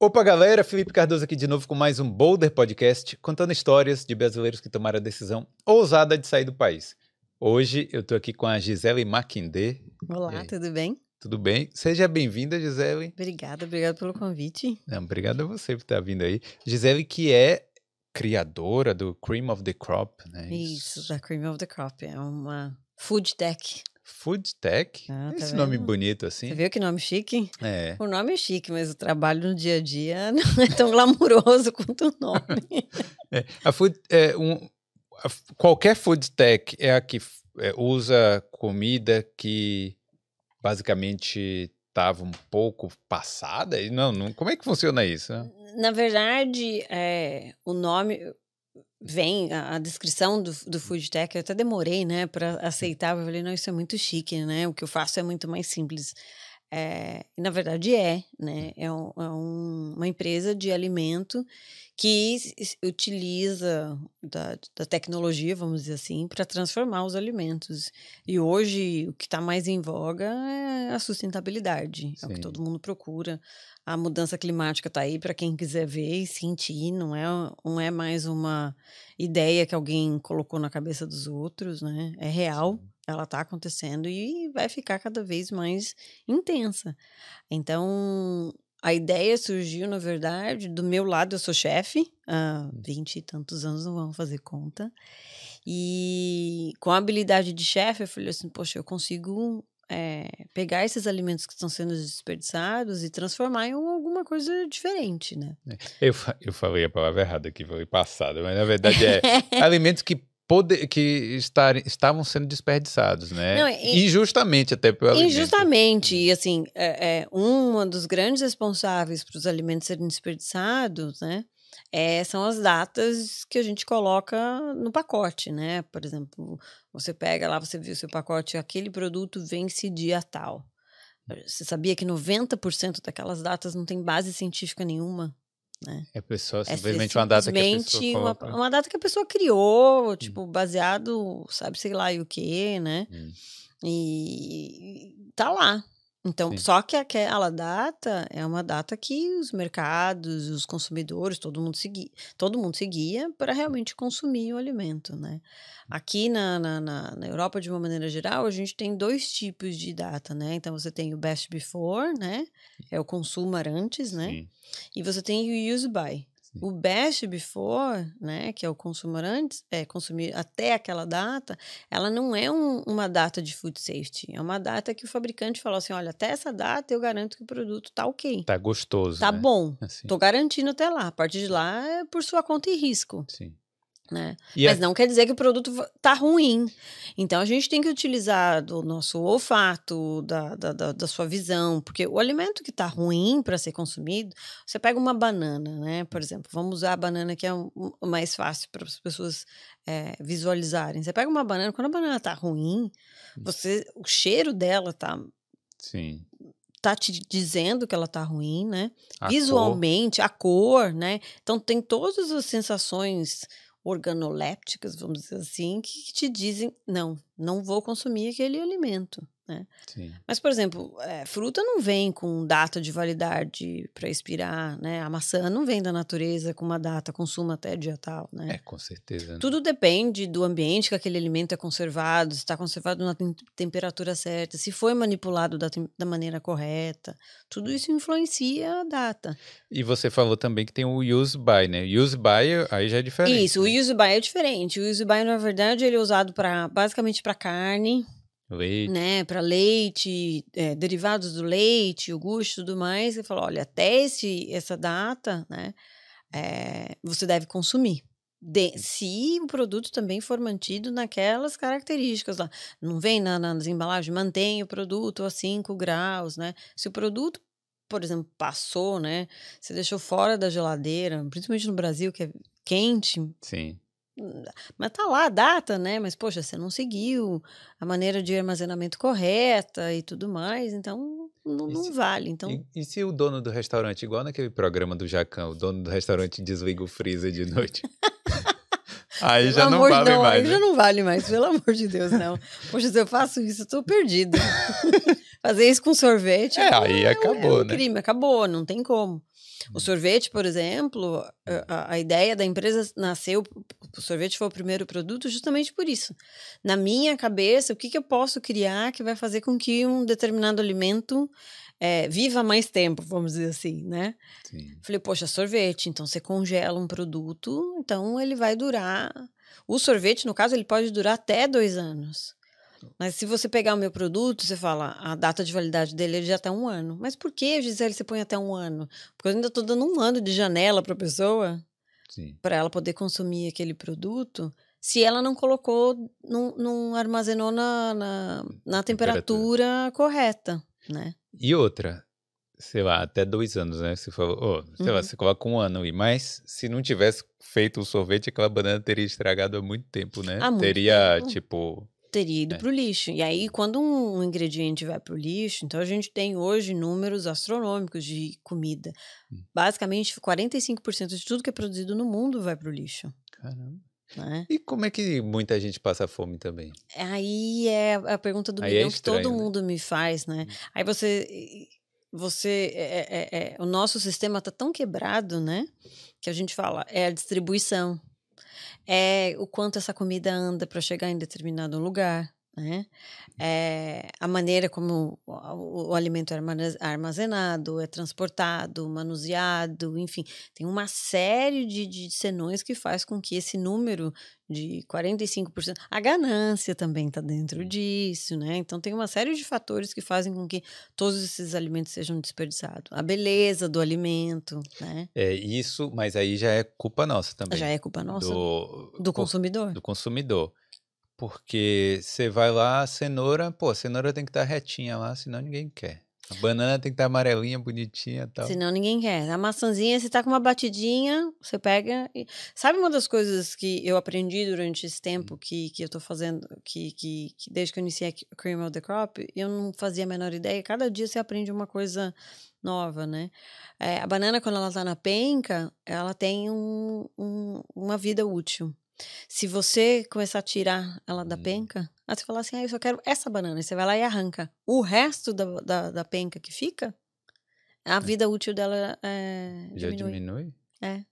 Opa, galera! Felipe Cardoso aqui de novo com mais um Boulder Podcast, contando histórias de brasileiros que tomaram a decisão ousada de sair do país. Hoje eu tô aqui com a Gisele Maquindê. Olá, tudo bem? Tudo bem? Seja bem-vinda, Gisele. Obrigada, obrigada pelo convite. Não, obrigado a você por estar vindo aí. Gisele, que é criadora do Cream of the Crop, né? Isso, da Cream of the Crop. É uma food tech. Food Tech? Ah, tá Esse nome bonito assim. Você viu que nome chique? É. O nome é chique, mas o trabalho no dia a dia não é tão glamuroso quanto o nome. É, a food, é um, a qualquer food tech é a que é, usa comida que basicamente estava um pouco passada? Não, não, como é que funciona isso? Na verdade, é, o nome vem, a, a descrição do, do food tech, eu até demorei, né, para aceitar. Eu falei, não, isso é muito chique, né? O que eu faço é muito mais simples. É, na verdade é, né? É, um- é um- uma empresa de alimento que utiliza da, da tecnologia, vamos dizer assim, para transformar os alimentos. E hoje o que está mais em voga é a sustentabilidade, é o que Sim. todo mundo procura. A mudança climática está aí para quem quiser ver e sentir, não é, não é mais uma ideia que alguém colocou na cabeça dos outros, né? É real, ela está acontecendo e vai ficar cada vez mais intensa. Então, a ideia surgiu, na verdade, do meu lado, eu sou chefe, há 20 e tantos anos, não vamos fazer conta. E com a habilidade de chefe, eu falei assim: poxa, eu consigo eh, pegar esses alimentos que estão sendo desperdiçados e transformar em alguma coisa diferente, né? Eu, fa- eu falei a palavra errada aqui, falei passada, mas na verdade é alimentos que, pode, que estarem, estavam sendo desperdiçados, né? Não, e- Injustamente até pelo alimento. Injustamente, e assim, é, é, um dos grandes responsáveis para os alimentos serem desperdiçados, né, é, são as datas que a gente coloca no pacote, né? Por exemplo, você pega lá, você viu seu pacote, aquele produto vence dia tal. Você sabia que 90% daquelas datas não tem base científica nenhuma? É pessoa, É simplesmente uma data que a pessoa simplesmente uma, coloca. uma data que a pessoa criou, tipo, baseado, sabe, sei lá, e o quê, né? Hum. E tá lá. Então, Sim. só que aquela data é uma data que os mercados, os consumidores, todo mundo seguia, todo mundo seguia para realmente consumir o alimento, né? Aqui na, na, na, Europa, de uma maneira geral, a gente tem dois tipos de data, né? Então, você tem o best before, né? É o consumar antes, né? Sim. E você tem o use by. Sim. O best before, né, que é o consumar antes, é consumir até aquela data, ela não é um- uma data de food safety, é uma data que o fabricante falou assim, olha, até essa data eu garanto que o produto tá ok, Tá gostoso. tá né? bom, Assim, tô garantindo até lá, a partir de lá é por sua conta e risco, sim. Né? Mas a- não quer dizer que o produto tá ruim. Então a gente tem que utilizar do nosso olfato, da, da, da, da sua visão, porque o alimento que tá ruim para ser consumido, você pega uma banana, né? Por exemplo, vamos usar a banana que é o mais fácil para as pessoas é, visualizarem. Você pega uma banana, quando a banana tá ruim, você, o cheiro dela tá, Sim. tá te dizendo que ela tá ruim, né? A cor. visualmente, a cor, né? Então tem todas as sensações organolépticas, vamos dizer assim, que, te dizem, não, não vou consumir aquele alimento, né? Mas, por exemplo, é, fruta não vem com data de validade para expirar, né? A maçã não vem da natureza com uma data, consuma até dia tal, né? É, com certeza. né? Tudo depende do ambiente que aquele alimento é conservado, se está conservado na tem- temperatura certa, se foi manipulado da, da maneira correta. Tudo isso influencia a data. E você falou também que tem o use by, né? Use by aí já é diferente. Isso, o né? use by é diferente. O use by, na verdade, ele é usado para basicamente para carne, Leite. né? Para leite, é, derivados do leite, iogurte e tudo mais. Você fala, olha, até esse, essa data, né? é, você deve consumir. De- se o produto também for mantido naquelas características lá. Não vem na- nas embalagens, mantém o produto a 5 graus, né? Se o produto, por exemplo, passou, né? Você deixou fora da geladeira, principalmente no Brasil, que é quente, Sim. Mas tá lá a data, né? Mas, poxa, você não seguiu a maneira de armazenamento correta e tudo mais, então não, E não se- vale. Então, E, e se o dono do restaurante, igual naquele programa do Jacão, o dono do restaurante desliga o freezer de noite? Aí pelo já não vale Deus, mais, aí né? já não vale mais, pelo amor de Deus, não. Poxa, se eu faço isso, eu tô perdido. Fazer isso com sorvete É, aí é acabou, um né? crime, acabou, não tem como. O sorvete, por exemplo, a, a, ideia da empresa nasceu, o sorvete foi o primeiro produto justamente por isso. Na minha cabeça, o que, que eu posso criar que vai fazer com que um determinado alimento é, viva mais tempo, vamos dizer assim, né? Sim. Falei, poxa, sorvete, então você congela um produto, então ele vai durar. O sorvete, no caso, ele pode durar até dois anos. Mas se você pegar o meu produto, você fala, a data de validade dele é de até um ano. Mas por que, Gisele, você põe até um ano? Porque eu ainda estou dando um ano de janela para a pessoa, para ela poder consumir aquele produto, se ela não colocou, não, não armazenou na, na, na temperatura, temperatura correta, né? E outra, sei lá, até dois anos, né? Você falou, oh, sei uhum. lá, você coloca um ano aí, mas se não tivesse feito o sorvete, aquela banana teria estragado há muito tempo, né? Há muito teria, tempo. tipo. Teria ido é. para o lixo. E aí, quando um ingrediente vai para o lixo, então a gente tem hoje números astronômicos de comida. Hum. Basicamente, 45% de tudo que é produzido no mundo vai para o lixo. Caramba. Né? E como é que muita gente passa fome também? Aí é a pergunta do Aí é milhão é estranho, que todo né? mundo me faz, né? Hum. Aí você você é, é, é, é, o nosso sistema está tão quebrado, né? Que a gente fala é a distribuição, é o quanto essa comida anda para chegar em determinado lugar, né? É, a maneira como o, o, alimento é armazenado, é transportado, manuseado, enfim, tem uma série de, de senões que faz com que esse número de 45%, a ganância também está dentro disso, né? Então tem uma série de fatores que fazem com que todos esses alimentos sejam desperdiçados. A beleza do alimento, né? É isso, mas aí já é culpa nossa também. Já é culpa nossa do, do consumidor. Do consumidor. Porque você vai lá, a cenoura, pô, a cenoura tem que estar tá retinha lá, senão ninguém quer. A banana tem que estar tá amarelinha, bonitinha e tal. Senão ninguém quer. A maçãzinha, você tá com uma batidinha, você pega. E... Sabe uma das coisas que eu aprendi durante esse tempo hum. que, que eu tô fazendo, que, que, que desde que eu iniciei a Cream of the Crop, eu não fazia a menor ideia. Cada dia você aprende uma coisa nova, né? É, a banana, quando ela tá na penca, ela tem um, um, uma vida útil. Se você começar a tirar ela da hum. penca, aí você fala assim, ah, eu só quero essa banana, e você vai lá e arranca. O resto da, da, da penca que fica, a é. vida útil dela é, Já diminui. diminui? É.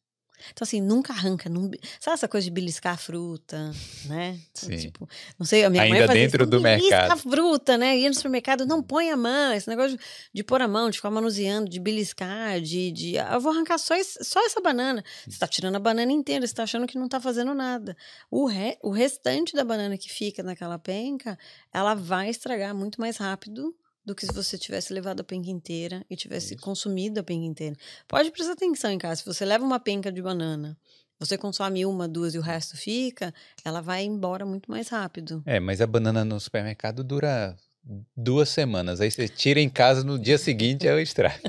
Então, assim, nunca arranca. Não... Sabe essa coisa de beliscar a fruta, né? Então, Sim. Tipo, não sei, a minha Ainda mãe dentro isso, do mercado. a fruta, né? Ir no supermercado, não põe a mão. Esse negócio de, de pôr a mão, de ficar manuseando, de beliscar, de... de ah, eu vou arrancar só, esse, só essa banana. Você tá tirando a banana inteira, você tá achando que não tá fazendo nada. O, re... o restante da banana que fica naquela penca, ela vai estragar muito mais rápido do que se você tivesse levado a penca inteira e tivesse Isso. consumido a penca inteira. Pode prestar atenção em casa. Se você leva uma penca de banana, você consome uma, duas e o resto fica, ela vai embora muito mais rápido. É, mas a banana no supermercado dura duas semanas. Aí você tira em casa no dia seguinte ela estraga.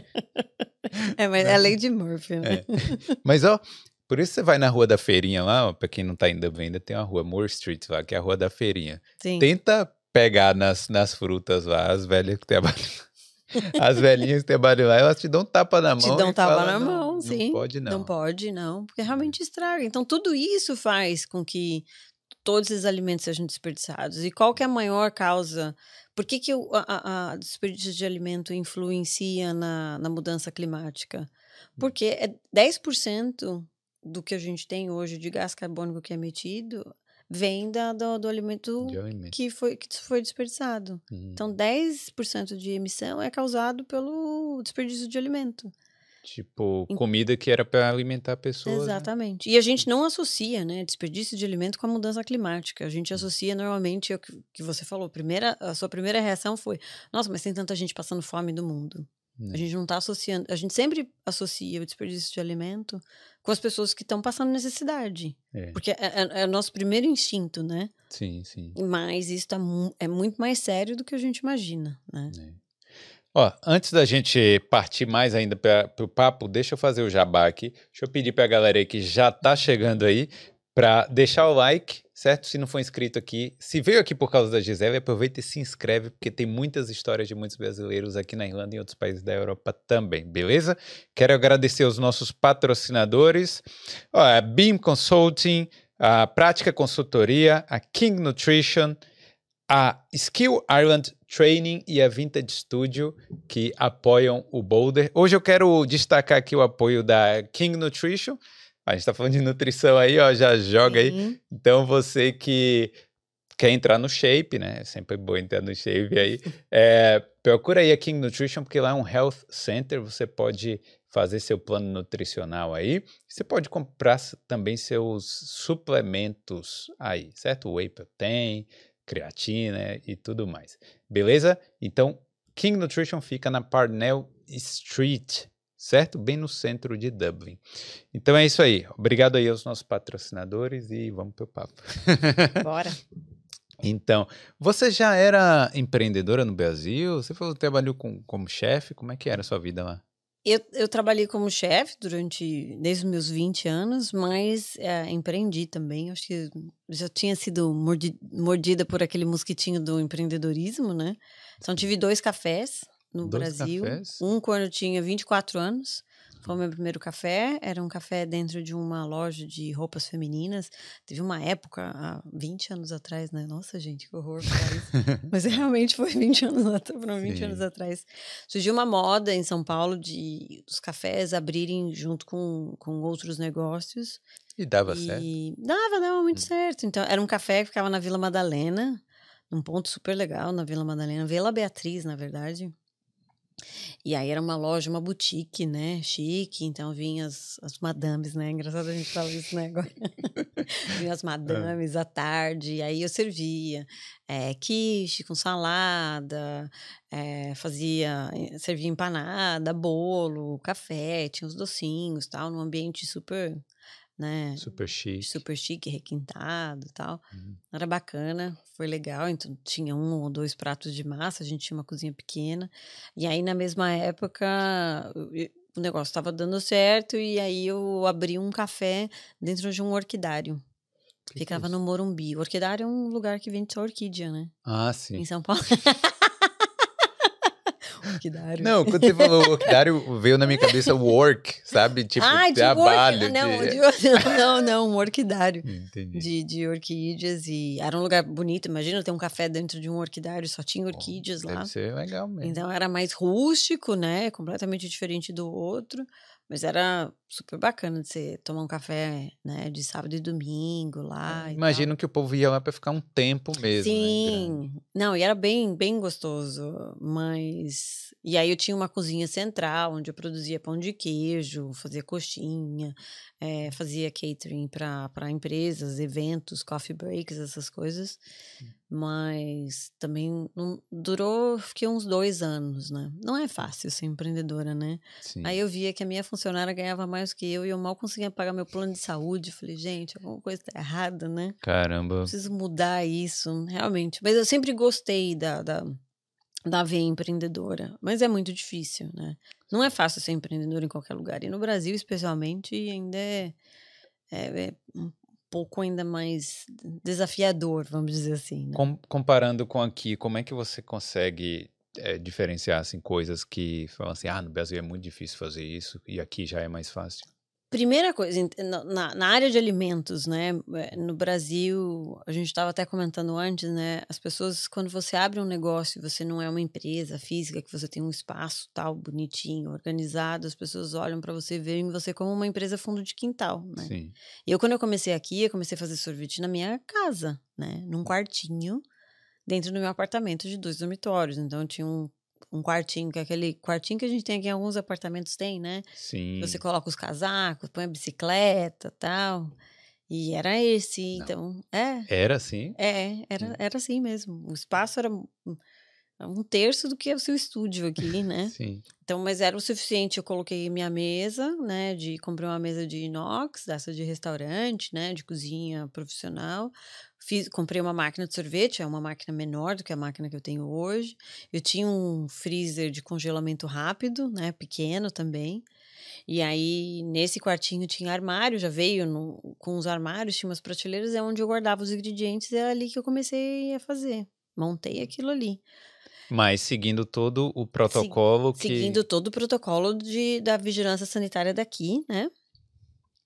é, mas é a lei de Murphy, né? É. Mas, ó, por isso você vai na rua da feirinha lá, para quem não tá ainda vendo, tem uma rua Moore Street lá, que é a rua da feirinha. Sim. Tenta pegar nas, nas frutas lá, as velhas que trabalham. As velhinhas que trabalham lá, elas te dão tapa na mão. Te dão tapa na mão, sim. Não pode, não. Não pode, não. Porque realmente estraga. Então, tudo isso faz com que todos esses alimentos sejam desperdiçados. E qual que é a maior causa? Por que, que o a, a desperdício de alimento influencia na, na mudança climática? Porque é 10% do que a gente tem hoje de gás carbônico que é emitido vem da, do, do alimento, alimento, que foi, que foi desperdiçado. Uhum. Então, 10% de emissão é causado pelo desperdício de alimento. Tipo, comida que era para alimentar pessoas. Né? Exatamente. Né? E a gente não associa, né, desperdício de alimento com a mudança climática. A gente uhum. associa normalmente o que você falou. Primeira, a sua primeira reação foi: nossa, mas tem tanta gente passando fome no mundo. A né. gente não está associando. A gente sempre associa o desperdício de alimento com as pessoas que estão passando necessidade. É. Porque é, é, é, o nosso primeiro instinto, né? Sim, sim. Mas isso tá é muito mais sério do que a gente imagina, né? É. Ó, antes da gente partir mais ainda para o papo, deixa eu fazer o jabá aqui. Deixa eu pedir para a galera aí que já está chegando aí para deixar o like, certo? Se não for inscrito aqui, se veio aqui por causa da Gisele, aproveita e se inscreve, porque tem muitas histórias de muitos brasileiros aqui na Irlanda e em outros países da Europa também, beleza? Quero agradecer aos nossos patrocinadores, a Beam Consulting, a Prática Consultoria, a King Nutrition, a Skill Island Training e a Vintage Studio que apoiam o Boulder. Hoje eu quero destacar aqui o apoio da King Nutrition. A gente está falando de nutrição aí, ó, já joga Sim. aí. Então você que quer entrar no shape, né? É sempre bom entrar no shape aí. É, procura aí a King Nutrition, porque lá é um health center, você pode fazer seu plano nutricional aí. Você pode comprar também seus suplementos aí, certo? Whey protein, creatina e tudo mais. Beleza? Então, King Nutrition fica na Parnell Street, certo? Bem no centro de Dublin. Então é isso aí. Obrigado aí aos nossos patrocinadores e vamos pro papo. Bora. Então, você já era empreendedora no Brasil? Você falou trabalhou com, como chefe? Como é que era a sua vida lá? Eu, eu trabalhei como chefe durante, desde os meus 20 anos, mas é, empreendi também. Acho que já tinha sido mordi, mordida por aquele mosquitinho do empreendedorismo, né? Então, tive dois cafés no dois Brasil. Cafés? Um quando eu tinha 24 anos foi o meu primeiro café. Era um café dentro de uma loja de roupas femininas. Teve uma época, há 20 anos atrás, né? Nossa, gente, que horror falar isso. Mas realmente foi 20 anos, foram 20 Sim. anos atrás. Surgiu uma moda em São Paulo de os cafés abrirem junto com, com outros negócios. E dava e certo? Dava, dava muito hum. certo. Então, era um café que ficava na Vila Madalena, num ponto super legal na Vila Madalena. Vila Beatriz, na verdade. E aí era uma loja, uma boutique, né? Chique, então vinha as, as madames, né? Engraçado a gente falar isso, né? Agora. vinha as madames à tarde, e aí eu servia é, quiche com salada, é, fazia, eh, servia empanada, bolo, café, tinha os docinhos, tal, num ambiente super né? Super chique. Super chique, requintado tal. Uhum. Era bacana, foi legal. Então tinha um ou dois pratos de massa, a gente tinha uma cozinha pequena. E aí, na mesma época, o negócio estava dando certo, e aí eu abri um café dentro de um orquidário. Que Ficava que no Morumbi. O orquidário é um lugar que vende só orquídea, né? Ah, sim. Em São Paulo. Não, quando você falou orquidário, veio na minha cabeça work, sabe? Tipo, ah, trabalho. Work. Não, de... não, não, não, um orquidário. Entendi. De, de orquídeas e era um lugar bonito. Imagina ter um café dentro de um orquidário, só tinha orquídeas Bom, lá. Deve ser legal mesmo. Então era mais rústico, né? Completamente diferente do outro. Mas era super bacana de você tomar um café, né, de sábado e domingo lá. Imagino que o povo ia lá para ficar um tempo mesmo. Né, Sim, né, não, e era bem, bem gostoso. Mas e aí eu tinha uma cozinha central onde eu produzia pão de queijo, fazia coxinha, é, fazia catering para empresas, eventos, coffee breaks, essas coisas. Hum. Mas também não, durou, fiquei uns dois anos, né? Não é fácil ser empreendedora, né? Sim. Aí eu via que a minha funcionária ganhava mais que eu e eu mal conseguia pagar meu plano de saúde. Falei, gente, alguma coisa tá errada, né? Caramba. Preciso mudar isso, realmente. Mas eu sempre gostei da, da, da veia empreendedora. Mas é muito difícil, né? Não é fácil ser empreendedor em qualquer lugar. E no Brasil, especialmente, ainda é, é, é um pouco ainda mais desafiador, vamos dizer assim. Né? Com, comparando com aqui, como é que você consegue é, diferenciar assim, coisas que falam assim, ah, no Brasil é muito difícil fazer isso e aqui já é mais fácil? Primeira coisa, na, na, área de alimentos, né? Eh, no Brasil, a gente estava até comentando antes, né? As pessoas, quando você abre um negócio, você não é uma empresa física, que você tem um espaço tal, bonitinho, organizado, as pessoas olham para você e veem você como uma empresa fundo de quintal, né? Sim. E eu, quando eu comecei aqui, eu comecei a fazer sorvete na minha casa, né? Num quartinho, dentro do meu apartamento de dois dormitórios. Então, tinha um um quartinho, que é aquele quartinho que a gente tem aqui em alguns apartamentos, tem, né? Sim. Você coloca os casacos, põe a bicicleta tal. E era esse, Não. então. É. Era assim? É, era, era assim mesmo. O espaço era um terço do que é o seu estúdio aqui, né? Sim. Então, mas era o suficiente. Eu coloquei minha mesa, né? De comprei uma mesa de inox, dessa de restaurante, né? De cozinha profissional. Fiz, comprei uma máquina de sorvete, é uma máquina menor do que a máquina que eu tenho hoje. Eu tinha um freezer de congelamento rápido, né? Pequeno também. E aí, nesse quartinho tinha armário, já veio no, com os armários, tinha umas prateleiras, é onde eu guardava os ingredientes, é ali que eu comecei a fazer. Montei aquilo ali. Mas seguindo todo o protocolo Se, que... Seguindo todo o protocolo de, da vigilância sanitária daqui, né?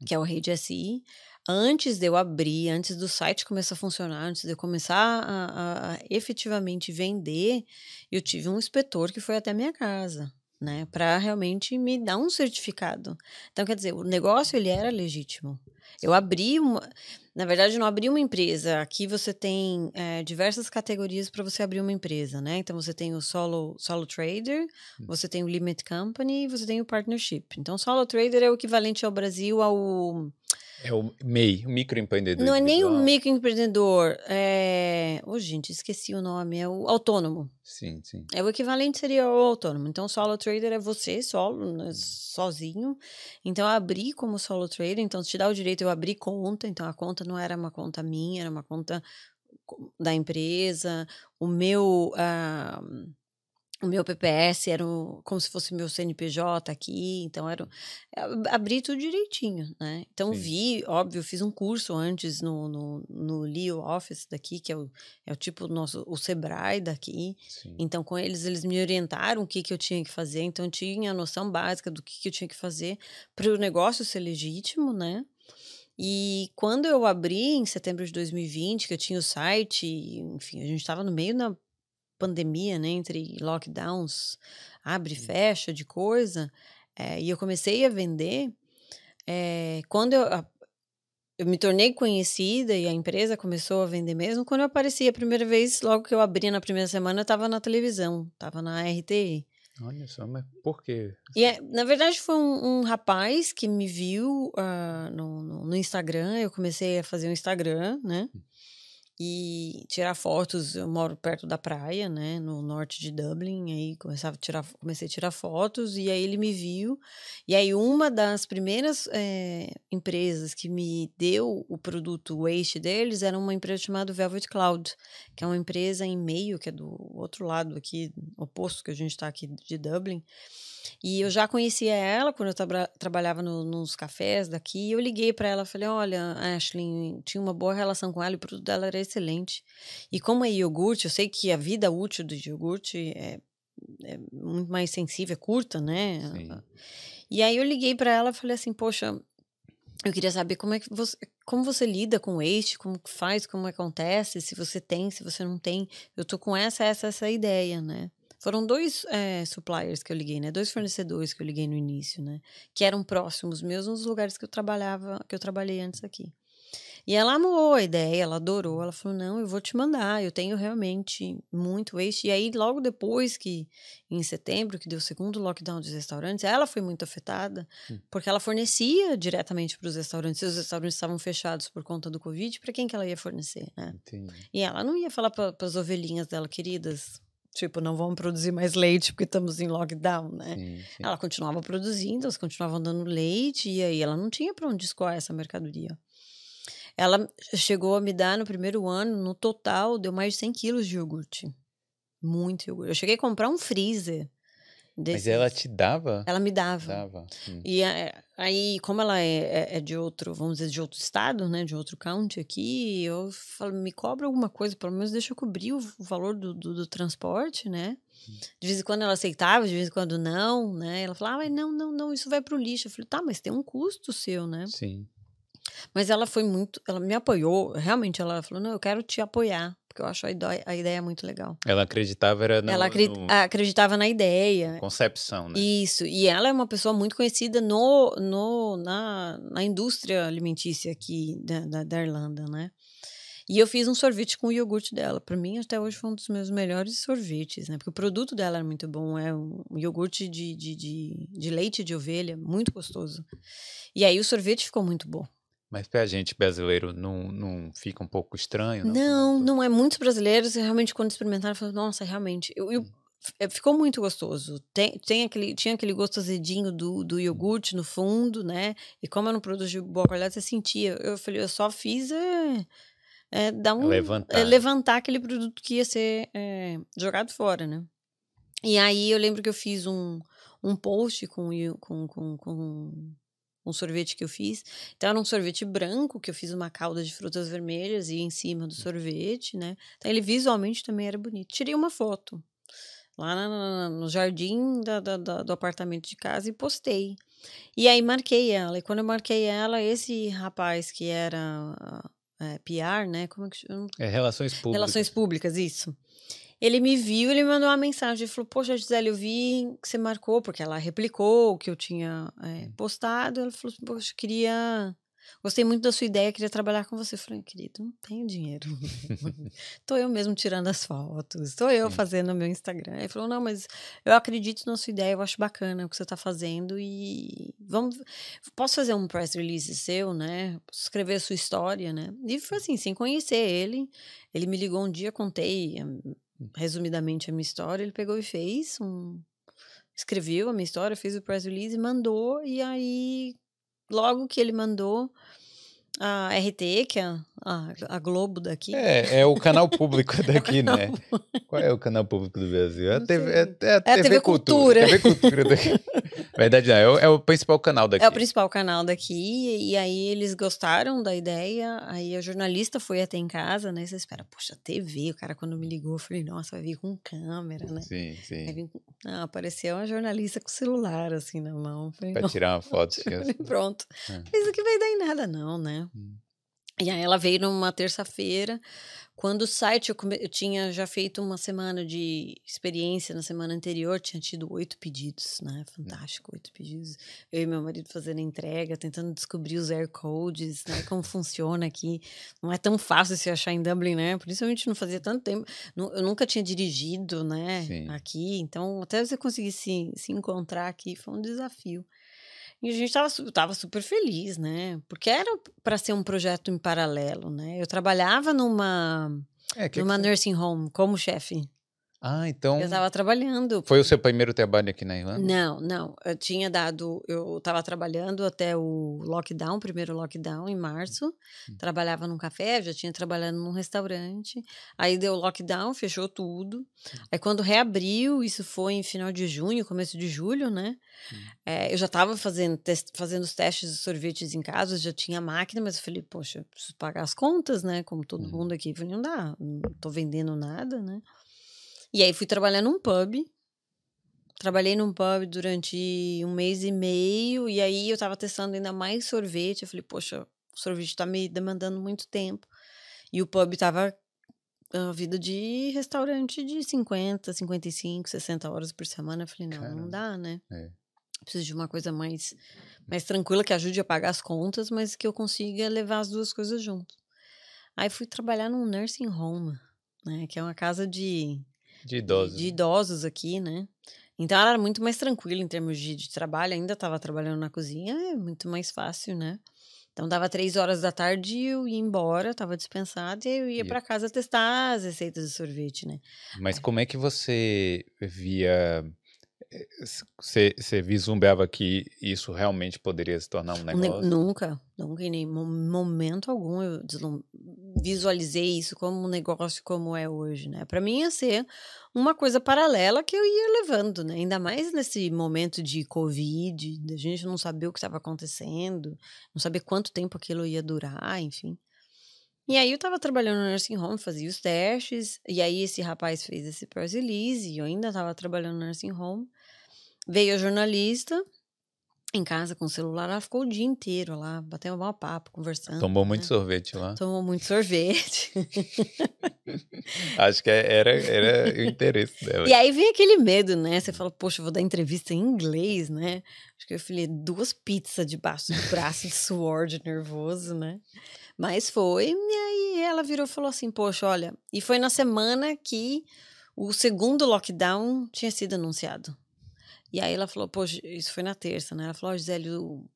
que é o Rede SI. Antes de eu abrir, antes do site começar a funcionar, antes de eu começar a, a, a efetivamente vender, eu tive um inspetor que foi até minha casa né, para realmente me dar um certificado. Então, quer dizer, o negócio ele era legítimo. Eu abri uma, na verdade, não abri uma empresa. Aqui você tem é, diversas categorias para você abrir uma empresa, né? Então você tem o solo, solo trader, hum. você tem o limit company, você tem o partnership. Então, solo trader é o equivalente ao Brasil ao é o MEI, o microempreendedor. Não é nem o microempreendedor. É... Oh, gente, esqueci o nome. É o autônomo. Sim, sim. É o equivalente seria o autônomo. Então, solo trader é você, solo, né, sozinho. Então, eu abri como solo trader. Então, te dá o direito eu abrir conta. Então, a conta não era uma conta minha, era uma conta da empresa. O meu. Uh o meu PPS era o, como se fosse meu CNPJ aqui, então era abri tudo direitinho, né? Então Sim. vi, óbvio, fiz um curso antes no, no, no Leo Office daqui, que é o, é o tipo nosso o Sebrae daqui. Sim. Então com eles eles me orientaram o que que eu tinha que fazer, então eu tinha a noção básica do que que eu tinha que fazer para o negócio ser legítimo, né? E quando eu abri em setembro de 2020, que eu tinha o site, enfim, a gente estava no meio da pandemia, né, entre lockdowns, abre e fecha de coisa, é, e eu comecei a vender, é, quando eu, eu me tornei conhecida e a empresa começou a vender mesmo, quando eu apareci a primeira vez, logo que eu abri na primeira semana, eu estava na televisão, estava na RTI. Olha só, mas por quê? E é, na verdade foi um, um, rapaz que me viu uh, no, no, no, Instagram, eu comecei a fazer um Instagram, né? E tirar fotos. Eu moro perto da praia, né, no norte de Dublin. Aí começava a tirar, comecei a tirar fotos e aí ele me viu. E aí uma das primeiras é, empresas que me deu o produto Waste deles era uma empresa chamada Velvet Cloud, que é uma empresa em meio que é do outro lado aqui, oposto que a gente está aqui de Dublin. E eu já conhecia ela quando eu tra trabalhava no, nos cafés daqui. Eu liguei para ela, falei: Olha, Ashley, tinha uma boa relação com ela e o produto dela era excelente. E como é iogurte, eu sei que a vida útil do iogurte é, é muito mais sensível, é curta, né? Sim. E aí eu liguei para ela e falei assim: Poxa, eu queria saber como é que você, como você lida com este, como que faz, como acontece, se você tem, se você não tem. Eu tô com essa, essa, essa ideia, né? Foram dois é, suppliers que eu liguei, né? Dois fornecedores que eu liguei no início, né? Que eram próximos meus nos lugares que eu trabalhava, que eu trabalhei antes aqui. E ela amou a ideia, ela adorou. Ela falou: Não, eu vou te mandar, eu tenho realmente muito waste. E aí, logo depois que, em setembro, que deu o segundo lockdown dos restaurantes, ela foi muito afetada, hum. porque ela fornecia diretamente para os restaurantes. E os restaurantes estavam fechados por conta do Covid, para quem que ela ia fornecer, né? Entendi. E ela não ia falar para as ovelhinhas dela, queridas, Tipo, não vamos produzir mais leite porque estamos em lockdown, né? Sim, sim. Ela continuava produzindo, elas continuavam dando leite e aí ela não tinha para onde escoar essa mercadoria. Ela chegou a me dar no primeiro ano, no total, deu mais de 100 quilos de iogurte. Muito iogurte. Eu cheguei a comprar um freezer Desses. Mas ela te dava? Ela me dava. dava. Hum. E aí, como ela é, é, é, de outro, vamos dizer, de outro estado, né? De outro county aqui, eu falo, me cobra alguma coisa, pelo menos deixa eu cobrir o, o valor do, do, do, transporte, né? Hum. De vez em quando ela aceitava, de vez em quando não, né? Ela falava, ah, não, não, não, isso vai pro lixo. Eu falei, tá, mas tem um custo seu, né? Sim. Mas ela foi muito, ela me apoiou, realmente, ela falou, não, eu quero te apoiar porque eu acho a ideia, a ideia muito legal. Ela acreditava era no, Ela no... acreditava na ideia. Concepção, né? Isso. E ela é uma pessoa muito conhecida no, no, na, na indústria alimentícia aqui da, da, da Irlanda, né? E eu fiz um sorvete com o iogurte dela. Para mim, até hoje, foi um dos meus melhores sorvetes, né? Porque o produto dela era muito bom. É um iogurte de, de, de, de leite de ovelha, muito gostoso. E aí o sorvete ficou muito bom. Mas para a gente brasileiro não, não fica um pouco estranho? Não, não, não é. Muitos brasileiros realmente quando experimentaram falam, nossa, realmente. Eu, eu, hum. é, ficou muito gostoso. Tem, tem aquele, tinha aquele gosto azedinho do, do iogurte no fundo, né? E como era um produto de boa qualidade, você sentia. Eu falei, eu só fiz é, é dar um, levantar. É, levantar aquele produto que ia ser é, jogado fora, né? E aí eu lembro que eu fiz um, um post com, com, com, com um sorvete que eu fiz. Então era um sorvete branco, que eu fiz uma calda de frutas vermelhas e em cima do sorvete, né? Então ele visualmente também era bonito. Tirei uma foto lá na, no jardim da, da, da, do apartamento de casa e postei. E aí marquei ela. E quando eu marquei ela, esse rapaz que era é, PR, né? Como é que chama? É Relações Públicas. Relações Públicas, isso. Ele me viu, ele me mandou uma mensagem. Ele falou: Poxa, Gisele, eu vi que você marcou, porque ela replicou o que eu tinha é, postado. Ela falou: Poxa, queria Gostei muito da sua ideia, queria trabalhar com você. Eu falei, querido, não tenho dinheiro. Estou eu mesmo tirando as fotos, estou eu Sim. fazendo o meu Instagram. Ele falou, não, mas eu acredito na sua ideia, eu acho bacana o que você está fazendo e vamos. Posso fazer um press release seu, né? Posso escrever a sua história, né? E foi assim, sem conhecer ele. Ele me ligou um dia, contei hum, resumidamente a minha história, ele pegou e fez um. Escreveu a minha história, fez o press release, mandou, e aí logo que ele mandou a RT, que é a, a Globo daqui. É, é o canal público daqui, é né? Qual é o canal público do Brasil? É a TV, é, é a TV, é a TV Cultura. TV Cultura daqui. Verdade, não, é o, é o, principal canal daqui. É o principal canal daqui, e aí eles gostaram da ideia, aí a jornalista foi até em casa, né? Você espera, poxa, TV, o cara quando me ligou, eu falei, nossa, vai vir com câmera, né? Sim, sim. Com... Não, apareceu uma jornalista com celular, assim, na mão. Falei, pra tirar uma foto. Falei, pronto. É. Isso aqui vai dar em nada não, né? Hum. E aí ela veio numa terça-feira, quando o site eu, come... eu, tinha já feito uma semana de experiência na semana anterior, tinha tido oito pedidos, né? Hum. Fantástico, oito pedidos. Eu e meu marido fazendo entrega, tentando descobrir os air codes, né? Como funciona aqui. Não é tão fácil se achar em Dublin, né? Principalmente não fazia tanto tempo. Eu nunca tinha dirigido, né? Sim. Aqui, então até você conseguir se, se encontrar aqui foi um desafio. E a gente estava tava super feliz, né? Porque era para ser um projeto em paralelo, né? Eu trabalhava numa, é, que numa que nursing home como chefe. Ah, então. Eu estava trabalhando. Foi o seu primeiro trabalho aqui na Irlanda? Não, não. Eu tinha dado. Eu estava trabalhando até o lockdown, primeiro lockdown, em março. Hum. Trabalhava num café, já tinha trabalhado num restaurante. Aí deu lockdown, fechou tudo. Hum. Aí quando reabriu, isso foi em final de junho, começo de julho, né? Hum. É, eu já estava fazendo, fazendo os testes de sorvetes em casa, já tinha máquina, mas eu falei, poxa, preciso pagar as contas, né? Como todo hum. mundo aqui. Eu falei, não dá, não tô vendendo nada, né? E aí fui trabalhar num pub. Trabalhei num pub durante um mês e meio. E aí eu tava testando ainda mais sorvete. Eu falei, poxa, o sorvete tá me demandando muito tempo. E o pub tava a vida de restaurante de 50, 55, 60 horas por semana. Eu falei, não, Caramba. não dá, né? É. Preciso de uma coisa mais, mais tranquila que ajude a pagar as contas, mas que eu consiga levar as duas coisas junto. Aí fui trabalhar num nursing home, né? Que é uma casa de de idosos. De idosos aqui, né? Então era muito mais tranquila em termos de, de trabalho, ainda estava trabalhando na cozinha, é muito mais fácil, né? Então dava três horas da tarde e eu ia embora, estava dispensada e eu ia para casa testar as receitas de sorvete, né? Mas como é que você via você, vislumbrava que isso realmente poderia se tornar um negócio? Nunca, nunca, em nenhum momento algum eu visualizei isso como um negócio como é hoje, né? Para mim ia ser uma coisa paralela que eu ia levando, né? Ainda mais nesse momento de Covid, a gente não sabia o que estava acontecendo, não sabia quanto tempo aquilo ia durar, enfim. E aí eu tava trabalhando no nursing home, fazia os testes, e aí esse rapaz fez esse press release, e eu ainda tava trabalhando no nursing home. Veio a jornalista em casa com o celular, ela ficou o dia inteiro lá, batendo um papo, conversando. Tomou né? muito sorvete lá. Tomou muito sorvete. Acho que é, era, era o interesse dela. E aí vem aquele medo, né? Você fala, poxa, eu vou dar entrevista em inglês, né? Acho que eu falei duas pizzas debaixo do braço de suor, de nervoso, né? Mas foi, e aí ela virou e falou assim, poxa, olha, e foi na semana que o segundo lockdown tinha sido anunciado. E aí ela falou, pô, isso foi na terça, né? Ela falou, oh, Gisele, eu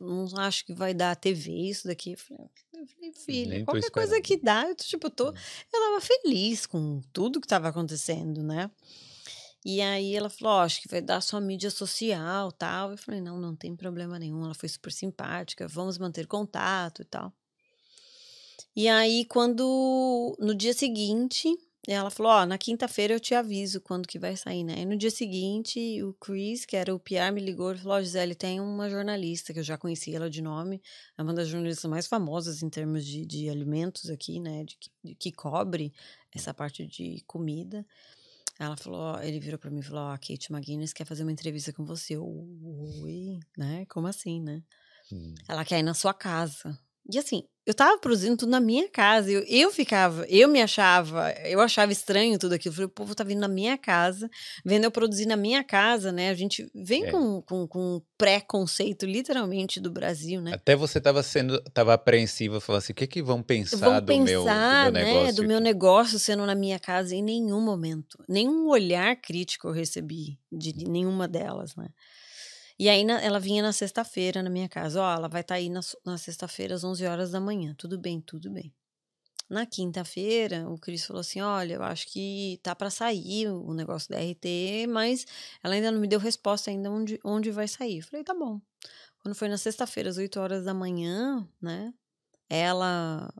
não acho que vai dar TV isso daqui. Eu falei, eu falei filha, Nem qualquer coisa que dá, eu, tipo, tô... Hum. Eu tava feliz com tudo que tava acontecendo, né? E aí ela falou, oh, acho que vai dar só mídia social tal. Eu falei, não, não tem problema nenhum. Ela foi super simpática, vamos manter contato e tal. E aí, quando no dia seguinte, ela falou: Ó, oh, na quinta-feira eu te aviso quando que vai sair, né? E no dia seguinte, o Chris, que era o PR, me ligou e falou: Ó, oh, Gisele, tem uma jornalista que eu já conheci ela de nome, é uma das jornalistas mais famosas em termos de, de alimentos aqui, né? De, de, que cobre essa parte de comida. Ela falou, ele virou para mim e falou: Ó, a Kate McGuinness quer fazer uma entrevista com você. Eu, Oi, né? Como assim, né? Hum. Ela quer ir na sua casa. E assim, eu tava produzindo tudo na minha casa. Eu, eu ficava, eu me achava, eu achava estranho tudo aquilo. Eu falei, o povo tá vindo na minha casa, vendo eu produzir na minha casa, né? A gente vem é. com, com, com pré-conceito, literalmente, do Brasil, né? Até você tava sendo, tava apreensiva, falando assim, o que que vão pensar, vão do, pensar meu, do meu né, negócio? do meu negócio sendo na minha casa em nenhum momento. Nenhum olhar crítico eu recebi de nenhuma delas, né? E aí na, ela vinha na sexta-feira na minha casa. Ó, ela vai estar tá aí na, na sexta-feira às 11 horas da manhã. Tudo bem, tudo bem. Na quinta-feira, o Cris falou assim: Olha, eu acho que tá para sair o negócio da RT, mas ela ainda não me deu resposta ainda onde, onde vai sair. Eu falei: Tá bom. Quando foi na sexta-feira, às 8 horas da manhã, né? Ela.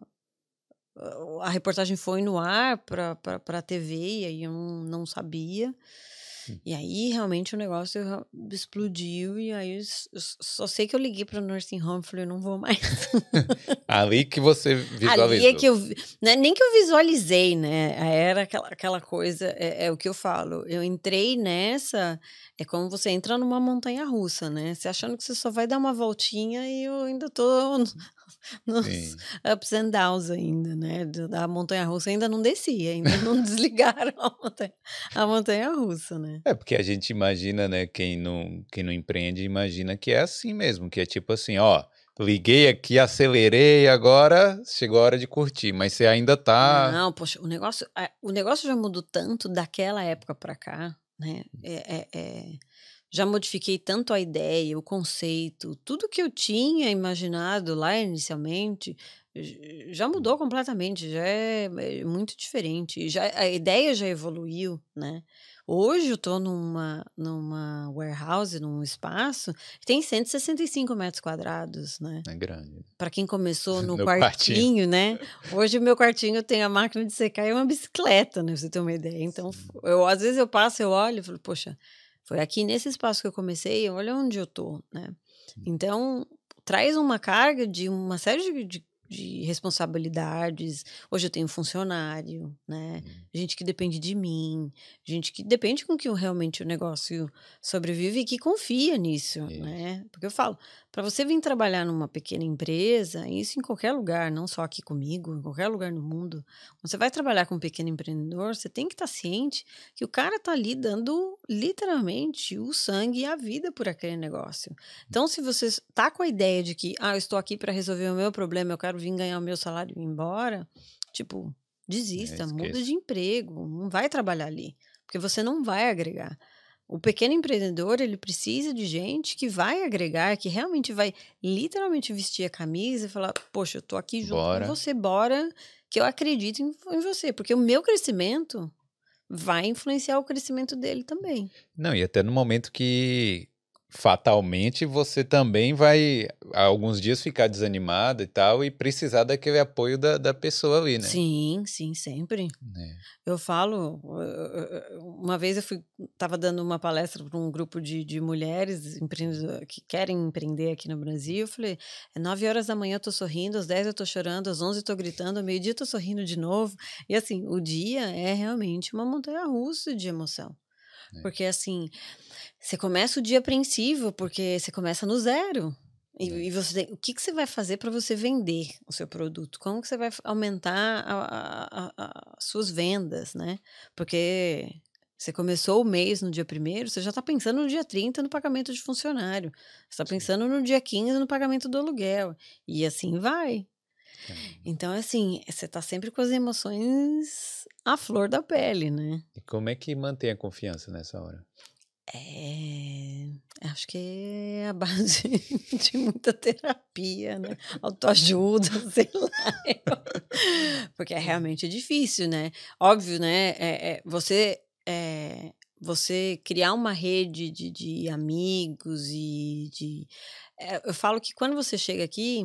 A reportagem foi no ar para a TV, e aí eu não, não sabia. E aí realmente o negócio explodiu e aí eu só sei que eu liguei para o nursing home e falei, eu não vou mais. Ali que você visualizou. Ali é que eu, né, nem que eu visualizei, né? Era aquela, aquela coisa, é, é, o que eu falo. Eu entrei nessa, é como você entra numa montanha russa, né? Você achando que você só vai dar uma voltinha e eu ainda tô nos Sim. ups and downs ainda, né? Da montanha russa ainda não descia, ainda não desligaram a montanha, a montanha russa, né? É porque a gente imagina, né? Quem não, quem não empreende imagina que é assim mesmo, que é tipo assim, ó. Liguei aqui, acelerei, agora chegou a hora de curtir, mas você ainda tá. Não, poxa, o negócio, o negócio já mudou tanto daquela época para cá, né? É, é, é já modifiquei tanto a ideia, o conceito, tudo que eu tinha imaginado lá inicialmente já mudou completamente, já é, é muito diferente. Já a ideia já evoluiu, né? Hoje eu estou numa, numa warehouse, num espaço que tem 165 metros quadrados, né? É grande. Para quem começou no quartinho, quartinho, né? Hoje o meu quartinho tem a máquina de secar e uma bicicleta, né? Pra você ter uma ideia. Então, eu, às vezes eu passo, eu olho e falo, poxa, foi aqui nesse espaço que eu comecei, olha onde eu tô, né? Então, traz uma carga de uma série de, de de responsabilidades. Hoje eu tenho funcionário, né? Gente que depende de mim, gente que depende com que realmente o negócio sobrevive e que confia nisso, isso. né? Porque eu falo, para você vir trabalhar numa pequena empresa, isso em qualquer lugar, não só aqui comigo, em qualquer lugar no mundo, você vai trabalhar com um pequeno empreendedor, você tem que estar tá ciente que o cara tá ali dando literalmente o sangue e a vida por aquele negócio. Então, se você tá com a ideia de que, ah, eu estou aqui para resolver o meu problema, eu quero vir ganhar o meu salário e ir embora, tipo, desista, é, muda de emprego, não vai trabalhar ali, porque você não vai agregar. O pequeno empreendedor, ele precisa de gente que vai agregar, que realmente vai literalmente vestir a camisa e falar: Poxa, eu tô aqui junto bora. com você, bora, que eu acredito em, em você, porque o meu crescimento vai influenciar o crescimento dele também. Não, e até no momento que fatalmente você também vai alguns dias ficar desanimado e tal e precisar daquele apoio da, da pessoa ali, né? Sim, sim, sempre. É. Eu falo, uma vez eu fui, tava dando uma palestra para um grupo de, de mulheres que querem empreender aqui no Brasil, eu falei, é nove horas da manhã eu tô sorrindo, às dez eu tô chorando, às onze eu tô gritando, ao meio-dia eu tô sorrindo de novo, e assim, o dia é realmente uma montanha russa de emoção. É. Porque assim, você começa o dia apreensivo, porque você começa no zero. E, é. e você tem, o que, que você vai fazer para você vender o seu produto? Como que você vai aumentar as suas vendas, né? Porque você começou o mês no dia primeiro, você já está pensando no dia 30 no pagamento de funcionário. Você está pensando no dia 15 no pagamento do aluguel. E assim vai. Então, assim, você está sempre com as emoções à flor da pele, né? E como é que mantém a confiança nessa hora? É, acho que é a base de muita terapia, né? Autoajuda, sei lá. Porque é realmente difícil, né? Óbvio, né? É, é, você, é, você criar uma rede de, de amigos e de. É, eu falo que quando você chega aqui,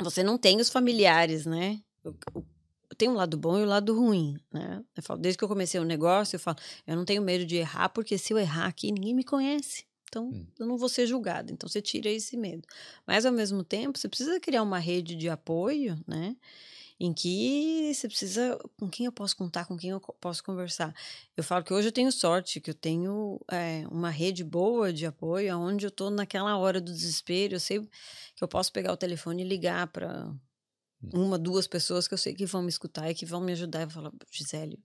você não tem os familiares, né? O, o tem um lado bom e o um lado ruim, né? Eu falo, desde que eu comecei o negócio, eu falo, eu não tenho medo de errar, porque se eu errar aqui, ninguém me conhece. Então, hum. eu não vou ser julgada. Então, você tira esse medo. Mas, ao mesmo tempo, você precisa criar uma rede de apoio, né? em que você precisa com quem eu posso contar, com quem eu posso conversar. Eu falo que hoje eu tenho sorte, que eu tenho é, uma rede boa de apoio, onde eu estou naquela hora do desespero, eu sei que eu posso pegar o telefone e ligar para. Uma, duas pessoas que eu sei que vão me escutar e que vão me ajudar e falar, Gisele,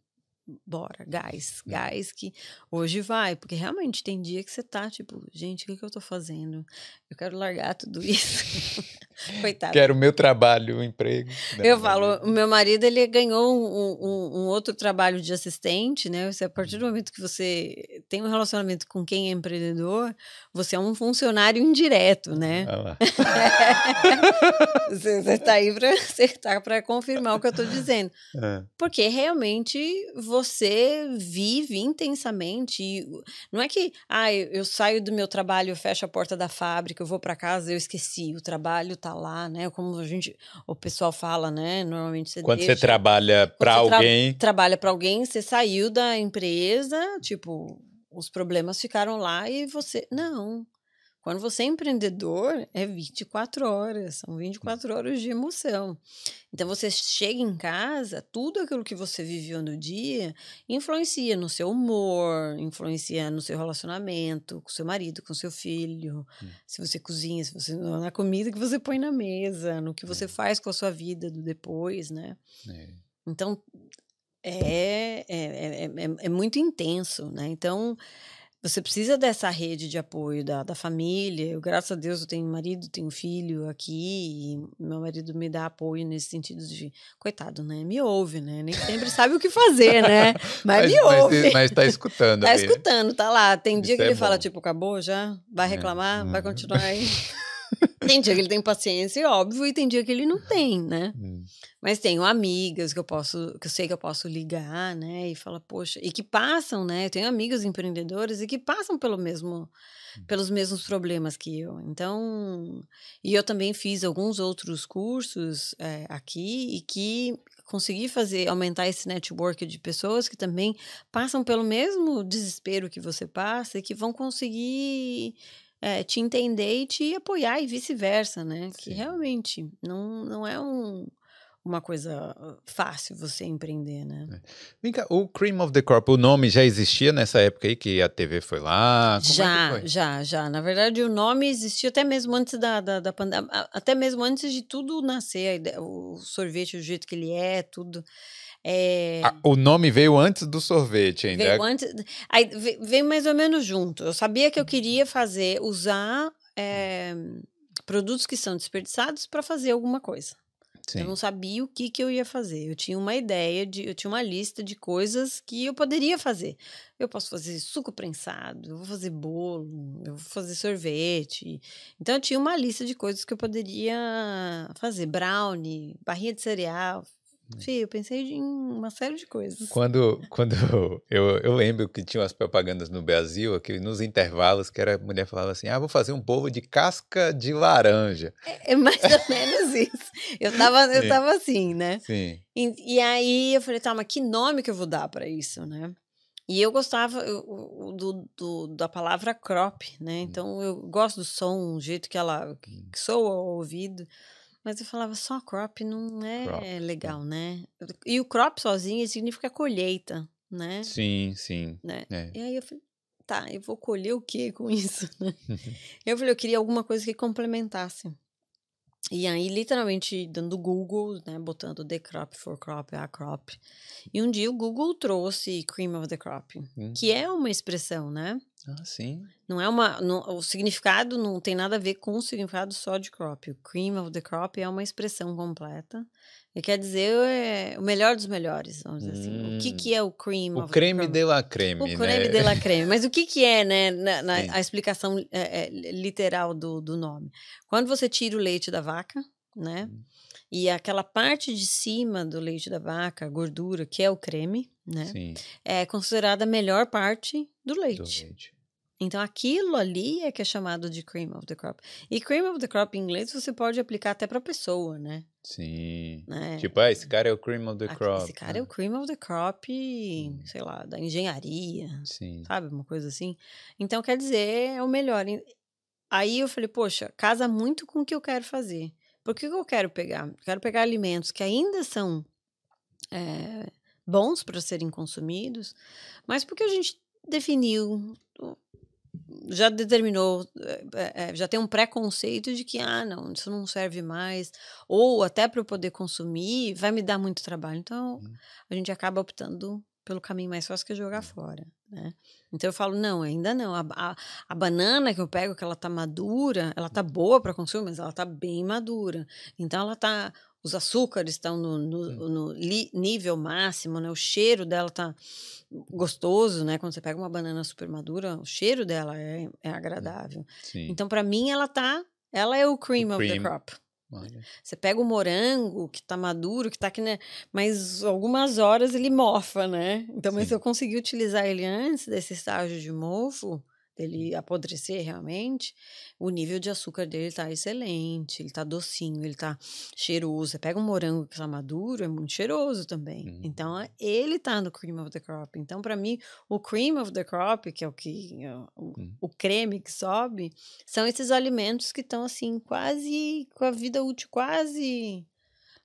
bora, gás, hum. gás que hoje vai, porque realmente tem dia que você tá tipo, gente, o que, que eu tô fazendo? Eu quero largar tudo isso. Coitado. Quero o meu trabalho, o emprego. Não, eu falo, o meu marido ele ganhou um, um, um, outro trabalho de assistente, né? Você, a partir do momento que você tem um relacionamento com quem é empreendedor, você é um funcionário indireto, né? Ah você, você tá aí para você tá para confirmar o que eu tô dizendo. É. Porque realmente você vive intensamente. Não é que, ah, eu, eu saio do meu trabalho, eu fecho a porta da fábrica, eu vou para casa, eu esqueci, o trabalho tá lá, né? Como a gente, o pessoal fala, né? Normalmente você Quando deixa, você trabalha para alguém, tra trabalha para alguém, você saiu da empresa, tipo, os problemas ficaram lá e você, não. Quando você é empreendedor, é 24 horas, são 24 horas de emoção. Então você chega em casa, tudo aquilo que você viveu no dia influencia no seu humor, influencia no seu relacionamento com seu marido, com seu filho, hum. se você cozinha, se você na comida que você põe na mesa, no que você é. faz com a sua vida do depois, né? É. Então é, é, é, é, muito intenso, né? Então você precisa dessa rede de apoio da, da família. Eu, graças a Deus, eu tenho marido, tenho filho aqui, e meu marido me dá apoio nesse sentido de, coitado, né? Me ouve, né? Nem sempre sabe o que fazer, né? Mas, mas me ouve. Mas, mas tá escutando. tá escutando, tá lá. Tem Isso dia que é ele bom. fala, tipo, acabou já? Vai é, reclamar? É. Vai continuar aí? tem dia que ele tem paciência, óbvio, e tem dia que ele não tem, né? Hum. Mas tenho amigas que eu posso, que eu sei que eu posso ligar, né? E falar, poxa, e que passam, né? Eu tenho amigas empreendedores e que passam pelo mesmo, hum. pelos mesmos problemas que eu. Então, e eu também fiz alguns outros cursos é, aqui e que consegui fazer aumentar esse network de pessoas que também passam pelo mesmo desespero que você passa e que vão conseguir é, te entender e te apoiar e vice-versa, né? Sim. Que realmente não, não é um, uma coisa fácil você empreender, né? É. Vem cá, o Cream of the Crop, o nome já existia nessa época aí que a TV foi lá? Como é já, é já, já. Na verdade, o nome existia até mesmo antes da, da, da pandemia, até mesmo antes de tudo nascer, o sorvete, o jeito que ele é, tudo. É... Ah, o nome veio antes do sorvete ainda. Veio antes. Aí, veio mais ou menos junto. Eu sabia que eu queria fazer, usar é, produtos que são desperdiçados para fazer alguma coisa. Sim. Eu não sabia o que, que eu ia fazer. Eu tinha uma ideia de, eu tinha uma lista de coisas que eu poderia fazer. Eu posso fazer suco prensado, eu vou fazer bolo, eu vou fazer sorvete. Então eu tinha uma lista de coisas que eu poderia fazer, brownie, barrinha de cereal, Fih, eu pensei em uma série de coisas. Quando, quando eu, eu lembro que tinha umas propagandas no Brasil, aqui nos intervalos, que era, a mulher falava assim: ah, vou fazer um bolo de casca de laranja. É, é mais ou menos isso. Eu tava, eu tava assim, né? Sim. E, e, aí eu falei, tá, mas que nome que eu vou dar para isso, né? E eu gostava eu, do, do, da palavra crop, né? Hum. Então eu gosto do som, o jeito que ela que hum. soa ao ouvido. Mas eu falava só crop não é crop, legal, né? E o crop sozinho significa colheita, né? Sim, sim. Né? É. E aí eu falei, tá, eu vou colher o que com isso? eu falei, eu queria alguma coisa que complementasse. E aí, literalmente, dando Google, né, botando the crop for crop, a crop. E um dia o Google trouxe cream of the crop, hum. que é uma expressão, né? Ah, sim. Não é uma. Não, o significado não tem nada a ver com o significado só de crop. O cream of the crop é uma expressão completa. E quer dizer é, o melhor dos melhores, vamos dizer hum. assim. O que, que é o cream o creme de la creme, o né? Creme de la creme. Mas o que, que é, né? Na, na a explicação é, é, literal do, do nome. Quando você tira o leite da vaca, né? Hum. E aquela parte de cima do leite da vaca, a gordura, que é o creme, né? Sim. É considerada a melhor parte do leite. Do leite. Então aquilo ali é que é chamado de cream of the crop. E cream of the crop em inglês você pode aplicar até para pessoa, né? Sim. Né? Tipo, ah, esse cara é o cream of the crop. Esse cara né? é o cream of the crop, hum. sei lá, da engenharia. Sim. Sabe, uma coisa assim. Então quer dizer, é o melhor. Aí eu falei, poxa, casa muito com o que eu quero fazer. Por que, que eu quero pegar? Eu quero pegar alimentos que ainda são é, bons para serem consumidos, mas porque a gente definiu, já determinou, é, já tem um preconceito de que, ah, não, isso não serve mais, ou até para eu poder consumir, vai me dar muito trabalho. Então, hum. a gente acaba optando pelo caminho mais fácil que é jogar hum. fora, né? Então eu falo, não, ainda não. A, a, a, banana que eu pego, que ela tá madura, ela tá boa para consumo, mas ela tá bem madura. Então ela tá os açúcares estão no, no, no li, nível máximo, né? O cheiro dela tá gostoso, né? Quando você pega uma banana super madura, o cheiro dela é, é agradável. Sim. Então, para mim, ela tá, ela é o cream o of cream. the crop. Olha. Você pega o morango que tá maduro, que tá aqui, né? Mas algumas horas ele mofa, né? Então, Sim. mas se eu conseguir utilizar ele antes desse estágio de mofo, dele apodrecer realmente, o nível de açúcar dele tá excelente, ele tá docinho, ele tá cheiroso. Você pega um morango que tá maduro, é muito cheiroso também. Uhum. Então, ele tá no cream of the crop. Então, para mim, o cream of the crop, que é o que é o, uhum. o creme que sobe, são esses alimentos que estão assim quase com a vida útil quase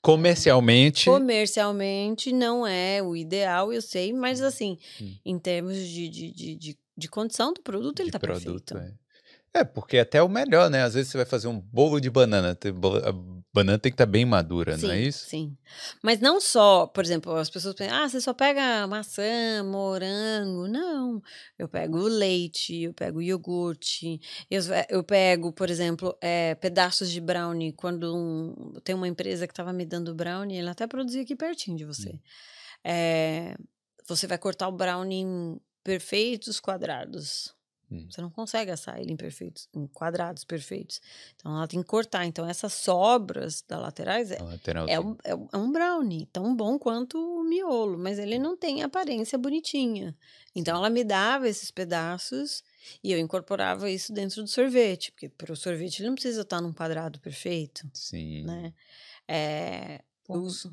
comercialmente comercialmente não é o ideal eu sei mas uhum. assim hum. em termos de, de, de, de de condição do produto, ele de tá produto, perfeito. É. É, porque até o melhor, né? Às vezes você vai fazer um bolo de banana, a banana tem que estar tá bem madura, sim, não é isso? Sim. Mas não só, por exemplo, as pessoas pensam, ah, você só pega maçã, morango. Não. Eu pego leite, eu pego iogurte, eu, eu pego, por exemplo, é, pedaços de brownie. Quando um, tem uma empresa que estava me dando brownie, ela até produzia aqui pertinho de você. Hum. É, você vai cortar o brownie em perfeitos quadrados. Hum. Você não consegue assar ele em perfeitos, em quadrados perfeitos. Então ela tem que cortar. Então essas sobras da laterais é, é, um, é, é, um brownie, tão bom quanto o miolo, mas ele não tem aparência bonitinha. Então ela me dava esses pedaços e eu incorporava isso dentro do sorvete, porque para o sorvete ele não precisa estar num quadrado perfeito. Sim. Né? É,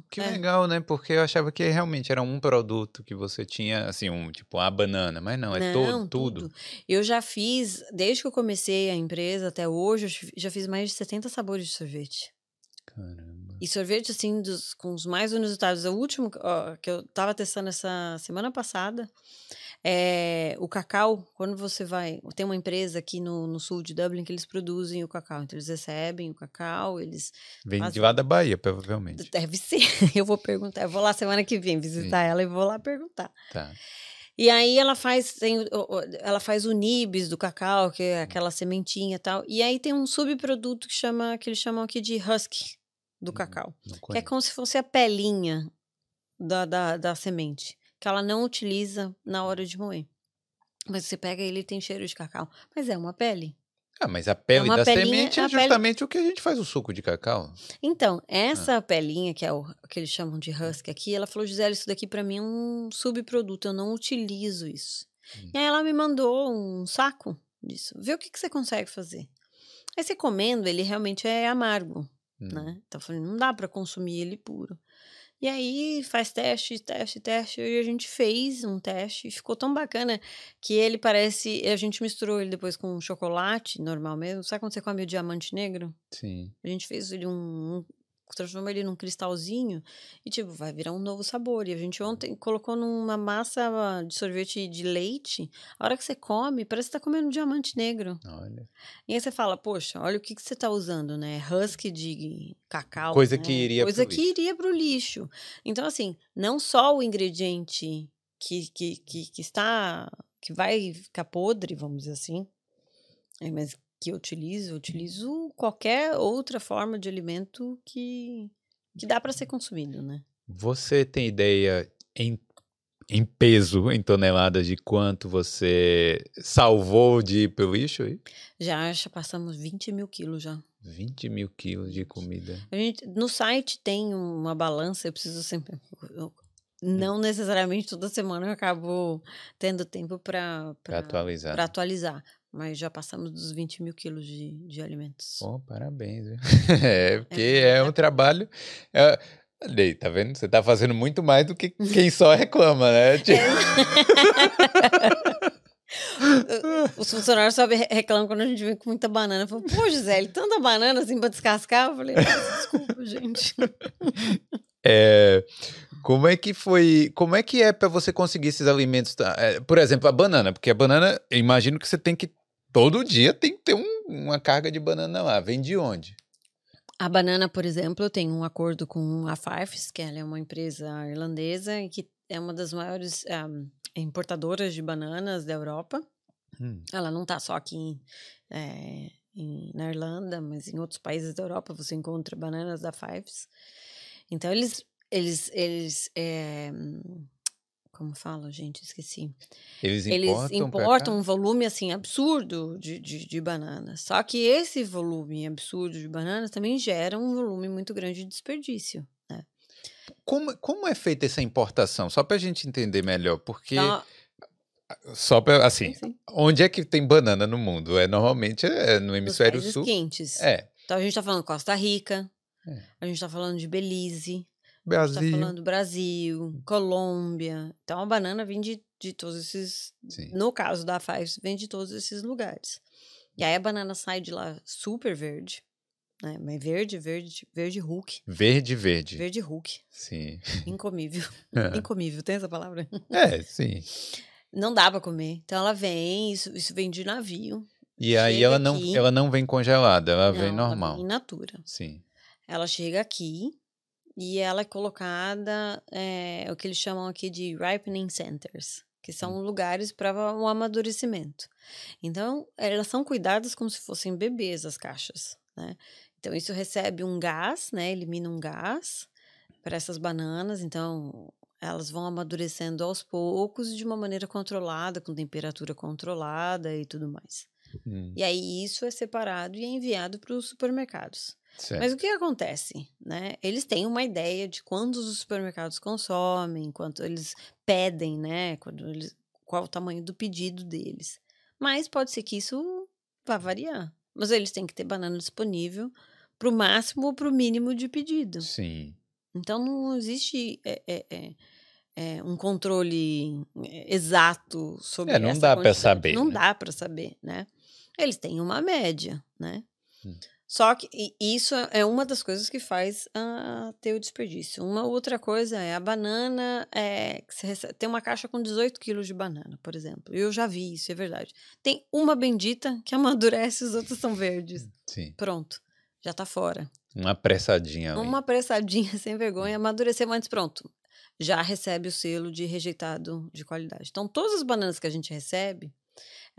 Que é. legal, né? Porque eu achava que realmente era um produto que você tinha, assim, um tipo a banana, mas não, é não, todo, tudo. tudo. Eu já fiz, desde que eu comecei a empresa até hoje, eu já fiz mais de 70 sabores de sorvete. Caramba. E sorvete, assim, dos, com os mais inusitados. O último ó, que eu tava testando essa semana passada é, o cacau, quando você vai. Tem uma empresa aqui no, no, sul de Dublin que eles produzem o cacau. Então, eles recebem o cacau, eles. Vem fazem... de lá da Bahia, provavelmente. Deve ser. Eu vou perguntar. Eu vou lá semana que vem visitar Sim. ela e vou lá perguntar. Tá. E aí ela faz, tem, ela faz o nibs do cacau, que é aquela sementinha e tal. E aí tem um subproduto que chama, que eles chamam aqui de husk do uhum, cacau. que é como se fosse a pelinha da, da, da semente que ela não utiliza na hora de moer. Mas você pega ele tem cheiro de cacau. Mas é uma pele. Ah, mas a é pele é da semente é justamente pele... o que a gente faz o suco de cacau. Então, ah. essa ah. pelinha, que é o que eles chamam de husk aqui, ela falou, Gisele, isso daqui para mim é um subproduto, eu não utilizo isso. Hum. E aí ela me mandou um saco disso. Vê o que, que você consegue fazer. Aí você comendo, ele realmente é amargo, hum. né? Então eu falei, não dá para consumir ele puro. E aí faz teste, teste, teste. E a gente fez um teste e ficou tão bacana que ele parece. A gente misturou ele depois com chocolate normal mesmo. Sabe quando você come o diamante negro? Sim. A gente fez ele um, transforma ele num cristalzinho e, tipo, vai virar um novo sabor. E a gente ontem colocou numa massa de sorvete de leite. A hora que você come, parece que tá comendo um diamante negro. Olha. E aí você fala, poxa, olha o que, que você tá usando, né? Husky de cacau. Coisa né? que iria Coisa pro que lixo. iria pro lixo. Então, assim, não só o ingrediente que, que, que, que está. que vai ficar podre, vamos dizer assim. É, mas que eu utilizo, eu utilizo qualquer outra forma de alimento que, que dá para ser consumido, né? Você tem ideia em, em peso, em toneladas, de quanto você salvou de ir pro lixo aí? Já, já passamos 20 mil quilos já. 20 mil quilos de comida. A gente, no site tem uma balança, eu preciso sempre. Eu, não necessariamente toda semana eu acabo tendo tempo para atualizar. atualizar. Mas já passamos dos 20 mil quilos de, de alimentos. Pô, parabéns. é, porque é, é um trabalho. É, ali, tá vendo? Você tá fazendo muito mais do que quem só reclama, né? Tipo... Os funcionários só reclamam quando a gente vem com muita banana. Falam, pô, Gisele, tanta banana assim pra descascar? Eu falei, desculpa, gente. É, como é que foi? Como é que é para você conseguir esses alimentos? É, por exemplo, a banana, porque a banana, imagino que você tem que todo dia tem que ter um, uma carga de banana lá. Vem de onde? A banana, por exemplo, tenho um acordo com a Farfs, que ela é uma empresa irlandesa e que é uma das maiores um, importadoras de bananas da Europa. Hum. Ela não está só aqui é, em, na Irlanda, mas em outros países da Europa você encontra bananas da Fives. Então eles eles eles é, como fala, gente, esqueci. Eles importam, eles importam um volume assim absurdo de, de, de, bananas. Só que esse volume absurdo de bananas também gera um volume muito grande de desperdício. Né? Como, como é feita essa importação? Só para a gente entender melhor, porque então, só para assim, sim, onde é que tem banana no mundo? É normalmente é no hemisfério sul. quentes. É. Então a gente está falando Costa Rica, é. a gente está falando de Belize, Brasil. A gente tá falando Brasil, Colômbia. Então a banana vem de, de todos esses. Sim. No caso da Fives, vem de todos esses lugares. E aí a banana sai de lá super verde. Né? Mas verde, verde, verde Hulk. Verde, verde. Verde Hulk. Sim. Incomível. Incomível, tem essa palavra? É, sim. Não dá para comer. Então ela vem, isso, isso vem de navio. E aí ela não, ela não vem congelada, ela não, vem normal. Ela vem in natura. Sim. Ela chega aqui e ela é colocada, é, o que eles chamam aqui de ripening centers, que são hum. lugares para o amadurecimento. Então, elas são cuidadas como se fossem bebês, as caixas, né? Então, isso recebe um gás, né? Elimina um gás para essas bananas. Então, elas vão amadurecendo aos poucos de uma maneira controlada, com temperatura controlada e tudo mais. Hum. E aí, isso é separado e é enviado para os supermercados. Certo. Mas o que acontece? Né? Eles têm uma ideia de quantos os supermercados consomem, quanto eles pedem, né? Quando eles, qual o tamanho do pedido deles. Mas pode ser que isso vá variar. Mas eles têm que ter banana disponível para o máximo ou para o mínimo de pedido. Sim. Então não existe é, é, é, é um controle é, exato sobre é, não dá para saber. Não né? dá para saber, né? Eles têm uma média, né? Hum. Só que isso é uma das coisas que faz uh, ter o desperdício. Uma outra coisa é a banana. É, recebe, tem uma caixa com 18 quilos de banana, por exemplo. Eu já vi isso, é verdade. Tem uma bendita que amadurece, os outros são verdes. Sim. Pronto, já tá fora. Uma apressadinha. Uma apressadinha sem vergonha, amadureceu antes, pronto. Já recebe o selo de rejeitado de qualidade. Então, todas as bananas que a gente recebe,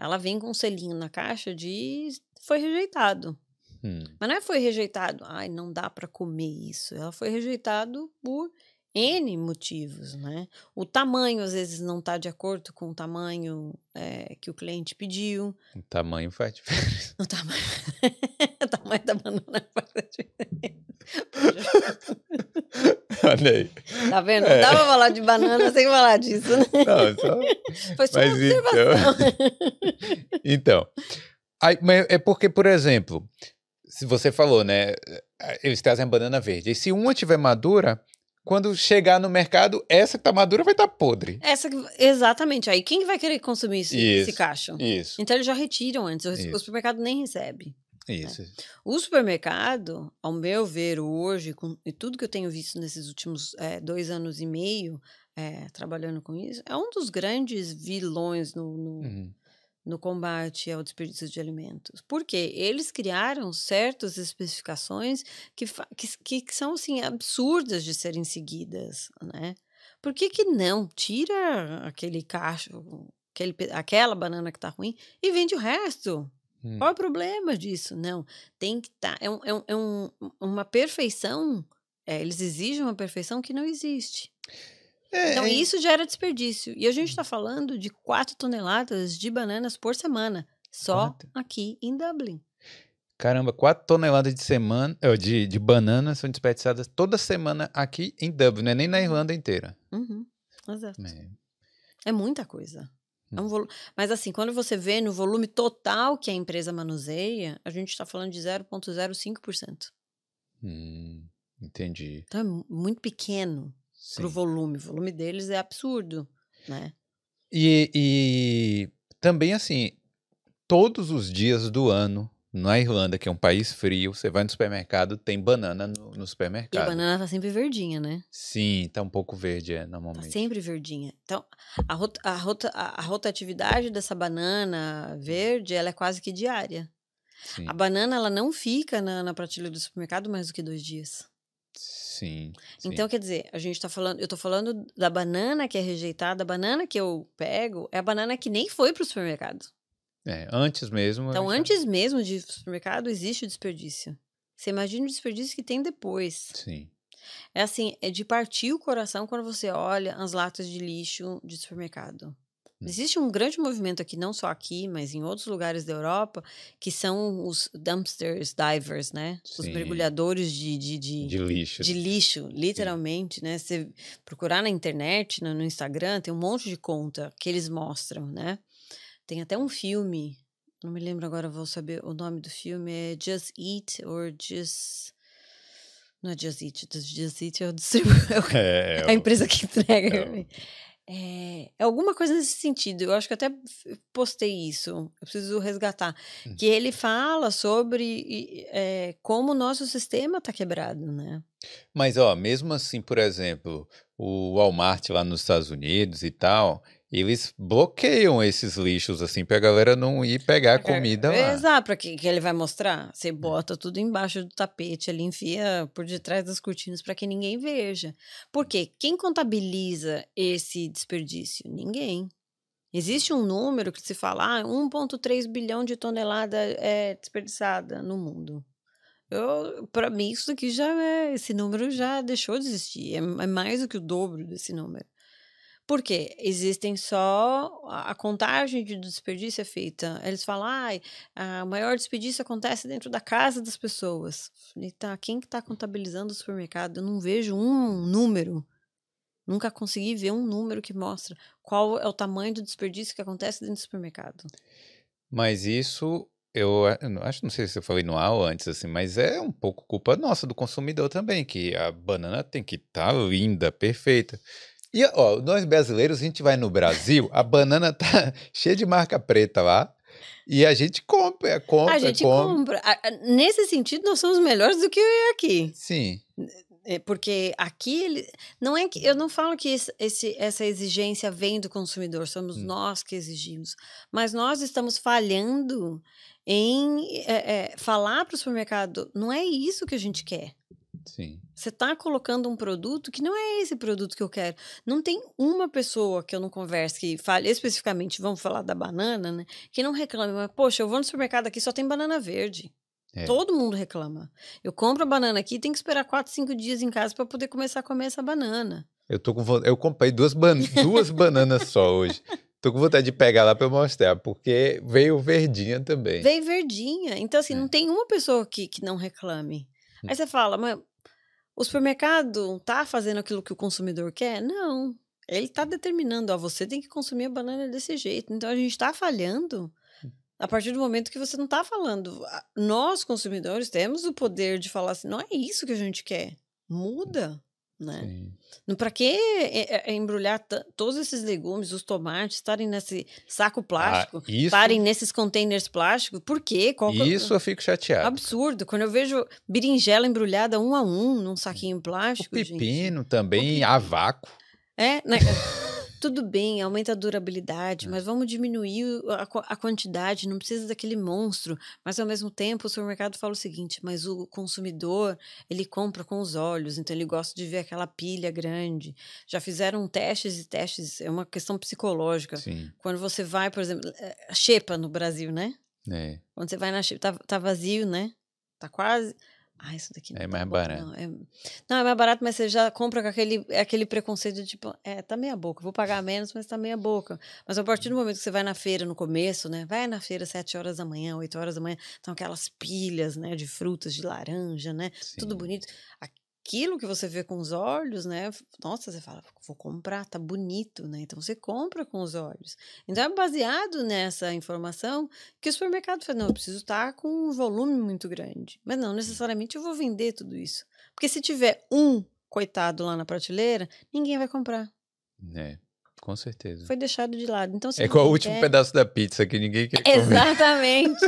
ela vem com um selinho na caixa de foi rejeitado. Hum. Mas não é foi rejeitado, ai, não dá para comer isso. Ela foi rejeitado por N motivos, né? O tamanho às vezes não está de acordo com o tamanho é, que o cliente pediu. O tamanho faz diferença. O tamanho, o tamanho da banana faz diferença. Olha aí. Tá vendo? É. Não dá pra falar de banana sem falar disso, né? Não, só... Foi só Mas. Então, então aí, é porque, por exemplo, se você falou, né? Eles trazem a banana verde. E se uma tiver madura, quando chegar no mercado, essa que tá madura vai estar tá podre. Essa exatamente. Aí quem vai querer consumir esse, isso, esse cacho? Isso. Então eles já retiram antes. O, o supermercado nem recebe. Isso. Né? O supermercado, ao meu ver, hoje, com, e tudo que eu tenho visto nesses últimos é, dois anos e meio é, trabalhando com isso, é um dos grandes vilões no, no, uhum no combate ao desperdício de alimentos. Porque eles criaram certas especificações que, que, que são assim absurdas de serem seguidas, né? Por que, que não tira aquele cacho, aquele, aquela banana que está ruim e vende o resto? Hum. Qual é o problema disso? Não, tem que estar. Tá, é, um, é, um, é um, uma perfeição. É, eles exigem uma perfeição que não existe. É, então, é... isso gera desperdício. E a gente está falando de 4 toneladas de bananas por semana, só aqui em Dublin. Caramba, 4 toneladas de, semana, de, de bananas são desperdiçadas toda semana aqui em Dublin, não é nem na uhum. Irlanda inteira. Uhum, exato. É. é muita coisa. É um volu... Mas assim, quando você vê no volume total que a empresa manuseia, a gente está falando de 0,05%. Hum, entendi. Então é muito pequeno para o volume. O volume deles é absurdo, né? E, e também assim, todos os dias do ano, na Irlanda, que é um país frio, você vai no supermercado, tem banana no, no E a supermercado. banana tá sempre verdinha, né? Sim, tá um pouco verde, é, Tá normalmente. sempre verdinha. Então, a, rot a, rota a a rotatividade dessa banana verde, ela é quase que diária. Sim, A banana, ela não fica na, na prateleira do supermercado mais do que dois dias. sim, sim. Então, quer dizer, a gente tá falando, eu tô falando da banana que é rejeitada, a banana que eu pego é a banana que nem foi pro supermercado. É, antes mesmo. Então, já- antes mesmo de supermercado, existe o desperdício. Você imagina o desperdício que tem depois. Sim, É assim, é de partir o coração quando você olha as latas de lixo de supermercado. Hum. Existe um grande movimento aqui, não só aqui, mas em outros lugares da Europa, que são os dumpsters divers, né? Os Sim. mergulhadores de, de, de, de lixo. de lixo, literalmente, né? Você procurar na internet, no, no Instagram, tem um monte de conta que eles mostram, né? Tem até um filme, não me lembro agora, vou saber o nome do filme, é Just Eat or Just... Não é Just Eat, Just Eat é o distribuidor, É, a empresa que entrega. é. É, é alguma coisa nesse sentido. Eu acho que até postei isso. Eu preciso resgatar. Hum. Que ele fala sobre é, como o nosso sistema está quebrado, né? Mas, ó, mesmo assim, por exemplo, o Walmart lá nos Estados Unidos e tal, eles bloqueiam esses lixos, assim, pra galera não ir pegar comida lá. É. Exato, para que, que ele vai mostrar? Você bota tudo embaixo do tapete, ali enfia por detrás das cortinas para que ninguém veja. Por quê? Quem contabiliza esse desperdício? Ninguém. Existe um número que se fala, ah, 1,3 bilhão de tonelada é desperdiçada no mundo. Eu, para mim, isso aqui já é. Esse número já deixou de existir. É, é mais do que o dobro desse número. Por quê? Existem só. A, a contagem de desperdício é feita. Eles falam, ah, o maior desperdício acontece dentro da casa das pessoas. Falei, tá, quem que está contabilizando o supermercado? Eu não vejo um número. Nunca consegui ver um número que mostra qual é o tamanho do desperdício que acontece dentro do supermercado. Mas isso, eu, a- não- acho, não sei se eu falei no ar ou antes, assim, mas é um pouco culpa nossa, do consumidor também, que a banana tem que estar linda, perfeita. E, ó, nós brasileiros, a gente vai no Brasil, a banana tá cheia de marca preta lá, e a gente compra, compra, a gente compra. compra. Nesse sentido, nós somos melhores do que aqui. Sim, É, porque aqui ele não é que eu não falo que esse- essa exigência vem do consumidor, somos Hum. nós que exigimos, mas nós estamos falhando em é, é, falar para o supermercado, não é isso que a gente quer. Sim. Você está colocando um produto que não é esse produto que eu quero. Não tem uma pessoa que eu não converse que fale especificamente, vamos falar da banana, né? Que não reclame, mas, poxa, eu vou no supermercado aqui só tem banana verde. É. Todo mundo reclama. Eu compro a banana aqui tem que esperar quatro, cinco dias em casa para poder começar a comer essa banana. Eu tô com eu comprei duas, ban duas bananas só hoje. Tô com vontade de pegar lá pra eu mostrar, porque veio verdinha também. Veio verdinha. Então, assim, É. não tem uma pessoa que, que não reclame. Hum. Aí você fala, mas o supermercado tá fazendo aquilo que o consumidor quer? Não. Ele tá determinando, ó, você tem que consumir a banana desse jeito. Então a gente tá falhando a partir do momento que você não tá falando. Nós, consumidores, temos o poder de falar assim, não é isso que a gente quer. Muda, né? Para que é- é- é embrulhar todos esses legumes, os tomates, estarem nesse saco plástico, Ah, isso, estarem nesses containers plásticos? Por quê? Qual que o- isso eu fico chateado. Absurdo. Quando eu vejo berinjela embrulhada um a um num saquinho O plástico, gente. pepino também, a vácuo. É, né? Tudo bem, aumenta a durabilidade, É. mas vamos diminuir a, a quantidade, não precisa daquele monstro. Mas ao mesmo tempo, o supermercado fala o seguinte: mas o consumidor, ele compra com os olhos, então ele gosta de ver aquela pilha grande. Já fizeram testes e testes, é uma questão psicológica. Sim, Quando você vai, por exemplo, é, a xepa no Brasil, né? é. Quando você vai na xepa, tá, tá vazio, né? Tá quase. Ah, isso daqui não É tá mais barato. Não é... não, é mais barato, mas você já compra com aquele, aquele preconceito de tipo, é, tá meia boca, vou pagar menos, mas tá meia boca. Mas a partir do momento que você vai na feira no começo, né? Vai na feira às 7 horas da manhã, 8 horas da manhã, estão aquelas pilhas, né, de frutas, de laranja, né? Tudo sim. bonito. Aquilo que você vê com os olhos, né? Nossa, você fala, vou comprar, tá bonito, né? Então você compra com os olhos. Então é baseado nessa informação que o supermercado fala, não, eu preciso estar com um volume muito grande. Mas não necessariamente eu vou vender tudo isso. Porque se tiver um coitado lá na prateleira, ninguém vai comprar. É. com certeza. Foi deixado de lado. Então, é igual o último pedaço da pizza que ninguém quer comer. Exatamente.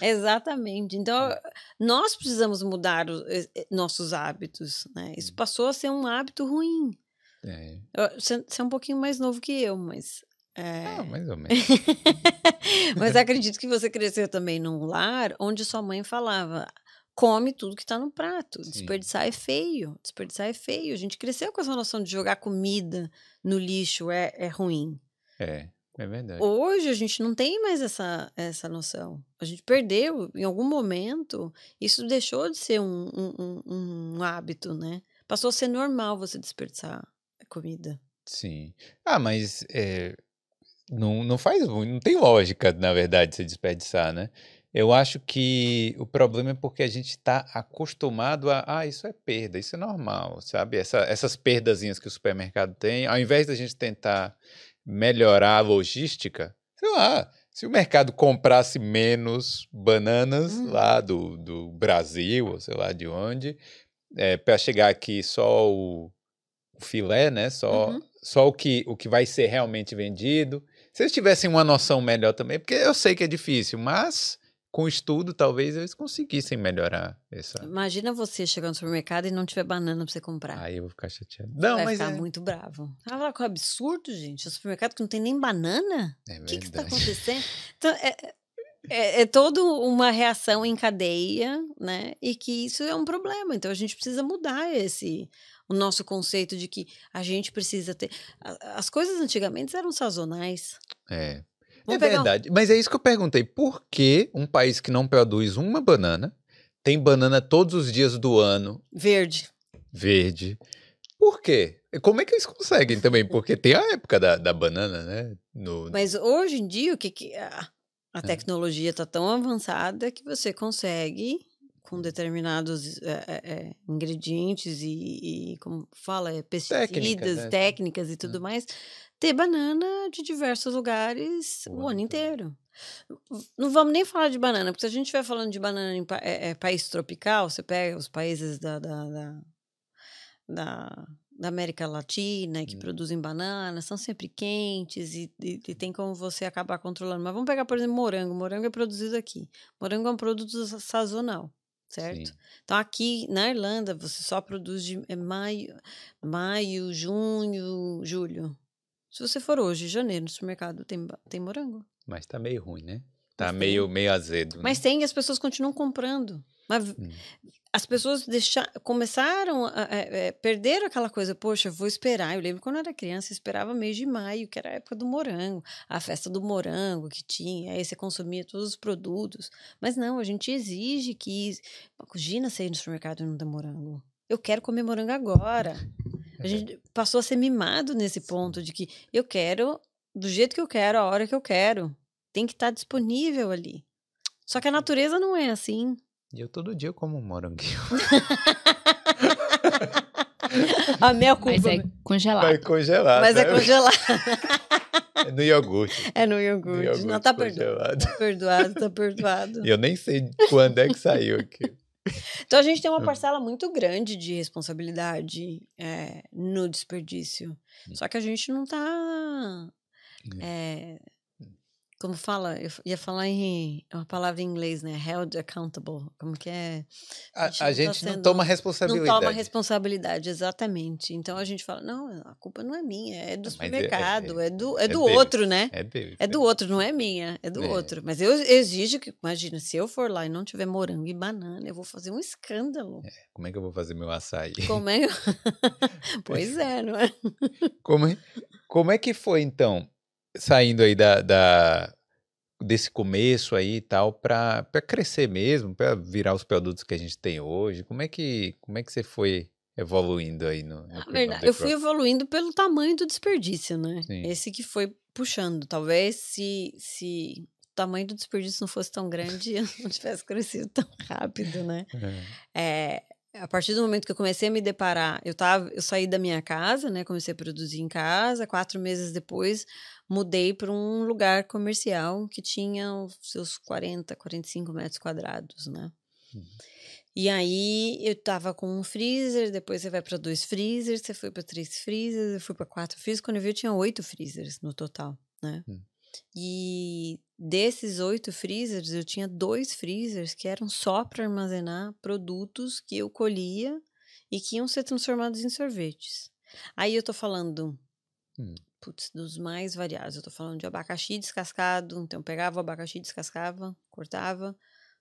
Exatamente. Então, nós precisamos mudar os, nossos hábitos. Né? Isso passou a ser um hábito ruim. É. Você, você é um pouquinho mais novo que eu, mas é... Ah, mais ou menos. Mas acredito que você cresceu também num lar onde sua mãe falava: come tudo que está no prato. Sim. Desperdiçar é feio. Desperdiçar é feio. A gente cresceu com essa noção de jogar comida no lixo é, é ruim. É, é verdade. Hoje a gente não tem mais essa, essa noção. A gente perdeu, em algum momento, isso deixou de ser um, um, um, um hábito, né? Passou a ser normal você desperdiçar comida. Sim. Ah, mas é, não, não faz, não tem lógica, na verdade, se desperdiçar, né? Eu acho que o problema é porque a gente está acostumado a, ah, isso é perda, isso é normal, sabe? Essa, essas perdazinhas que o supermercado tem, ao invés da gente tentar melhorar a logística, sei lá, se o mercado comprasse menos bananas hum. lá do, do Brasil, ou sei lá de onde, é, para chegar aqui só o, o filé, né? Só, uhum. só o, que, o que vai ser realmente vendido se eles tivessem uma noção melhor também, porque eu sei que é difícil, mas com estudo talvez eles conseguissem melhorar essa. Imagina você chegar no supermercado e não tiver banana pra você comprar. Aí eu vou ficar chateado. Não, vai mas ficar é... muito bravo. Ah, que absurdo, gente. O supermercado que não tem nem banana? É o que que está acontecendo? Então, é, é, é toda uma reação em cadeia, né? E que isso é um problema. Então a gente precisa mudar esse o nosso conceito de que a gente precisa ter. As coisas antigamente eram sazonais. É. É verdade. Mas é isso que eu perguntei. Por que um país que não produz uma banana tem banana todos os dias do ano? Verde. Verde. Por quê? Como é que eles conseguem também? Porque tem a época da, da banana, né? No... Mas hoje em dia, o que, que a, a é. tecnologia está tão avançada que você consegue com determinados é, é, ingredientes e, e, como fala, é, pesticidas, técnicas, né? técnicas e tudo é. mais, ter banana de diversos lugares o, o ano inteiro. Não vamos nem falar de banana, porque se a gente estiver falando de banana em é, país tropical, você pega os países da, da, da, da, da América Latina que hum. produzem bananas, são sempre quentes e, e, e, tem como você acabar controlando. Mas vamos pegar, por exemplo, morango. Morango é produzido aqui. Morango é um produto sazonal certo? Sim. Então aqui na Irlanda você só produz de é maio, maio, junho, julho. Se você for hoje, janeiro, no supermercado tem, tem morango. Mas tá meio ruim, né? Tá meio, meio azedo. Mas né? tem e as pessoas continuam comprando. Mas hum. as pessoas deixar, começaram a, a, a, é, perderam aquela coisa, poxa, vou esperar. Eu lembro quando eu era criança, eu esperava mês de maio, que era a época do morango, a festa do morango que tinha, aí você consumia todos os produtos. Mas não, a gente exige que. Imagina você ir no supermercado e não ter morango. Eu quero comer morango agora. A gente passou a ser mimado nesse ponto de que eu quero do jeito que eu quero, a hora que eu quero. Tem que estar disponível ali. Só que a natureza não é assim. E eu todo dia como um moranguinho. a mel com... Mas é congelado. Vai congelado. Mas é né? é congelado. É no iogurte. É no iogurte. No iogurte não, tá perdoado. Tá perdoado, tá perdoado. E eu nem sei quando é que saiu aqui. Então a gente tem uma parcela muito grande de responsabilidade é, no desperdício. Hum. Só que a gente não tá é, como fala, eu ia falar em uma palavra em inglês, né? Held accountable. Como que é? A, a gente, a gente não, tá não toma responsabilidade. Não toma responsabilidade, exatamente. Então a gente fala, não, a culpa não é minha, é do é, supermercado, é, é, é, do, é, é do outro, né? É dele. É do outro, não é minha, é do outro. Mas eu exijo que, imagina, se eu for lá e não tiver morango e banana, eu vou fazer um escândalo. como é que eu vou fazer meu açaí? Como é? pois é, não é? como é? Como é que foi então? Saindo aí da, da desse começo aí e tal para crescer mesmo, para virar os produtos que a gente tem hoje? Como é que como é que você foi evoluindo aí no, no verdade, Eu fui evoluindo pelo tamanho do desperdício, né? Sim. Esse que foi puxando. Talvez se se o tamanho do desperdício não fosse tão grande, eu não tivesse crescido tão rápido, né? É. é a partir do momento que eu comecei a me deparar, eu tava, eu saí da minha casa, né? Comecei a produzir em casa. Quatro meses depois, mudei para um lugar comercial que tinha os seus 40, 45 metros quadrados, né? Uhum. E aí eu tava com um freezer, depois você vai para dois freezers, você foi para três freezers, eu fui para quatro freezers. Quando eu vi, eu tinha oito freezers no total, né? Hum. E desses oito freezers, eu tinha dois freezers que eram só para armazenar produtos que eu colhia e que iam ser transformados em sorvetes. Aí eu tô falando, Hum. Putz, dos mais variados. Eu tô falando de abacaxi descascado, então eu pegava o abacaxi, descascava, cortava,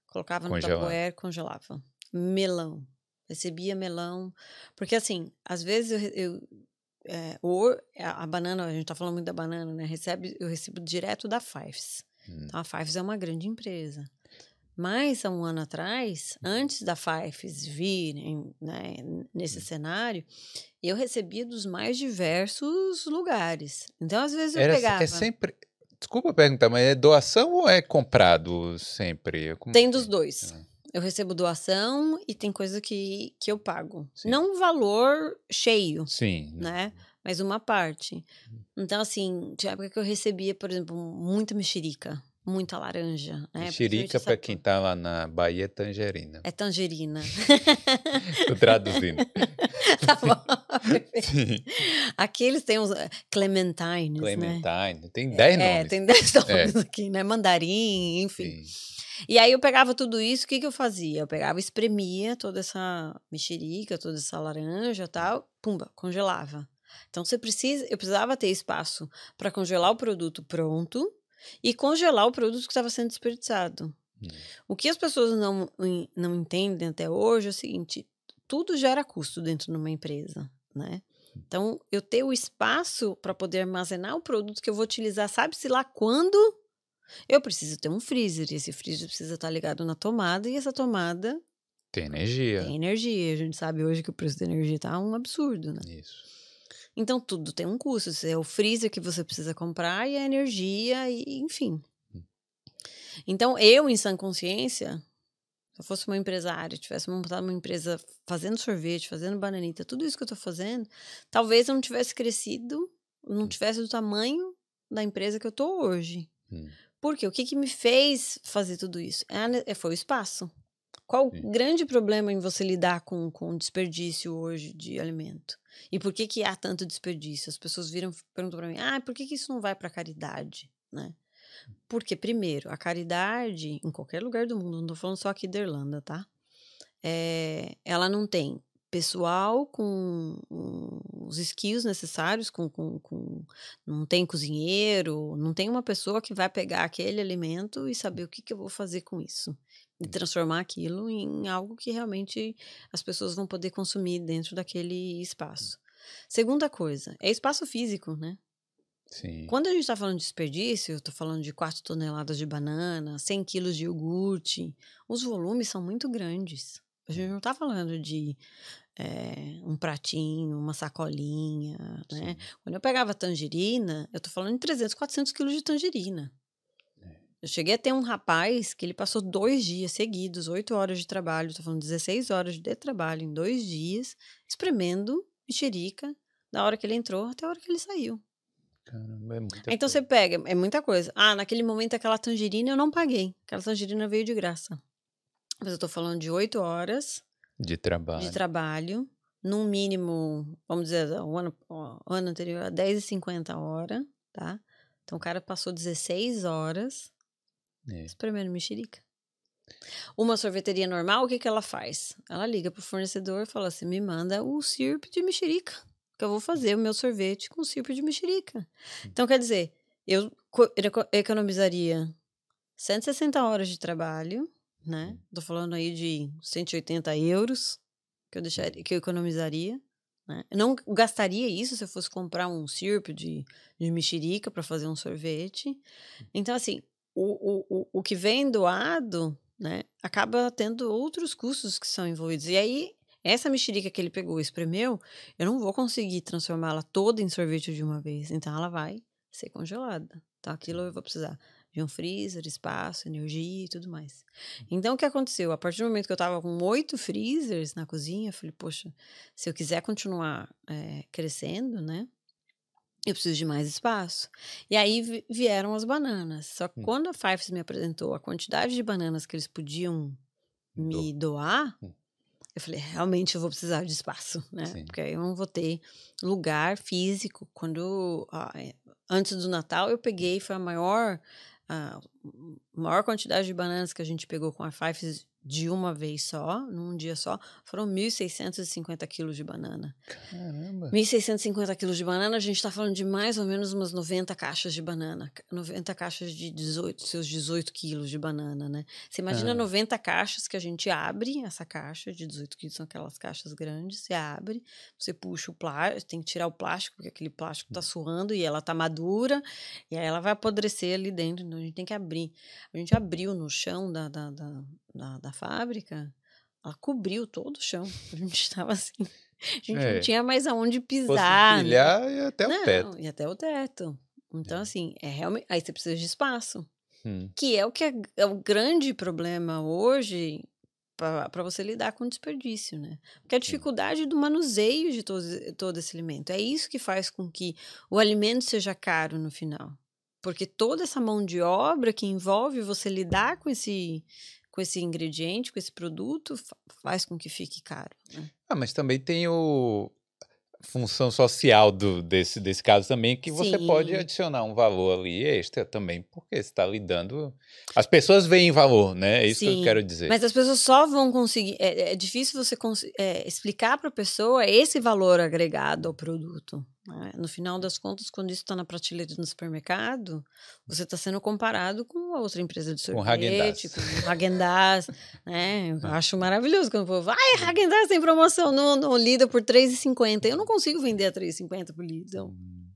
colocava no tapoer, congelava. Melão. Recebia melão. Porque assim, às vezes eu, eu é, o, a a banana, a gente tá falando muito da banana, né? Recebe, eu recebo direto da Fives. Hum. Então a Fives é uma grande empresa. Mas há um ano atrás, antes da Fives vir né, nesse cenário, eu recebia dos mais diversos lugares. Então, às vezes, eu Era, pegava. é sempre. Desculpa perguntar, mas é doação ou é comprado sempre? Como Tem dos é? dois. Ah. Eu recebo doação e tem coisa que, que eu pago. Sim. Não um valor cheio, Sim. né? Mas uma parte. Então, assim, tinha época que eu recebia, por exemplo, muita mexerica, muita laranja. Né? Mexerica, para quem tá lá na Bahia, é tangerina. É tangerina. Tô traduzindo. tá bom. Sim. Aqui eles têm uns eh, clementines, né? Clementine. Tem 10 É, nomes. tem 10 nomes aqui, né? Mandarim, enfim. Sim. E aí eu pegava tudo isso, o que, que eu fazia? Eu pegava, espremia toda essa mexerica, toda essa laranja e tal, pumba, congelava. Então você precisa, eu precisava ter espaço para congelar o produto pronto e congelar o produto que estava sendo desperdiçado. Hum. O que as pessoas não, não entendem até hoje é o seguinte: tudo gera custo dentro de uma empresa, né? Então, eu ter o espaço para poder armazenar o produto que eu vou utilizar, sabe-se lá quando, eu preciso ter um freezer. E esse freezer precisa estar ligado na tomada, e essa tomada Tem energia. tem energia. A gente sabe hoje que o preço da energia está um absurdo, né? Isso. Então, tudo tem um custo. É o freezer que você precisa comprar e a energia, e enfim. Então, eu, em sã consciência, se eu fosse uma empresária, tivesse montado uma empresa fazendo sorvete, fazendo bananita, tudo isso que eu estou fazendo, talvez eu não tivesse crescido, não tivesse do tamanho da empresa que eu estou hoje. Hum. Porque o que, que me fez fazer tudo isso? É é- foi o espaço. Qual o grande problema em você lidar com, com desperdício hoje de alimento? E por que, que há tanto desperdício? As pessoas viram perguntam para mim: ah, por que, que isso não vai para caridade? Né? Porque, primeiro, a caridade, em qualquer lugar do mundo, não estou falando só aqui da Irlanda, tá? É, ela não tem pessoal com os skills necessários, com, com, com- não tem cozinheiro, não tem uma pessoa que vai pegar aquele alimento e saber o que, que eu vou fazer com isso. E transformar aquilo em algo que realmente as pessoas vão poder consumir dentro daquele espaço. Segunda coisa, é espaço físico, né? Sim. Quando a gente está falando de desperdício, eu estou falando de 4 toneladas de banana, 100 quilos de iogurte, os volumes são muito grandes. A gente não está falando de eh, um pratinho, uma sacolinha, né? Sim. Quando eu pegava tangerina, eu tô falando de 300, 400 quilos de tangerina. Eu cheguei a ter um rapaz que ele passou dois dias seguidos, oito horas de trabalho, tô falando 16 horas de trabalho em dois dias, espremendo mexerica da hora que ele entrou até a hora que ele saiu. Caramba, é muita Então coisa. você pega, é muita coisa. Ah, naquele momento aquela tangerina eu não paguei. Aquela tangerina veio de graça. Mas eu tô falando de oito horas De trabalho. de trabalho, num mínimo, vamos dizer, o ano, o ano anterior, a 10,50 a hora, tá? Então o cara passou 16 horas É. espremendo mexerica. Uma sorveteria normal, o que, que ela faz? Ela liga pro fornecedor e fala assim: me manda o sirup de mexerica, que eu vou fazer o meu sorvete com sirup de mexerica. Então, quer dizer, eu co- eco- economizaria 160 horas de trabalho, né? Tô falando aí de 180 euros que eu, deixaria, que eu economizaria. Né? Eu não gastaria isso se eu fosse comprar um sirup de, de mexerica para fazer um sorvete. Então, assim, o, o, o, que vem doado, né, acaba tendo outros custos que são envolvidos. E aí, essa mexerica que ele pegou e espremeu, eu não vou conseguir transformá-la toda em sorvete de uma vez. Então, ela vai ser congelada. Então, aquilo eu vou precisar de um freezer, espaço, energia e tudo mais. Então, o que aconteceu? A partir do momento que eu estava com oito freezers na cozinha, eu falei, poxa, se eu quiser continuar eh, crescendo, né? Eu preciso de mais espaço. E aí vi- vieram as bananas. Só que Hum. quando a Fives me apresentou a quantidade de bananas que eles podiam me doar, hum. eu falei, realmente eu vou precisar de espaço, né? Sim. Porque aí eu não vou ter lugar físico. Quando ah, antes do Natal eu peguei, foi a maior a maior quantidade de bananas que a gente pegou com a Five de uma vez só, num dia só, foram 1.650 quilos de banana. Caramba! 1.650 quilos de banana, a gente está falando de mais ou menos umas 90 caixas de banana. 90 caixas de 18, seus 18 quilos de banana, né? Você imagina ah. 90 caixas que a gente abre, essa caixa de 18 quilos, são aquelas caixas grandes, você abre, você puxa o plástico, tem que tirar o plástico, porque aquele plástico está suando e ela está madura, e aí ela vai apodrecer ali dentro, então a gente tem que abrir. A gente abriu no chão da, da, da da, da fábrica, ela cobriu todo o chão. A gente estava assim. A gente é. não tinha mais aonde pisar. Né? e até não, o teto. E até o teto. Então, é. assim, é realmente. Aí você precisa de espaço. Hum. Que é o que é, é o grande problema hoje para você lidar com desperdício, né? Porque a dificuldade do manuseio de todo, todo esse alimento. É isso que faz com que o alimento seja caro no final. Porque toda essa mão de obra que envolve você lidar com esse com esse ingrediente, com esse produto, faz com que fique caro. Né? Ah, mas também tem o função social do, desse, desse caso também, que você Sim. pode adicionar um valor ali extra também, porque você está lidando. As pessoas veem valor, né? É isso Sim, que eu quero dizer. Mas as pessoas só vão conseguir. É, é difícil você é, explicar para a pessoa esse valor agregado ao produto. Né? No final das contas, quando isso está na prateleira do supermercado, você está sendo comparado com a outra empresa de sorvete, com Häagen-Dazs, né? Eu acho maravilhoso quando o povo, ai, Häagen-Dazs tem promoção no, no Lida por R$3,50. Eu não consigo vender a R$3,50 por Lida.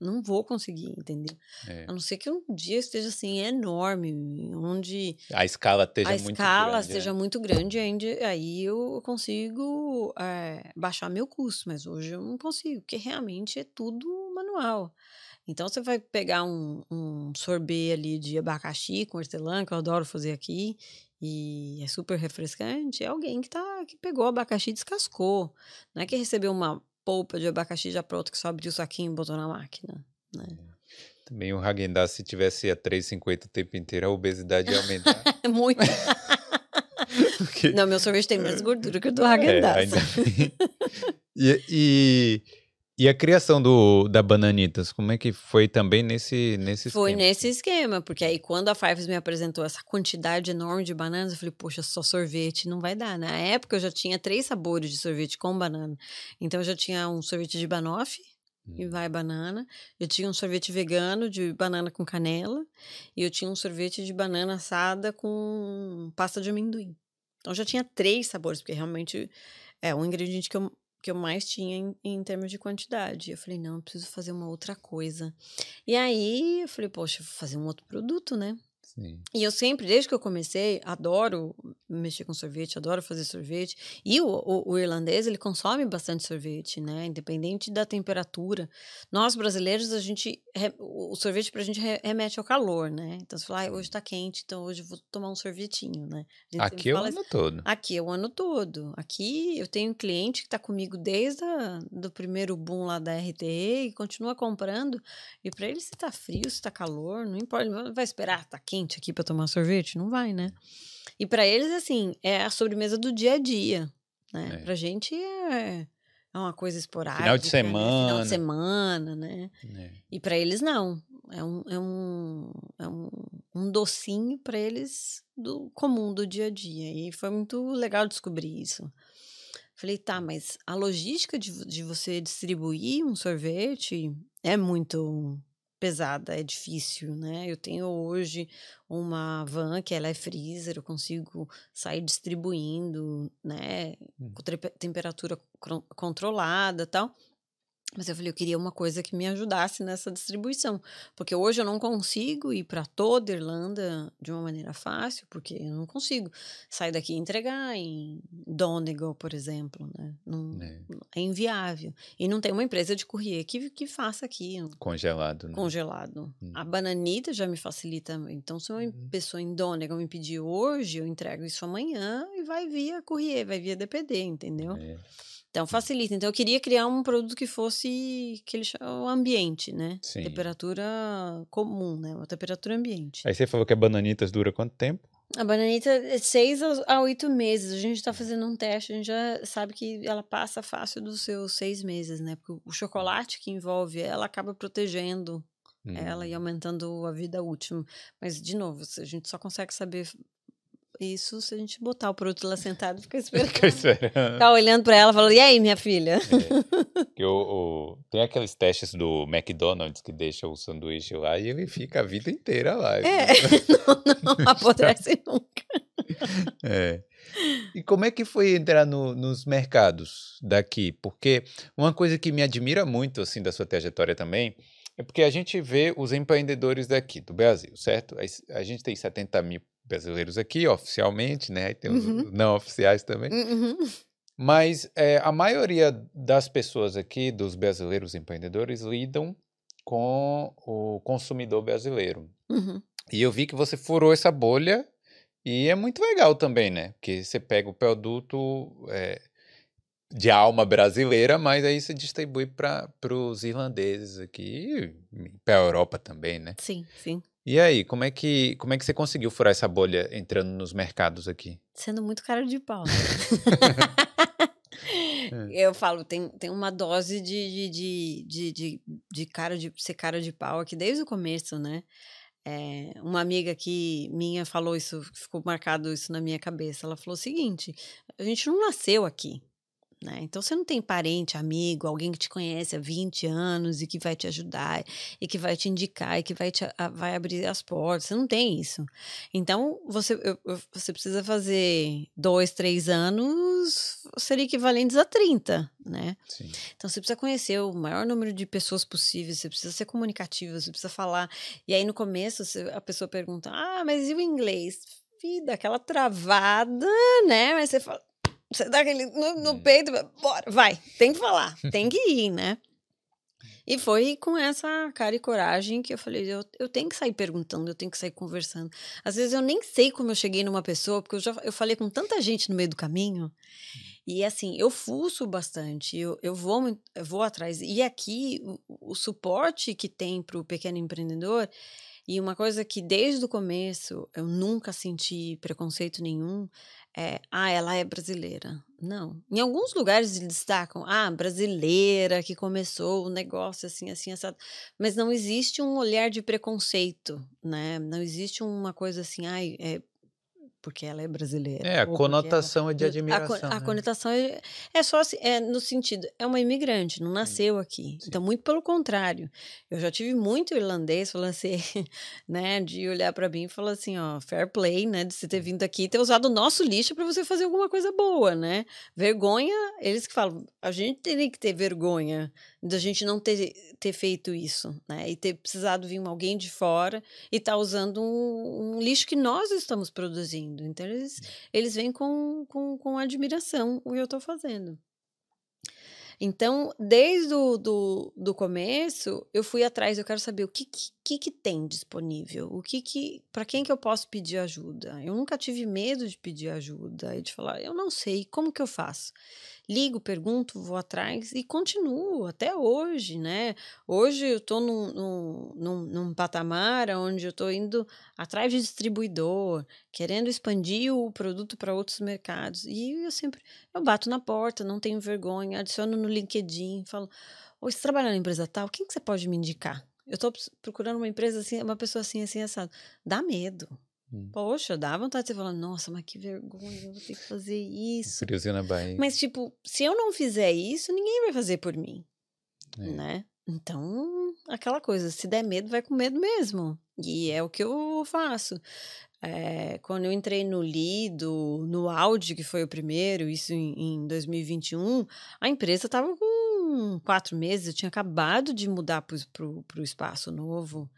Não vou conseguir, entendeu? É. A não ser que um dia esteja assim enorme, onde a escala esteja a muito escala grande, esteja é. muito grande, ainda, aí eu consigo é, baixar meu custo, mas hoje eu não consigo, porque realmente é tudo manual. Então você vai pegar um, um sorvete ali de abacaxi com hortelã, que eu adoro fazer aqui, e é super refrescante, é alguém que tá que pegou o abacaxi e descascou. Não é que recebeu uma polpa de abacaxi já pronto que só abriu o saquinho e botou na máquina, né? É. Também o häagen se tivesse a 3,50 o tempo inteiro, a obesidade ia aumentar. Muito. Porque... Não, meu sorvete tem mais gordura que o do häagen é, e, e e a criação do, da Bananitas, como é que foi também nesse, nesse foi esquema? Foi nesse esquema, porque aí quando a Fives me apresentou essa quantidade enorme de bananas, eu falei, poxa, só sorvete não vai dar. Na época eu já tinha três sabores de sorvete com banana. Então eu já tinha um sorvete de banoffee, hum. e vai banana. Eu tinha um sorvete vegano de banana com canela. E eu tinha um sorvete de banana assada com pasta de amendoim. Então já tinha três sabores, porque realmente é um ingrediente que eu que eu mais tinha em, em, termos de quantidade. Eu falei, não, eu preciso fazer uma outra coisa. E aí eu falei, poxa, vou fazer um outro produto, né? Sim. E eu sempre, desde que eu comecei, adoro mexer com sorvete, adoro fazer sorvete. E o, o, o, irlandês, ele consome bastante sorvete, né? Independente da temperatura. Nós, brasileiros, a gente... O sorvete pra gente remete ao calor, né? Então, você fala, ah, hoje tá quente, então hoje eu vou tomar um sorvetinho, né? Aqui é o ano assim, todo. Aqui é o ano todo. Aqui eu tenho um cliente que tá comigo desde o primeiro boom lá da RTE e continua comprando. E para ele, se tá frio, se tá calor, não importa. Vai esperar, tá quente aqui para tomar sorvete? Não vai, né? E para eles, assim, é a sobremesa do dia a dia, né? É. Pra gente é, é uma coisa esporádica. Final de semana. Né? Final de semana, né? É. E para eles, não. É um, é um, é um, um docinho para eles do comum do dia a dia. E foi muito legal descobrir isso. Falei, tá, mas a logística de, de você distribuir um sorvete é muito pesada, é difícil, né? Eu tenho hoje uma van que ela é freezer, eu consigo sair distribuindo, né, hum. com temperatura controlada, tal. Mas eu falei, eu queria uma coisa que me ajudasse nessa distribuição. Porque hoje eu não consigo ir para toda a Irlanda de uma maneira fácil, porque eu não consigo sair daqui e entregar em Donegal, por exemplo. Né? Não, é. é. inviável. E não tem uma empresa de courier que, que faça aqui. Congelado. Né? Congelado. Hum. A bananita já me facilita. Então, se uma hum. pessoa em Donegal me pedir hoje, eu entrego isso amanhã e vai via courier, vai via DPD, entendeu? É. Então facilita. Então eu queria criar um produto que fosse que ele chama ambiente, né? Sim. Temperatura comum, né? Uma temperatura ambiente. Aí você falou que a bananitas dura quanto tempo? A bananita é seis a oito meses. A gente está fazendo um teste, a gente já sabe que ela passa fácil dos seus seis meses, né? Porque o chocolate que envolve ela acaba protegendo hum. ela e aumentando a vida útil. Mas, de novo, a gente só consegue saber isso se a gente botar o produto lá sentado e ficar esperando. Fica esperando. Ficar olhando para ela e falando, e aí, minha filha? É. o, o, tem aqueles testes do McDonald's que deixa o sanduíche lá e ele fica a vida inteira lá. É, não, não apodrece nunca. É. E como é que foi entrar no, nos mercados daqui? Porque uma coisa que me admira muito assim da sua trajetória também é porque a gente vê os empreendedores daqui do Brasil, certo? A gente tem 70 mil brasileiros aqui, oficialmente, né? E tem os uhum. não oficiais também. Uhum. Mas é, a maioria das pessoas aqui, dos brasileiros empreendedores, lidam com o consumidor brasileiro. Uhum. E eu vi que você furou essa bolha e é muito legal também, né? Porque você pega o produto é, de alma brasileira, mas aí você distribui para os irlandeses aqui e para a Europa também, né? Sim, sim. E aí, como é que como é que você conseguiu furar essa bolha entrando nos mercados aqui? Sendo muito cara de pau. Né? Eu falo, tem, tem uma dose de, de, de, de, de, cara de ser cara de pau aqui desde o começo, né? É, uma amiga aqui minha falou isso, ficou marcado isso na minha cabeça. Ela falou o seguinte: a gente não nasceu aqui. Né? Então você não tem parente, amigo, alguém que te conhece há 20 anos e que vai te ajudar e que vai te indicar e que vai, te, vai abrir as portas. Você não tem isso. Então você, você precisa fazer dois, três anos seria equivalentes a 30, né? Sim. Então você precisa conhecer o maior número de pessoas possíveis, você precisa ser comunicativo, você precisa falar. E aí no começo a pessoa pergunta: Ah, mas e o inglês? Vida, aquela travada, né? Mas você fala você dá aquele no, no hum. peito, bora, vai, tem que falar, tem que ir, né? E foi com essa cara e coragem que eu falei: eu, eu tenho que sair perguntando, eu tenho que sair conversando. Às vezes eu nem sei como eu cheguei numa pessoa, porque eu já eu falei com tanta gente no meio do caminho. E assim, eu fuço bastante, eu, eu, vou, eu vou atrás. E aqui, o, o suporte que tem para o pequeno empreendedor, e uma coisa que desde o começo eu nunca senti preconceito nenhum, é, ah, ela é brasileira. Não. Em alguns lugares eles destacam, ah, brasileira que começou o negócio assim, assim, assado. Mas não existe um olhar de preconceito, né? Não existe uma coisa assim, ai, é porque ela é brasileira. É, a conotação ela... é de admiração. A, a né? conotação é, é só assim, é no sentido, é uma imigrante, não nasceu aqui. Sim. Então, muito pelo contrário. Eu já tive muito irlandês falando assim, né, de olhar para mim e falar assim, ó, fair play, né, de você ter vindo aqui e ter usado o nosso lixo para você fazer alguma coisa boa, né? Vergonha, eles que falam, a gente teria que ter vergonha da gente não ter, ter feito isso, né? E ter precisado vir alguém de fora e estar tá usando um, um, lixo que nós estamos produzindo. Então, eles, eles vêm com, com, com admiração o que eu estou fazendo. Então, desde o do, do começo, eu fui atrás, eu quero saber o que, que, que tem disponível, o que, que para quem que eu posso pedir ajuda. Eu nunca tive medo de pedir ajuda e de falar, eu não sei, como que eu faço? ligo, pergunto, vou atrás e continuo até hoje, né? Hoje eu estou num, num, num, num, patamar onde eu estou indo atrás de distribuidor, querendo expandir o produto para outros mercados. E eu sempre eu bato na porta, não tenho vergonha, adiciono no LinkedIn, falo: Oi, você trabalha na empresa tal? Quem que você pode me indicar? Eu estou procurando uma empresa assim, uma pessoa assim, assim, assado. Dá medo. Hum. Poxa, dá vontade de você falar, nossa, mas que vergonha, eu vou ter que fazer isso. Friozinho na Bahia. Mas, tipo, se eu não fizer isso, ninguém vai fazer por mim. É. Né? Então, aquela coisa, se der medo, vai com medo mesmo. E é o que eu faço. É, quando eu entrei no Lido, no Audi, que foi o primeiro, isso em, em 2021, a empresa estava com quatro meses, eu tinha acabado de mudar para o espaço novo.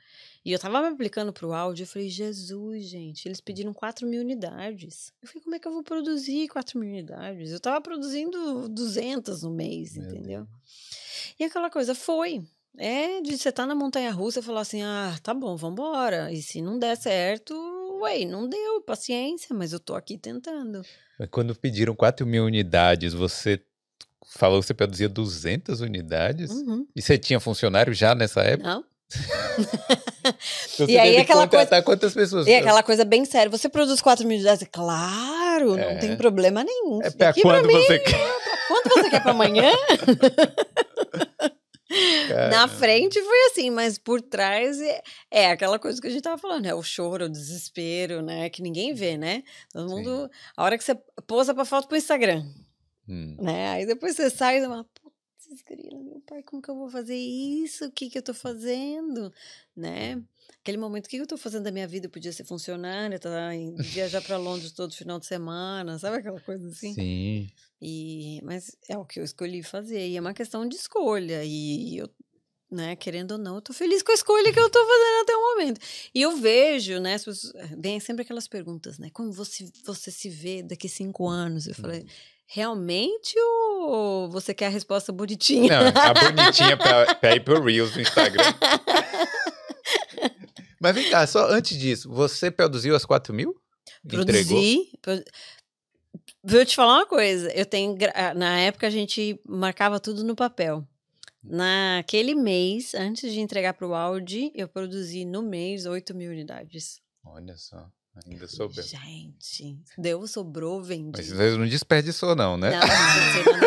E eu tava me aplicando pro áudio, eu falei, Jesus, gente, eles pediram 4 mil unidades. Eu falei, como é que eu vou produzir 4 mil unidades? Eu tava produzindo 200 no mês, Meu entendeu? Deus. E aquela coisa foi. É de você tá na montanha russa e falar assim, ah, tá bom, vambora. E se não der certo, ué, não deu, paciência, mas eu tô aqui tentando. Quando pediram 4 mil unidades, você falou que você produzia 200 unidades? Uhum. E você tinha funcionário já nessa época? Não. E aí aquela coisa- quantas pessoas? E aquela coisa bem séria. Você produz 4 mil unidades? Claro, É. não tem problema nenhum. É Aqui pra quando mim, você quer. Quanto você quer pra amanhã? Cara. Na frente foi assim, mas por trás é, é aquela coisa que a gente tava falando, é o choro, o desespero, né? Que ninguém vê, né? Todo Sim. mundo. A hora que você posa pra foto pro Instagram, Hum, né? Aí depois você sai e fala, putz, grila, meu pai, como que eu vou fazer isso? O que que eu tô fazendo? Né? Aquele momento, o que eu tô fazendo da minha vida? Eu podia ser funcionária, tá, viajar pra Londres todo final de semana, sabe aquela coisa assim? Sim. E, mas é o que eu escolhi fazer. E é uma questão de escolha. E eu, né, querendo ou não, eu tô feliz com a escolha que eu tô fazendo até o momento. E eu vejo, né, pessoas, vem sempre aquelas perguntas, né? Como você, você se vê daqui cinco anos? Eu falei, realmente ou você quer a resposta bonitinha? Não, a bonitinha pra, pra ir pro Reels no Instagram. Mas vem cá, só antes disso, você produziu as 4 mil? Produzi. pro- Vou te falar uma coisa. Eu tenho. ah, Na época a gente marcava tudo no papel. Naquele mês, antes de entregar para o Audi, eu produzi no mês 8 mil unidades. Olha só, ainda sobrou. Gente, deu, sobrou, vendi. Mas você não desperdiçou não, né? Não,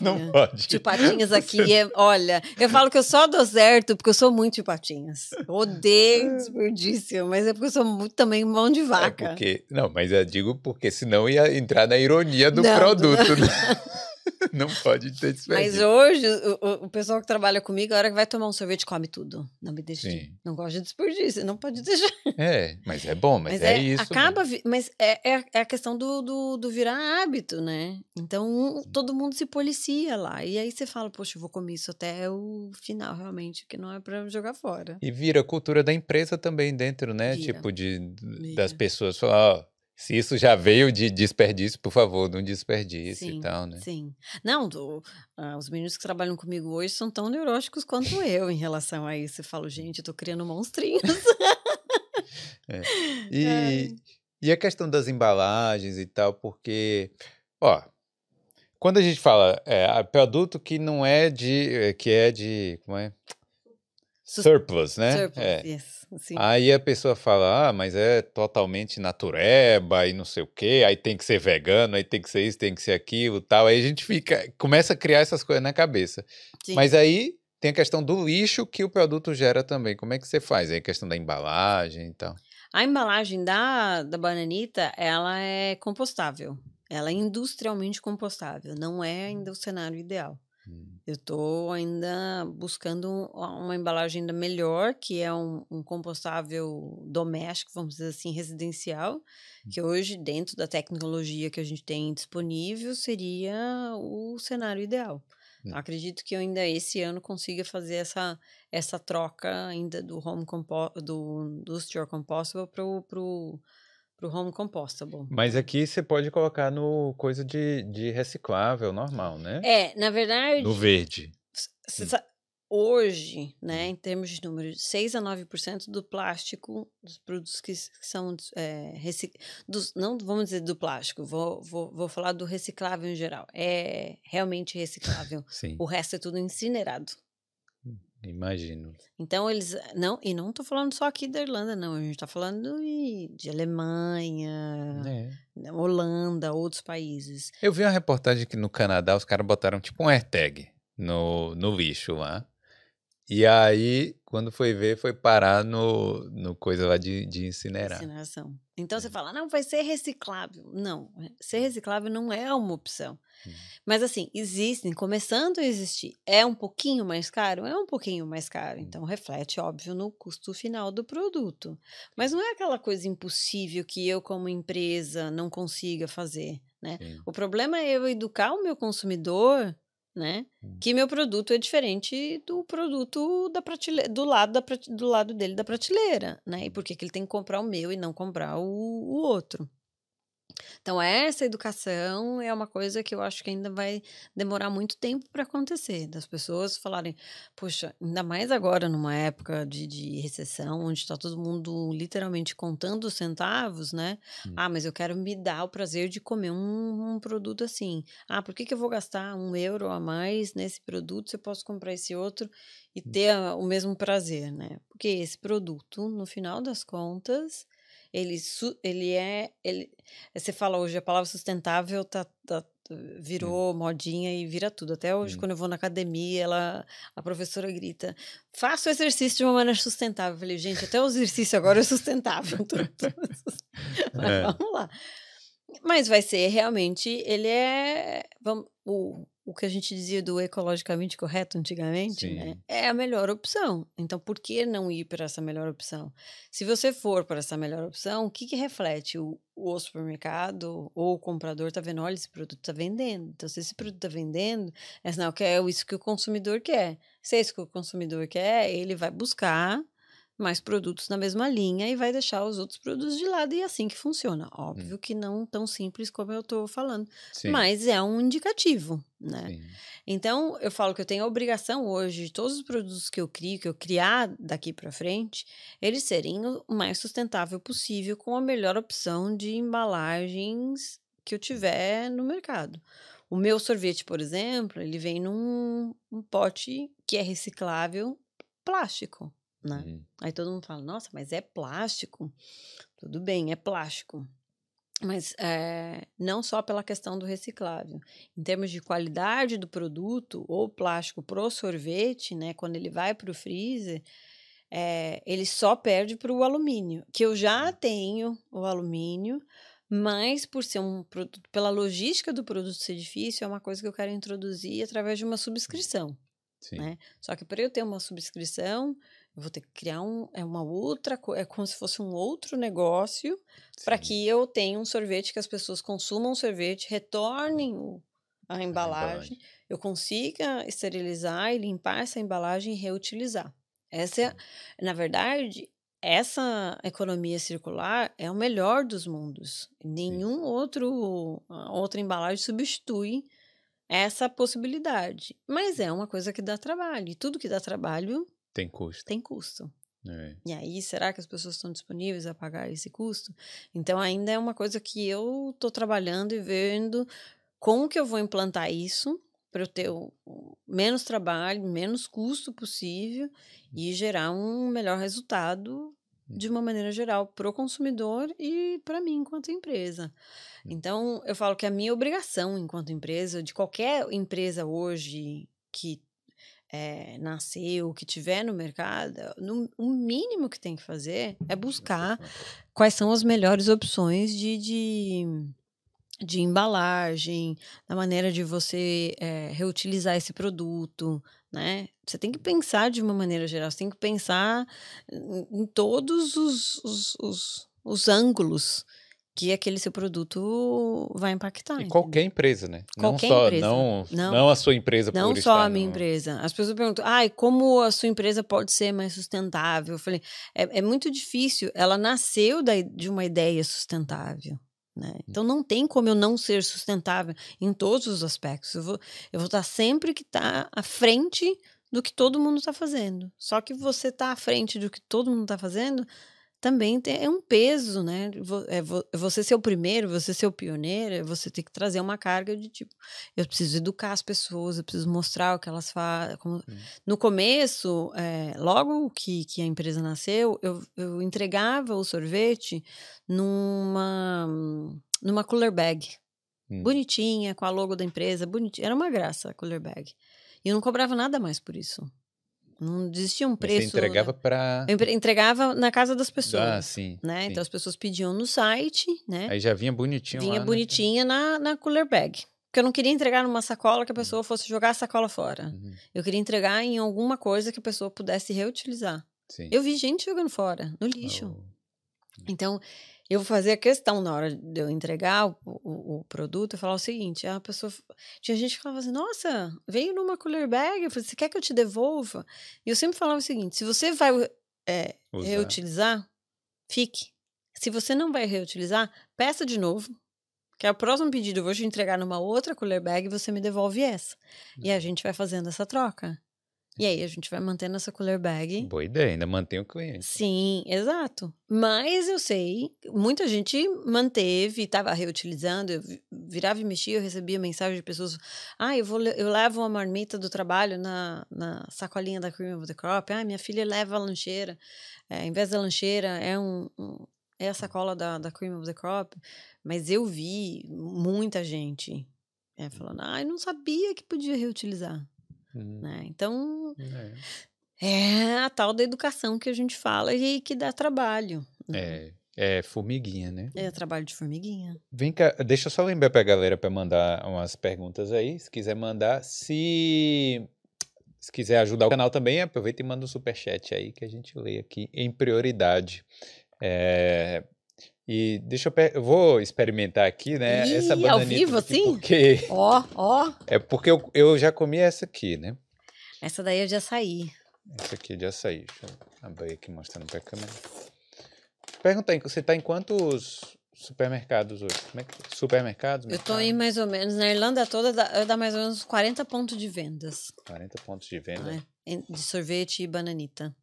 não não, Não pode. Tio Patinhas aqui é. Olha, eu falo que eu só dou certo porque eu sou muito tio Patinhas. Eu Odeio desperdício, mas é porque eu sou muito também mão de É vaca. porque, não, mas eu digo porque senão ia entrar na ironia do Não, produto. né? Não pode ter Mas desperdício. hoje, o, o- pessoal que trabalha comigo, a hora que vai tomar um sorvete, come tudo. Não me deixa. Sim. Não gosta de desperdício, não pode deixar. É, mas é bom, mas, é, isso. Acaba, mesmo. mas é, é, é a questão do, do, do virar hábito, né? Então, todo mundo se policia lá. E aí você fala, poxa, eu vou comer isso até o final, realmente, que não é pra jogar fora. E vira cultura da empresa também dentro, né? Vira. Tipo, de, Vira. das pessoas falar, ó, se isso já veio de desperdício, por favor, não desperdice Sim, e tal, né? Sim. Não, do- ah, os meninos que trabalham comigo hoje são tão neuróticos quanto eu em relação a isso. Eu falo, gente, eu tô criando monstrinhos. E, Ai. e a questão das embalagens e tal, porque, ó, quando a gente fala é, produto que não é de, é, que é de, como é? Surplus, né? Surplus, É. yes, sim. Aí a pessoa fala, ah, mas é totalmente natureba e não sei o quê, aí tem que ser vegano, aí tem que ser isso, tem que ser aquilo tal. Aí a gente fica, começa a criar essas coisas na cabeça. Sim. Mas aí tem a questão do lixo que o produto gera também. Como é que você faz? Aí a questão da embalagem e tal. A embalagem da, da bananita, ela é compostável. Ela é industrialmente compostável. Não é ainda o cenário ideal. Hum. Eu estou ainda buscando um- uma embalagem ainda melhor, que é um, um compostável doméstico, vamos dizer assim, residencial, que hoje, dentro da tecnologia que a gente tem disponível, seria o cenário ideal. Hum. Acredito que eu ainda esse ano consiga fazer essa, essa troca ainda do home compo do industrial compostable pro, pro, pro home compostable. Mas aqui você pode colocar no coisa de, de reciclável normal, né? É, na verdade, No verde. Hum. hoje, né, em termos de número, 6 a 9% do plástico, dos produtos que, são é, reci- dos, não vamos dizer do plástico, vou, vou, vou falar do reciclável em geral. É realmente reciclável. Sim, o resto é tudo incinerado. Imagino. Então eles não e não estou falando só aqui da Irlanda, não. A gente está falando de, de Alemanha, É. né, Holanda, outros países. Eu vi uma reportagem que no Canadá os caras botaram tipo um AirTag no, no lixo lá. E aí, quando foi ver, foi parar no, no coisa lá de, de incinerar. Incineração. Então você Hum. fala, não, vai ser reciclável. Não, ser reciclável não é uma opção. Hum. Mas assim, existem, começando a existir. É um pouquinho mais caro? É um pouquinho mais Hum. caro. Então reflete, óbvio, no custo final do produto. Mas não é aquela coisa impossível que eu, como empresa, não consiga fazer. Né? O problema é eu educar o meu consumidor, né? Hum. Que meu produto é diferente do produto da prateleira, do lado da prate- do lado dele da prateleira, né? E por que que ele tem que comprar o meu e não comprar o, o outro? Então, essa educação é uma coisa que eu acho que ainda vai demorar muito tempo para acontecer. Das pessoas falarem, poxa, ainda mais agora, numa época de, de recessão, onde está todo mundo literalmente contando os centavos, né? Hum. Ah, mas eu quero me dar o prazer de comer um, um produto assim. Ah, por que, que eu vou gastar um euro a mais nesse produto se eu posso comprar esse outro e hum. ter o mesmo prazer, né? Porque esse produto, no final das contas ele, ele é. Ele, você fala hoje, a palavra sustentável tá, tá virou hum. modinha e vira tudo. Até hoje, hum. quando eu vou na academia, ela, a professora grita: faça o exercício de uma maneira sustentável. Eu falei, gente, até o exercício agora é sustentável. Mas é. vamos lá. Mas vai ser realmente, ele é. Vamos, o, o que a gente dizia do ecologicamente correto antigamente, né? É a melhor opção. Então, por que não ir para essa melhor opção? Se você for para essa melhor opção, o que, que reflete? O, o supermercado ou o comprador está vendo, olha, esse produto está vendendo. Então, se esse produto está vendendo, é sinal que é isso que o consumidor quer. Se é isso que o consumidor quer, ele vai buscar mais produtos na mesma linha e vai deixar os outros produtos de lado e é assim que funciona. Óbvio hum. que não tão simples como eu estou falando, Sim. mas é um indicativo, né? Sim. Então, eu falo que eu tenho a obrigação hoje de todos os produtos que eu crio, que eu criar daqui para frente, eles serem o mais sustentável possível com a melhor opção de embalagens que eu tiver no mercado. O meu sorvete, por exemplo, ele vem num um pote que é reciclável plástico né? Uhum. Aí todo mundo fala, nossa, mas é plástico. Tudo bem, é plástico. Mas é, não só pela questão do reciclável. Em termos de qualidade do produto, ou plástico pro sorvete, né? Quando ele vai para o freezer, é, ele só perde para o alumínio. Que eu já tenho o alumínio, mas por ser um produto, pela logística do produto ser difícil, é uma coisa que eu quero introduzir através de uma subscrição. Né? Só que para eu ter uma subscrição, eu vou ter que criar um, é uma outra é como se fosse um outro negócio para que eu tenha um sorvete que as pessoas consumam o sorvete, retornem o, a, embalagem, a embalagem, eu consiga esterilizar e limpar essa embalagem e reutilizar. Essa é, na verdade, essa economia circular é o melhor dos mundos. Nenhum outro outra embalagem substitui essa possibilidade. Mas é uma coisa que dá trabalho. E tudo que dá trabalho tem custo. Tem custo. É. E aí, será que as pessoas estão disponíveis a pagar esse custo? Então, ainda é uma coisa que eu estou trabalhando e vendo como que eu vou implantar isso para eu ter o, menos trabalho, menos custo possível e gerar um melhor resultado de uma maneira geral para o consumidor e para mim enquanto empresa. Então, eu falo que a minha obrigação enquanto empresa, de qualquer empresa hoje que é, nasceu, que tiver no mercado, no, o mínimo que tem que fazer é buscar quais são as melhores opções de, de, de embalagem, da maneira de você é, reutilizar esse produto, né? Você tem que pensar de uma maneira geral, você tem que pensar em, em todos os, os, os, os ângulos que aquele seu produto vai impactar. E qualquer empresa, né? Qualquer não só, empresa. Não, não, não a sua empresa Não só a minha no... empresa. As pessoas perguntam, ai, como a sua empresa pode ser mais sustentável? Eu falei, é, é muito difícil. Ela nasceu da, de uma ideia sustentável. Né? Hum. Então não tem como eu não ser sustentável em todos os aspectos. Eu vou, eu vou estar sempre que estar tá à frente do que todo mundo está fazendo. Só que você está à frente do que todo mundo está fazendo também tem, é um peso, né? É, é você ser o primeiro, você ser o pioneiro, é você ter que trazer uma carga de tipo, eu preciso educar as pessoas, eu preciso mostrar o que elas fazem. Como... No começo, é, logo que, que a empresa nasceu, eu, eu entregava o sorvete numa, numa cooler bag. Hum. Bonitinha, com a logo da empresa, bonitinha. Era uma graça a cooler bag. E eu não cobrava nada mais por isso. Não existia um preço. Você entregava né? para. Entregava na casa das pessoas. Ah, sim, né? sim. Então as pessoas pediam no site, né? Aí já vinha bonitinho Vinha lá, bonitinha né? na, na cooler bag. Porque eu não queria entregar numa sacola que a pessoa fosse jogar a sacola fora. Uhum. Eu queria entregar em alguma coisa que a pessoa pudesse reutilizar. Sim. Eu vi gente jogando fora, no lixo. Oh. Então, eu fazia questão na hora de eu entregar o, o, o, produto, eu falar o seguinte: a pessoa. Tinha gente que falava assim, nossa, veio numa cooler bag, eu falei, você quer que eu te devolva? E eu sempre falava o seguinte: se você vai é, reutilizar, fique. Se você não vai reutilizar, peça de novo, Que é o próximo pedido, eu vou te entregar numa outra cooler bag e você me devolve essa. E a gente vai fazendo essa troca. E aí a gente vai mantendo essa cooler bag. Boa ideia, ainda mantém o cliente. Sim, exato. Mas eu sei, muita gente manteve, estava reutilizando, eu vi- virava e mexia, eu recebia mensagem de pessoas, ah, eu, vou, eu levo uma marmita do trabalho na, na sacolinha da Cream of the Crop, ah, minha filha leva a lancheira, é, em vez da lancheira é, um, um- é a sacola da, da Cream of the Crop, mas eu vi muita gente é, falando, ah, eu não sabia que podia reutilizar, Hum, né? Então, é. é a tal da educação que a gente fala e que dá trabalho. né? É, é formiguinha, né? É trabalho de formiguinha. Vem cá, deixa eu só lembrar pra galera pra mandar umas perguntas aí, se quiser mandar. Se, se quiser ajudar o canal também, aproveita e manda um superchat aí que a gente lê aqui em prioridade. É, e deixa eu, pe- eu vou experimentar aqui, né? Ih, essa ao bananita vivo, aqui, assim? Porque Ó, ó. é porque eu, eu já comi essa aqui, né? Essa daí é de açaí. Essa aqui é de açaí. Deixa eu abrir aqui mostrando pra câmera. Pergunta aí, você tá em quantos supermercados hoje? Como é que, supermercados? Eu tô em mais ou menos, na Irlanda toda dá, dá mais ou menos 40 pontos de vendas 40 pontos de venda. né? Em- de sorvete e bananita.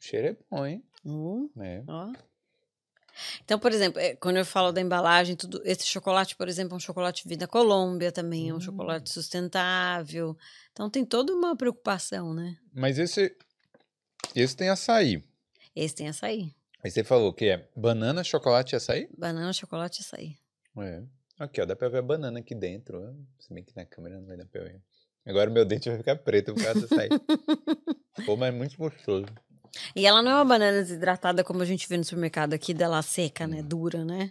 O cheiro é bom, hein? Uh, É. ó. Então, por exemplo, eh, quando eu falo da embalagem, tudo, esse chocolate, por exemplo, é um chocolate Vida Colômbia também, é um Hum. chocolate sustentável. Então tem toda uma preocupação, né? Mas esse, esse tem açaí. Esse tem açaí. Aí você falou que é banana, chocolate e açaí? Banana, chocolate e açaí. É. Aqui, ó, dá pra ver a banana aqui dentro. ó. Se bem que na câmera não vai dar pra ver. Agora meu dente vai ficar preto por causa do açaí. Pô, mas é muito gostoso. E ela não é uma banana desidratada como a gente vê no supermercado aqui, dela seca, né? Dura, né?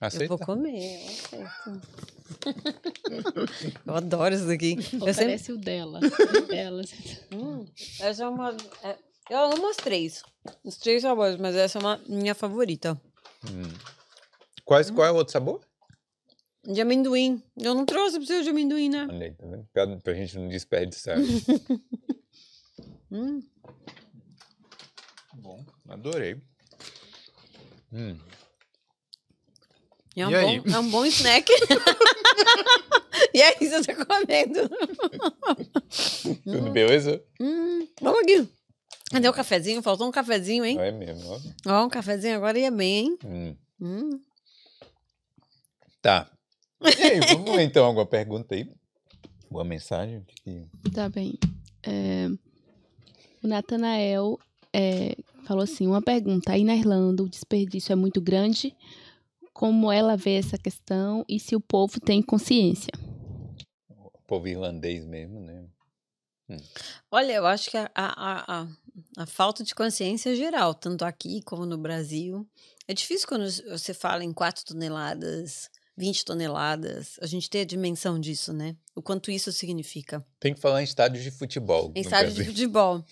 Eu Aceita? vou comer, eu aceito. eu adoro isso daqui. Eu sempre... O dela. o dela. Hum, essa é uma. é- eu amo as três. Os três sabores, mas essa é uma minha favorita. Hum. Quais, qual é o outro sabor? De amendoim. Eu não trouxe pra você o de amendoim, né? Olha aí, tá vendo? Pra, pra gente não desperdiçar. Hum. Adorei. Hum. É um, E aí? bom, é um bom snack. e aí, você tá comendo. Tudo beleza? Hum, vamos aqui. Cadê o cafezinho? Faltou um cafezinho, hein? É mesmo, ó. Ó, um cafezinho agora ia bem, hein? Hum. Hum. Tá. E aí, vamos ver então alguma pergunta aí? Boa mensagem? Que- Tá bem. É, o Natanael é, falou assim: uma pergunta. Aí na Irlanda o desperdício é muito grande. Como ela vê essa questão e se o povo tem consciência? O povo irlandês mesmo, né? Olha, eu acho que a, a, a, a falta de consciência é geral, tanto aqui como no Brasil. É difícil quando você fala em 4 toneladas, 20 toneladas, a gente ter a dimensão disso, né? O quanto isso significa. Tem que falar em estádios de futebol. Em no estádio de futebol.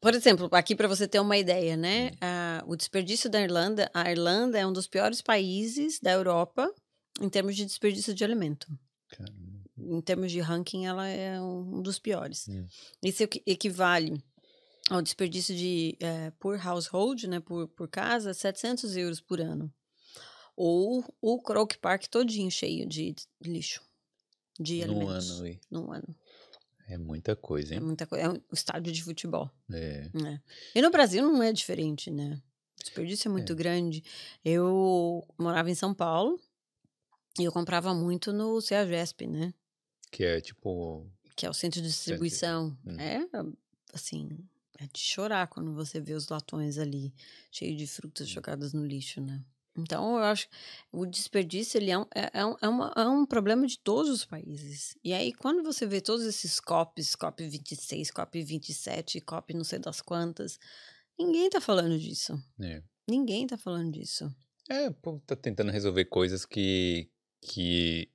Por exemplo, aqui para você ter uma ideia, né? Hum. Ah, o desperdício da Irlanda, a Irlanda é um dos piores países da Europa em termos de desperdício de alimento. Caramba. Em termos de ranking, ela é um dos piores. Hum. Isso equi- equivale ao desperdício de, eh, por household, né, por, por casa, 700 euros por ano. Ou o Croke Park todinho cheio de lixo, de Num alimentos. ano aí. Num ano. É muita coisa, É hein? muita coisa. É um estádio de futebol. É. né? E no Brasil não é diferente, né? O desperdício é muito grande. Eu morava em São Paulo e eu comprava muito no CEAGESP, né? Que é tipo. Que é o centro de distribuição. Hum. É, assim, é de chorar quando você vê os latões ali, cheios de frutas Hum. jogadas no lixo, né? Então, eu acho que o desperdício ele é, um, é, é um, é, uma- é um problema de todos os países. E aí, quando você vê todos esses COPs, COP 26, COP 27, COP não sei das quantas, ninguém tá falando disso. É. Ninguém tá falando disso. É, o povo tá tentando resolver coisas que, que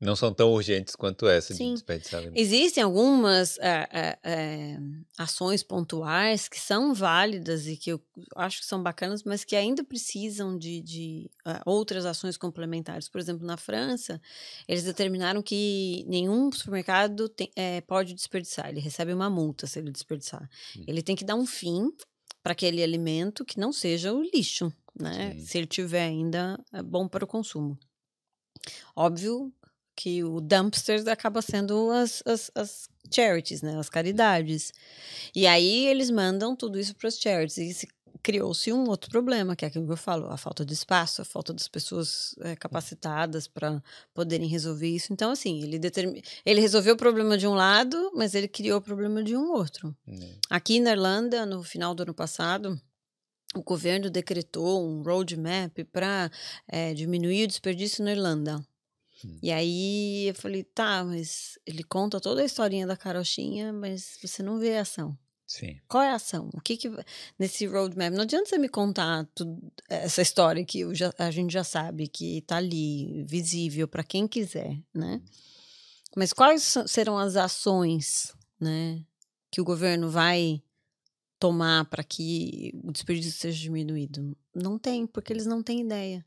não são tão urgentes quanto essa Sim. de desperdiçar alimento. Existem algumas é, é, é, ações pontuais que são válidas e que eu acho que são bacanas, mas que ainda precisam de, de, é, outras ações complementares. Por exemplo, na França, eles determinaram que nenhum supermercado tem- é, pode desperdiçar. Ele recebe uma multa se ele desperdiçar. Hum. Ele tem que dar um fim para aquele alimento que não seja o lixo, né? Sim. Se ele tiver ainda é bom para o consumo. Óbvio que o dumpster acaba sendo as, as, as charities, né? As caridades. E aí eles mandam tudo isso para as charities. E se criou-se um outro problema, que é aquilo que eu falo, a falta de espaço, a falta das pessoas é, capacitadas para poderem resolver isso. Então, assim, ele, determin... ele resolveu o problema de um lado, mas ele criou o problema de um outro. Hum. Aqui na Irlanda, no final do ano passado, o governo decretou um roadmap para é, diminuir o desperdício na Irlanda. Hum. E aí eu falei, tá, mas ele conta toda a historinha da carochinha, mas você não vê a ação. Sim. Qual é a ação? O que que nesse roadmap? Não adianta você me contar tudo, essa história que eu já- a gente já sabe que tá ali visível para quem quiser, né? Mas quais serão as ações, né, que o governo vai tomar para que o desperdício seja diminuído? Não tem, porque eles não têm ideia.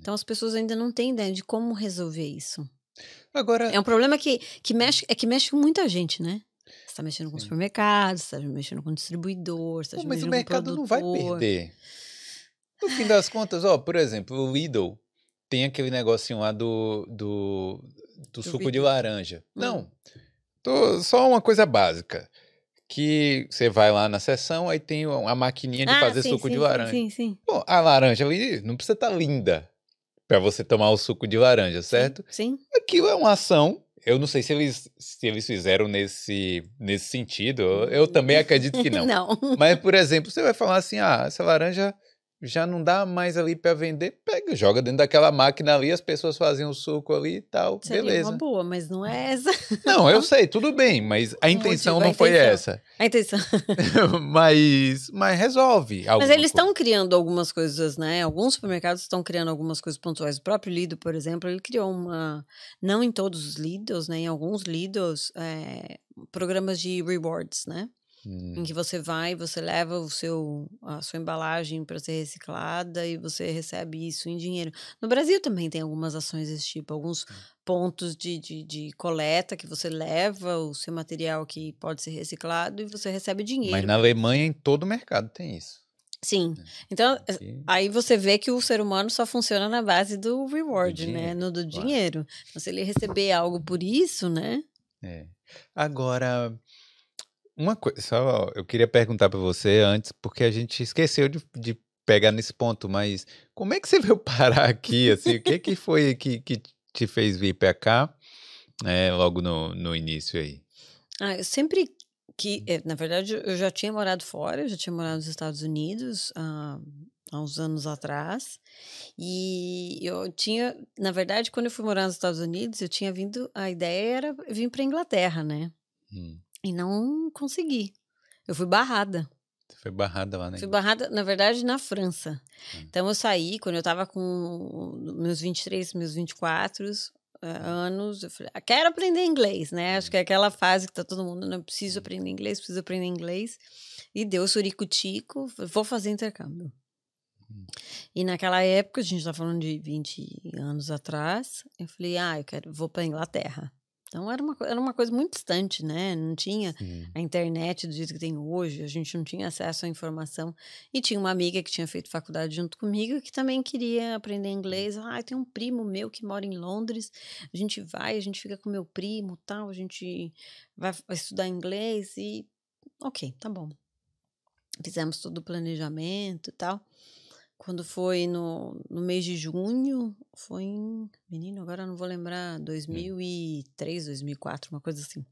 Então as pessoas ainda não têm ideia de como resolver isso. Agora, É um problema que, que mexe, é que mexe com muita gente, né? Você tá mexendo com Sim. supermercados, você tá mexendo com distribuidor, você tá Pô, mas o mexendo mercado com não vai produtor. perder. No fim das contas, ó, por exemplo, o Lidl tem aquele negocinho lá do, do, do suco de Lidl. laranja. Hum. Não, tô- só uma coisa básica. Que você vai lá na seção, aí tem a maquininha de Ah, fazer sim, suco sim, de sim, laranja. Sim, sim. Pô, a laranja ali não precisa estar linda para você tomar o suco de laranja, certo? Sim. Aquilo é uma ação. Eu não sei se eles, se eles fizeram nesse, nesse sentido. Eu, eu também acredito que não. Não. Mas, por exemplo, você vai falar assim: ah, essa laranja já não dá mais ali para vender, pega, joga dentro daquela máquina ali, as pessoas fazem o suco ali e tal, Seria beleza. uma boa, mas não é essa Não, eu sei, tudo bem, mas a intenção motivo, a não foi intenção. essa. a intenção. mas, mas resolve. Mas eles estão criando algumas coisas, né? Alguns supermercados estão criando algumas coisas pontuais. O próprio Lidl, por exemplo, ele criou uma, não em todos os Lidls, né? Em alguns Lidls, é, programas de rewards, né? Hum, em que você vai, você leva o seu, a sua embalagem para ser reciclada e você recebe isso em dinheiro. No Brasil também tem algumas ações desse tipo, alguns pontos de, de, de coleta que você leva o seu material que pode ser reciclado e você recebe dinheiro. Mas na Alemanha, em todo mercado tem isso. Sim. Então, Aqui- aí você vê que o ser humano só funciona na base do reward, né? dinheiro, No do claro. dinheiro. Então, se ele receber algo por isso, né? É. Agora, uma coisa, só eu queria perguntar para você antes, porque a gente esqueceu de, de pegar nesse ponto, mas como é que você veio parar aqui, assim, o que que foi que, que te fez vir para cá, é, logo no, no início aí? Ah, eu sempre que, eh, na verdade, eu já tinha morado fora, eu já tinha morado nos Estados Unidos ah, há uns anos atrás. E eu tinha, na verdade, quando eu fui morar nos Estados Unidos, eu tinha vindo, a ideia era vir para Inglaterra, né? Hum, E não consegui. Eu fui barrada. você foi barrada lá, né? Fui barrada, na verdade, na França. Hum. Então eu saí, quando eu tava com meus 23, meus 24 eh, anos, eu falei, ah, quero aprender inglês, né? Acho que é aquela fase que tá todo mundo, não preciso aprender inglês, preciso aprender inglês. E deu surico-tico, vou fazer intercâmbio. Hum. E naquela época, a gente tá falando de 20 anos atrás, eu falei, ah, eu quero, vou pra Inglaterra. Então era uma, era uma coisa muito distante, né? Não tinha Sim. a internet do jeito que tem hoje, a gente não tinha acesso à informação. E tinha uma amiga que tinha feito faculdade junto comigo que também queria aprender inglês. Ah, tem um primo meu que mora em Londres, a gente vai, a gente fica com meu primo, tal, a gente vai estudar inglês e ok, tá bom. Fizemos todo o planejamento e tal. Quando foi no, no mês de junho, foi em. Menino, agora não vou lembrar. 2003, 2004, uma coisa assim.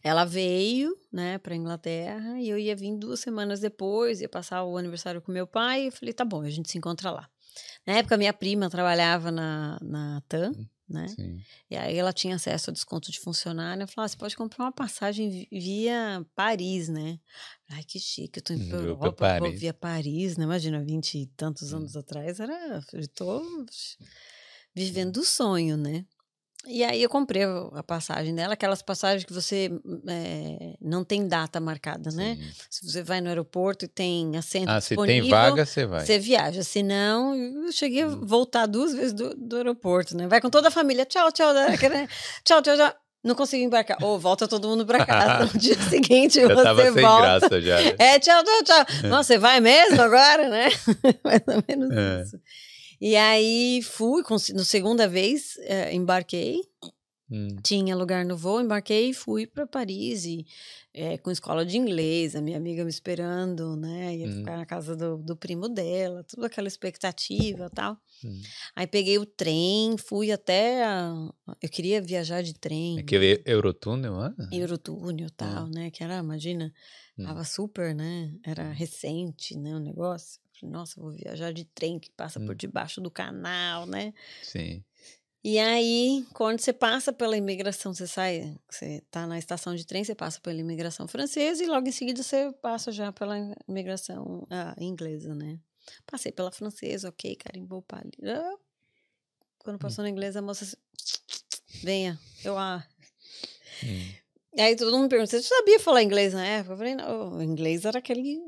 Ela veio, né, para Inglaterra e eu ia vir duas semanas depois, ia passar o aniversário com meu pai. E eu falei, tá bom, a gente se encontra lá. Na época, minha prima trabalhava na, na TAM, né? Sim. E aí ela tinha acesso a desconto de funcionário. Eu falei, ah, você pode comprar uma passagem vi- via Paris, né? Ai, que chique, eu tô indo pra Hum, Europa, pra vou Paris. via Paris, né? Imagina, vinte e tantos Hum. anos atrás, era... Eu tô vivendo o sonho, né? E aí eu comprei a passagem dela, aquelas passagens que você eh, não tem data marcada, né? Sim. Se você vai no aeroporto e tem assento Ah, se disponível... tem vaga, você vai. Você viaja, se não, eu cheguei a Hum. voltar duas vezes do, do aeroporto, né? Vai com toda a família, tchau, tchau, né? Tchau, tchau, tchau. Não consegui embarcar. Ou volta todo mundo pra casa. No dia seguinte Já você tava sem volta. graça já. né? É, tchau, tchau, tchau. Nossa, você vai mesmo agora, né? Mais ou menos É. isso. E aí fui, no segunda vez, eh, embarquei, Hum. tinha lugar no voo, embarquei e fui para Paris e eh, com escola de inglês, a minha amiga me esperando, né? Ia Uhum. ficar na casa do, do primo dela, tudo aquela expectativa e tal. Hum. Aí peguei o trem, fui até. a- eu queria viajar de trem. Aquele Eurotúnel, ah? Eurotúnel e tal, né? Que era, imagina, Hum. tava super, né? Era recente, né? O negócio. Nossa, vou viajar de trem que passa por Hum. debaixo do canal, né? Sim. E aí, quando você passa pela imigração, você sai, você tá na estação de trem, você passa pela imigração francesa e logo em seguida você passa já pela imigração ah, inglesa, né? Passei pela francesa, ok, carimbou palha. Ah, Quando passou na inglesa, a moça assim, venha, eu ah. Hum. E aí todo mundo me pergunta, você sabia falar inglês na época? Eu falei, não, o inglês era aquele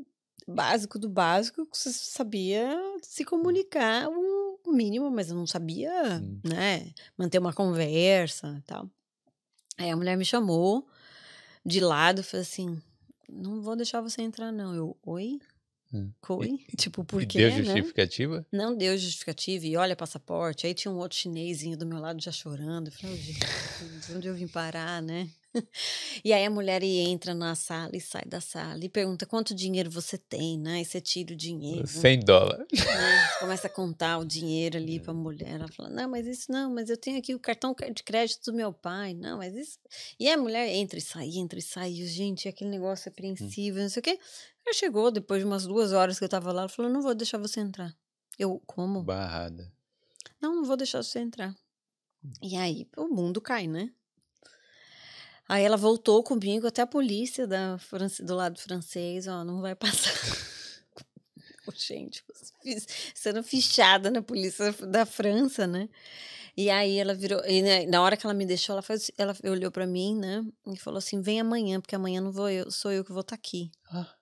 básico do básico que você sabia se comunicar o mínimo, mas eu não sabia, Hum. né, manter uma conversa e tal. Aí a mulher me chamou de lado e falou assim, não vou deixar você entrar não. Eu, oi? Hum. Oi? Tipo, por quê, deu né? justificativa? Não deu justificativa e olha passaporte. Aí tinha um outro chinesinho do meu lado já chorando. Eu falei, "Ô, gente, de onde eu vim parar, né? E aí a mulher entra na sala e sai da sala e pergunta quanto dinheiro você tem, né? E você tira o dinheiro. 100 dólares. né? Começa a contar o dinheiro ali pra mulher. Ela fala, não, mas isso não, mas eu tenho aqui o cartão de crédito do meu pai. Não, mas isso. E a mulher entra e sai, entra e sai. E, gente, aquele negócio apreensivo, não sei o quê. Ela chegou, depois de umas duas horas que eu tava lá, ela falou, não vou deixar você entrar. Eu, como? Barrada. Não, não vou deixar você entrar. E aí o mundo cai, né? Aí ela voltou comigo até a polícia da France- do lado francês, ó, não vai passar. Gente, sendo fichada na polícia da França, né? E aí ela virou, e né, na hora que ela me deixou, ela faz, ela olhou pra mim, né? E falou assim: "Vem amanhã, porque amanhã não vou eu, sou eu que vou estar aqui". Ah.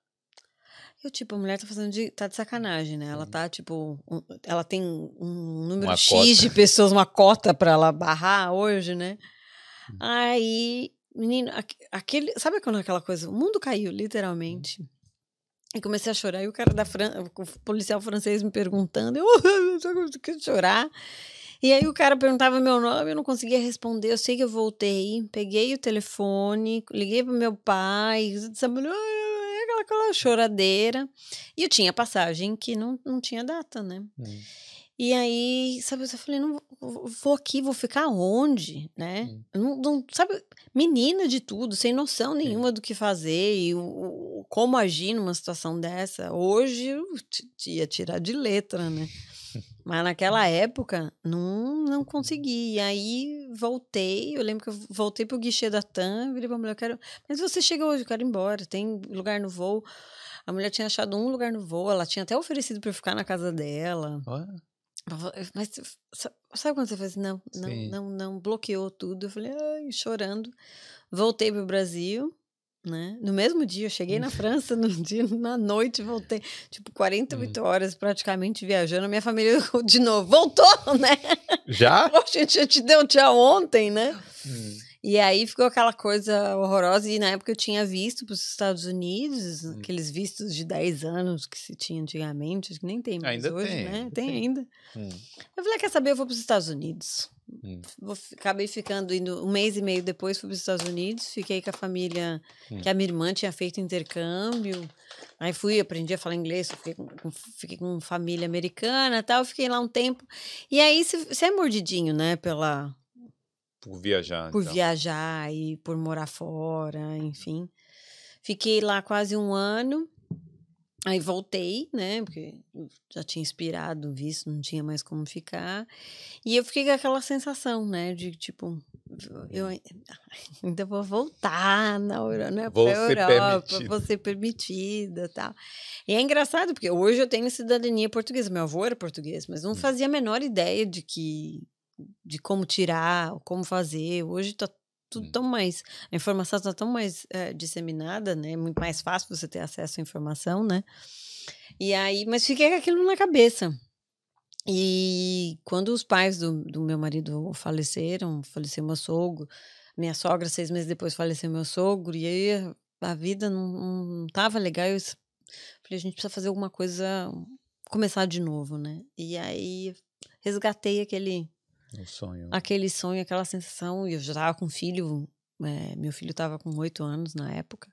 Eu, tipo, a mulher tá fazendo de, tá de sacanagem, né? Ela Uhum. tá, tipo, um- ela tem um número Uma X cota. de pessoas, uma cota pra ela barrar hoje, né? Hum. Aí, menino, aque- aquele, sabe quando aquela coisa, o mundo caiu, literalmente. E comecei a chorar, e o cara da França, o policial francês me perguntando, eu só consegui chorar. E aí o cara perguntava meu nome, eu não conseguia responder. Eu sei que eu voltei, peguei o telefone, liguei pro meu pai, sabe, "Ai, aquela, aquela choradeira. E eu tinha passagem que não, não tinha data, né? Hum. E aí, sabe, eu falei, não vou- aqui, vou ficar onde, né? Hum. Não, não- sabe, menina de tudo, sem noção nenhuma do que fazer e o, o- como agir numa situação dessa. Hoje eu ia tirar de letra, né? Mas naquela época não, não consegui. E aí voltei, eu lembro que eu voltei pro guichê da TAM, virei pra mulher, eu quero. Mas você chega hoje, eu quero ir embora, tem lugar no voo. A mulher tinha achado um lugar no voo, ela tinha até oferecido pra eu ficar na casa dela. Ó, Mas sa- sabe quando você faz assim, não, não, Sim. não, não, bloqueou tudo? Eu falei, ai, chorando. Voltei pro Brasil, né? No mesmo dia, eu cheguei na França, no dia, na noite, voltei. Tipo, 48 horas praticamente viajando. Minha família de novo, voltou, né? Já? Poxa, a gente te deu tchau ontem, né? Hum. E aí ficou aquela coisa horrorosa. E na época eu tinha visto para os Estados Unidos, Hum. aqueles vistos de 10 anos que se tinha antigamente, acho que nem tem mais Ainda hoje, tem, né? Tem tem. ainda. Hum. Eu falei, quer saber, eu vou para os Estados Unidos. Hum. Acabei ficando indo um mês e meio depois fui para os Estados Unidos, fiquei com a família Hum. que a minha irmã tinha feito intercâmbio. Aí fui, aprendi a falar inglês, fiquei com, fiquei com família americana, e tal, fiquei lá um tempo. E aí você é mordidinho, né, pela Por viajar. por então. viajar e por morar fora, enfim. Fiquei lá quase um ano. Aí voltei, né? Porque já tinha expirado o visto, não tinha mais como ficar. E eu fiquei com aquela sensação, né? De tipo, eu ai- ainda vou voltar na Euro, né, Vou ser Europa, permitida. vou ser permitida tal. E é engraçado, porque hoje eu tenho cidadania portuguesa. Meu avô era português, mas não Hum. fazia a menor ideia de que de como tirar, como fazer. Hoje tá tudo Hum. tão mais. A informação está tão mais eh, disseminada, né? É muito mais fácil você ter acesso à informação, né? E aí, mas fiquei com aquilo na cabeça. E quando os pais do, do meu marido faleceram, faleceu meu sogro, minha sogra, seis meses depois, faleceu meu sogro, e aí a vida não, não tava legal. Eu falei, a gente precisa fazer alguma coisa, começar de novo, né? E aí resgatei aquele Um sonho. aquele sonho, aquela sensação. E eu já estava com filho, é, meu filho estava com oito anos na época.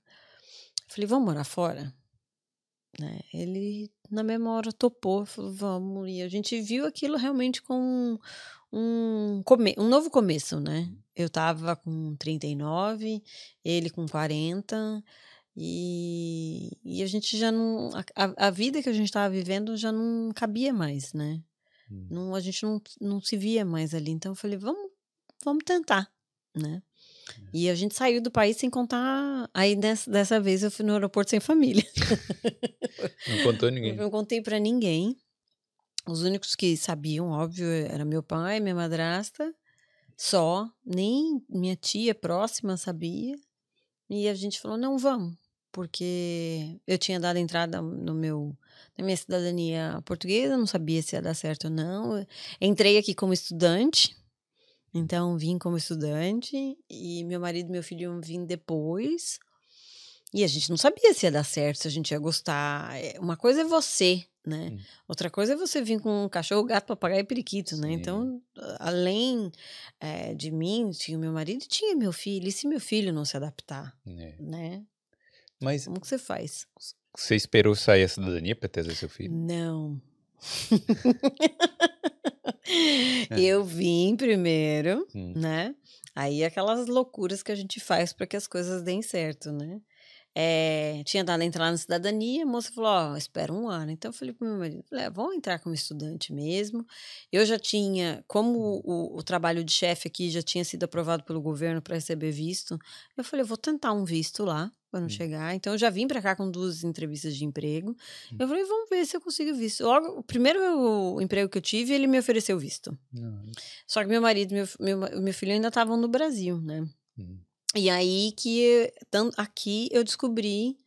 Falei, vamos morar fora? Né? Ele, na mesma hora, topou, falou, vamos. E a gente viu aquilo realmente com um, come um novo começo, né? Eu estava com 39, ele com 40. E, e a gente já não. A, a vida que a gente estava vivendo já não cabia mais, né? Hum. Não, a gente não, não se via mais ali. Então eu falei, vamos, vamos tentar, né? E a gente saiu do país sem contar. Aí dessa, dessa vez eu fui no aeroporto sem família. Não contou ninguém. Eu não contei pra ninguém. Os únicos que sabiam, óbvio, era meu pai, minha madrasta, só. Nem minha tia próxima sabia. E a gente falou: não, vamos. Porque eu tinha dado entrada no meu, na minha cidadania portuguesa, não sabia se ia dar certo ou não. Entrei aqui como estudante, então vim como estudante, e meu marido e meu filho iam vir depois. E a gente não sabia se ia dar certo, se a gente ia gostar. É, Uma coisa é você, né? Hum. Outra coisa é você vir com um cachorro, gato, papagaio e periquito, né? Sim. Então, a- além eh, de mim, tinha o meu marido tinha meu filho. E se meu filho não se adaptar, É. né? Mas Como que você faz? você esperou sair a cidadania pra trazer seu filho? Não. Eu vim primeiro, Hum. né? Aí aquelas loucuras que a gente faz para que as coisas deem certo, né? É, tinha dado a entrar na cidadania, a moça falou: Ó, espera um ano. Então eu falei pro meu marido: "Ah, vamos entrar como estudante mesmo. Eu já tinha, como o, o trabalho de chefe aqui já tinha sido aprovado pelo governo para receber visto, eu falei: eu vou tentar um visto lá quando Hum. chegar. Então eu já vim para cá com duas entrevistas de emprego. Eu falei: vamos ver se eu consigo visto. Logo, o primeiro emprego que eu tive, ele me ofereceu visto. Não. Só que meu marido e meu, meu, meu filho ainda estavam no Brasil, né? Hum. E aí que aqui eu descobri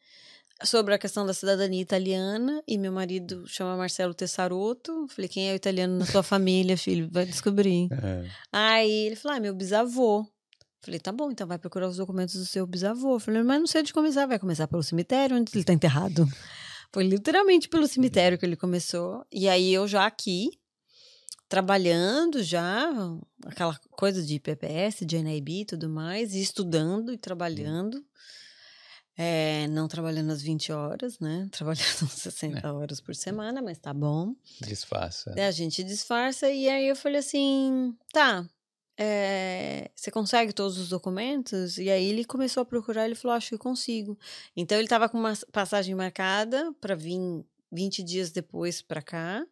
sobre a questão da cidadania italiana e meu marido chama Marcelo Tessarotto. Falei, quem é o italiano na sua família, filho? Vai descobrir. É. Aí ele falou, ah, meu bisavô. Falei, tá bom, então vai procurar os documentos do seu bisavô. Falei, mas não sei onde começar, vai começar pelo cemitério onde ele tá enterrado. Foi literalmente pelo cemitério que ele começou. E aí eu já aqui, trabalhando já, aquela coisa de PPS, de NIB e tudo mais, e estudando e trabalhando. É, não trabalhando as 20 horas, né? Trabalhando 60 horas por semana, mas tá bom. Disfarça. Daí a gente disfarça e aí eu falei assim, tá, é, você consegue todos os documentos? E aí ele começou a procurar, ele falou, acho que consigo. Então ele tava com uma passagem marcada para vir 20 dias depois para cá.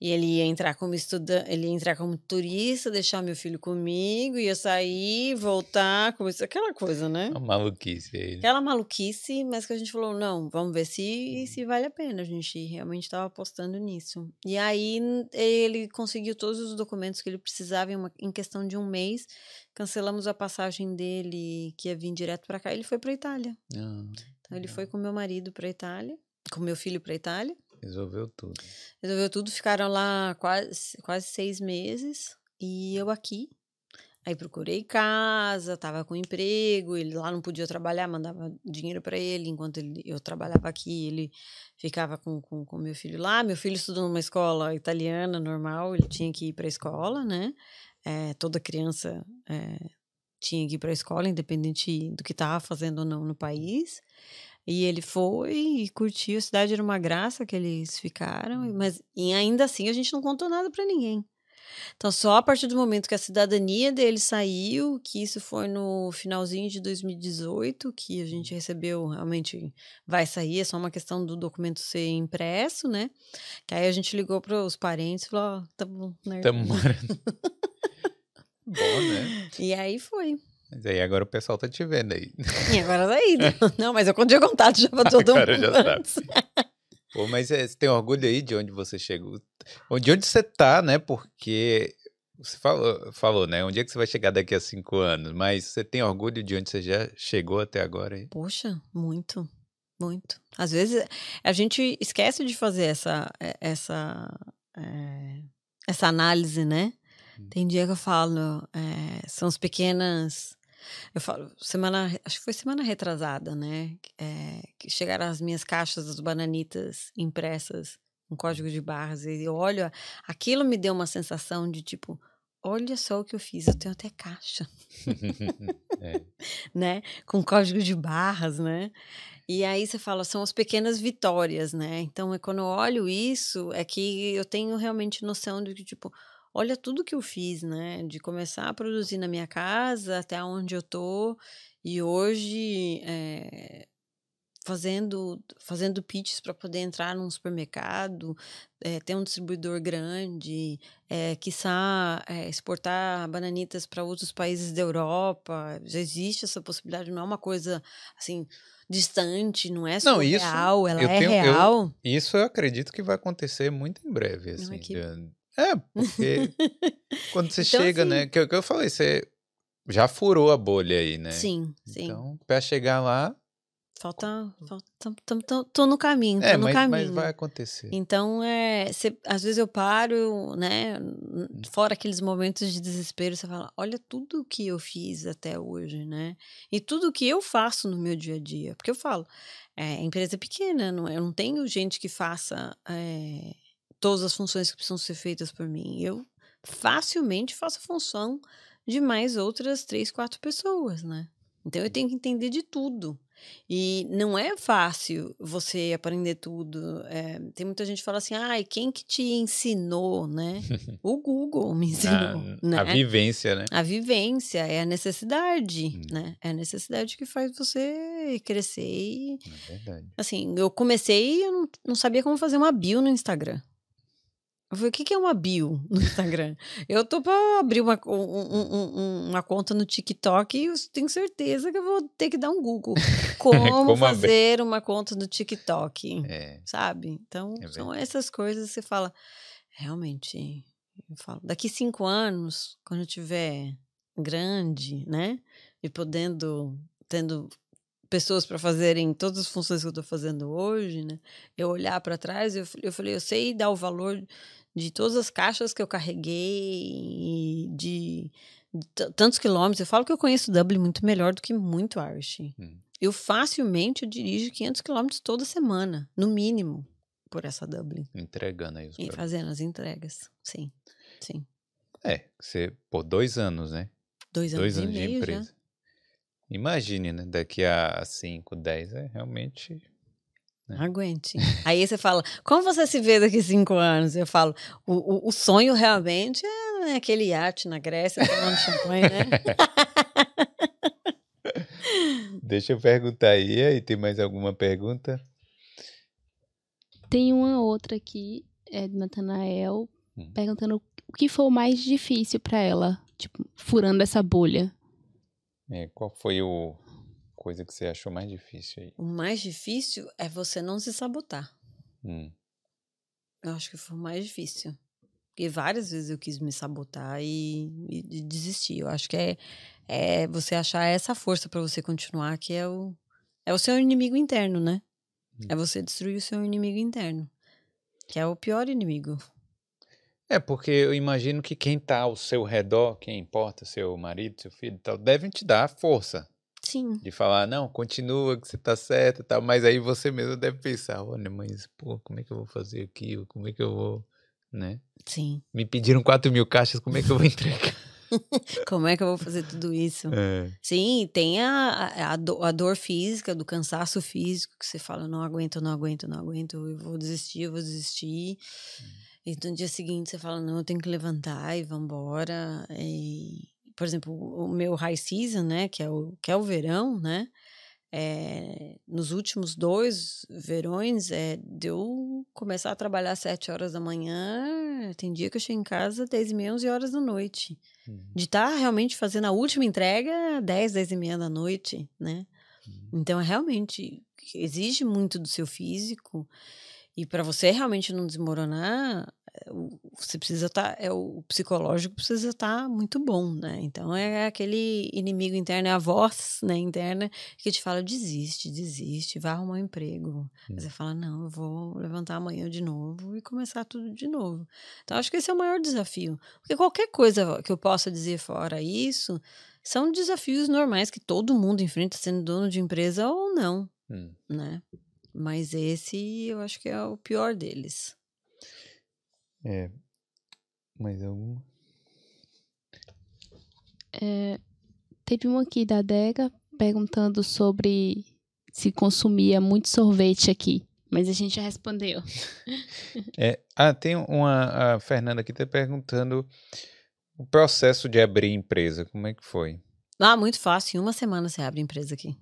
E ele ia entrar como estudante, ele ia entrar como turista, deixar meu filho comigo, ia sair, voltar, começar aquela coisa, né? Uma maluquice aí. Aquela maluquice, mas que a gente falou, não, vamos ver se, se vale a pena. A gente realmente estava apostando nisso. E aí ele conseguiu todos os documentos que ele precisava em, uma- em questão de um mês. Cancelamos a passagem dele, que ia vir direto para cá, ele foi para Itália. Ah, Então ele foi com meu marido para Itália, com meu filho para Itália. Resolveu tudo. Resolveu tudo, ficaram lá quase, quase seis meses. E eu aqui. Aí procurei casa, tava com emprego, ele lá não podia trabalhar, mandava dinheiro para ele, enquanto ele, eu trabalhava aqui, ele ficava com com, com meu filho lá. Meu filho estudou numa escola italiana normal, ele tinha que ir para a escola, né? É, toda criança é, tinha que ir para a escola, independente do que estava fazendo ou não no país. E ele foi e curtiu. A cidade era uma graça que eles ficaram, mas e ainda assim a gente não contou nada para ninguém. Então, só a partir do momento que a cidadania dele saiu, que isso foi no finalzinho de 2018, que a gente recebeu, realmente vai sair, é só uma questão do documento ser impresso, né? Que aí a gente ligou para os parentes e falou: Ó, tamo, né? Tamo morando. Bom, né? E aí foi. Mas aí agora o pessoal tá te vendo aí. E agora tá aí. né? Não, mas eu tinha contato já pra todo Agora mundo. já sabe. antes. Pô, mas é, você tem orgulho aí de onde você chegou? De onde você tá, né? Porque você falou, falou, né? Onde é que você vai chegar daqui a cinco anos? Mas você tem orgulho de onde você já chegou até agora aí? Poxa, muito, muito. Às vezes a gente esquece de fazer essa eh, essa eh, essa análise, né? Hum. Tem dia que eu falo, eh, são as pequenas. Eu falo, semana, acho que foi semana retrasada, né? eh, que chegaram as minhas caixas das bananitas impressas um código de barras. E eu olho, aquilo me deu uma sensação de tipo, olha só o que eu fiz, eu tenho até caixa, É. né? Com código de barras, né? E aí você fala, são as pequenas vitórias, né? Então, é quando eu olho isso, é que eu tenho realmente noção de que, tipo, olha tudo que eu fiz, né? De começar a produzir na minha casa até onde eu tô. E hoje, é, fazendo fazendo pitches para poder entrar num supermercado, é, ter um distribuidor grande, é, quiçá é, exportar bananitas para outros países da Europa. Já existe essa possibilidade, não é uma coisa assim distante, não é Não, isso surreal, ela eu é tenho- eu- real. Isso eu acredito que vai acontecer muito em breve, Não, assim. é que- de- É, porque quando você Então, chega, assim- né? Que, que eu falei, você já furou a bolha aí, né? Sim, sim. Então, pra chegar lá, Falta, falta tam- tam- tô no caminho, tô é, no mas, caminho. mas vai acontecer. Então, é, cê- às vezes eu paro, né? n- Fora aqueles momentos de desespero, você fala: olha tudo que eu fiz até hoje, né? E tudo que eu faço no meu dia a dia. Porque eu falo, é, empresa é pequena, não, é- eu não tenho gente que faça é, todas as funções que precisam ser feitas por mim. Eu facilmente faço a função de mais outras três, quatro pessoas, né? Então eu tenho que entender de tudo. E não é fácil você aprender tudo. É, tem muita gente que fala assim, ai, quem que te ensinou, né? o Google me ensinou, a, né? a vivência, né? A vivência é a necessidade, Hum. né? É a necessidade que faz você crescer. E, É verdade. assim, eu comecei e eu não, não sabia como fazer uma bio no Instagram. Eu falei, o que, que é uma bio no Instagram? eu tô pra abrir uma, um- um- um- uma conta no TikTok e eu tenho certeza que eu vou ter que dar um Google. Como, Como fazer uma conta no TikTok, É, sabe? Então, É são essas coisas que você fala, realmente, eu falo, daqui cinco anos, quando eu tiver grande, né? E podendo, tendo pessoas para fazerem todas as funções que eu estou fazendo hoje, né? Eu olhar para trás, eu, eu falei, eu sei dar o valor de todas as caixas que eu carreguei, de, de tantos quilômetros. Eu falo que eu conheço Dublin muito melhor do que muito Irish. Hum. Eu facilmente eu dirijo 500 quilômetros toda semana, no mínimo, por essa Dublin. entregando aí os E fazendo as entregas. Sim, sim. É, você, por dois anos, né? Dois anos, Dois e anos de meio já. empresa. Imagine, né? Daqui a 5, 10 é realmente. É. Aguente. Aí você fala, como você se vê daqui cinco anos? Eu falo, o, o, o sonho realmente é né, aquele iate na Grécia tomando champanhe, né? Deixa eu perguntar aí, aí tem mais alguma pergunta? Tem uma outra aqui, é do Natanael, Hum. perguntando o que foi o mais difícil pra ela, tipo, furando essa bolha. É, qual foi o coisa que você achou mais difícil aí? O mais difícil é você não se sabotar. Hum, Eu acho que foi o mais difícil. Porque várias vezes eu quis me sabotar e, e de- desistir. Eu acho que é, é você achar essa força para você continuar, que é o, é o seu inimigo interno, né? É você destruir o seu inimigo interno. Que é o pior inimigo. É, porque eu imagino que quem tá ao seu redor, quem importa, seu marido, seu filho e tal, devem te dar força Sim. de falar, não, continua que você tá certo e tal, mas aí você mesmo deve pensar, olha, mas, pô, como é que eu vou fazer aquilo? Como é que eu vou, né? Sim. Me pediram 4 mil caixas, como é que eu vou entregar? Como é que eu vou fazer tudo isso? É. Sim, tem a, a, a do- a dor física, do cansaço físico, que você fala, não aguento, não aguento, não aguento, eu vou desistir, eu vou desistir. E no dia seguinte você fala, não, eu tenho que levantar e vambora. E, por exemplo, o meu high season, né, que é o, que é o verão, né, é, nos últimos dois verões, é, de eu começar a trabalhar às sete horas da manhã, tem dia que eu chego em casa dez e meia, onze horas da noite Uhum. de estar realmente fazendo a última entrega 10, 10 e meia da noite, né? Então, é realmente exige muito do seu físico e para você realmente não desmoronar, você precisa estar, é o psicológico precisa estar muito bom, né? Então é aquele inimigo interno, é a voz, né, interna que te fala desiste, desiste, vai arrumar um emprego. Hum. você fala não, eu vou levantar amanhã de novo e começar tudo de novo. Então acho que esse é o maior desafio, porque qualquer coisa que eu possa dizer fora isso são desafios normais que todo mundo enfrenta sendo dono de empresa ou não, Hum. né? Mas esse eu acho que é o pior deles. É. Mais alguma? É, teve uma aqui da Dega perguntando sobre se consumia muito sorvete aqui. Mas a gente já respondeu. É, ah, tem uma. A Fernanda aqui tá perguntando o processo de abrir empresa. Como é que foi? Ah, muito fácil. Em uma semana você abre empresa aqui.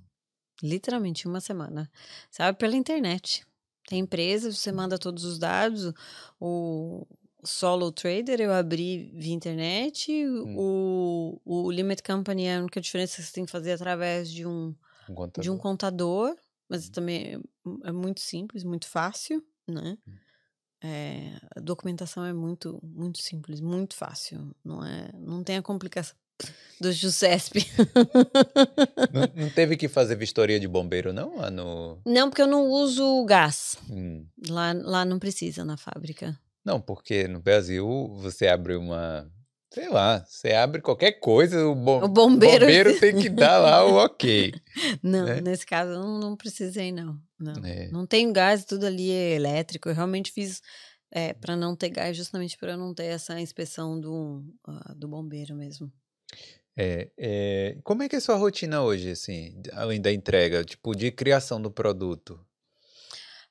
Literalmente, em uma semana. Você abre pela internet. Tem empresa, você manda todos os dados. O solo trader eu abri via internet. Hum. O, o limit company é a única diferença que você tem que fazer através de um, Um contador. de um contador. Mas também é, é muito simples, muito fácil, né? É, a documentação é muito, muito simples, muito fácil. Não, é, não tem a complicação do JUSESP. Não, não teve que fazer vistoria de bombeiro, não? Lá no. Não, porque eu não uso gás. Hum. Lá, lá não precisa na fábrica. Não, porque no Brasil você abre uma. Sei lá, você abre qualquer coisa, o, bom, O bombeiro- bombeiro tem que dar lá o ok. Não, Né? nesse caso eu não, não precisei, não. Não, É. não tem gás, tudo ali é elétrico. Eu realmente fiz é, para não ter gás, justamente para não ter essa inspeção do, ah, do bombeiro mesmo. É, é, como é que é a sua rotina hoje, assim, além da entrega, tipo, de criação do produto?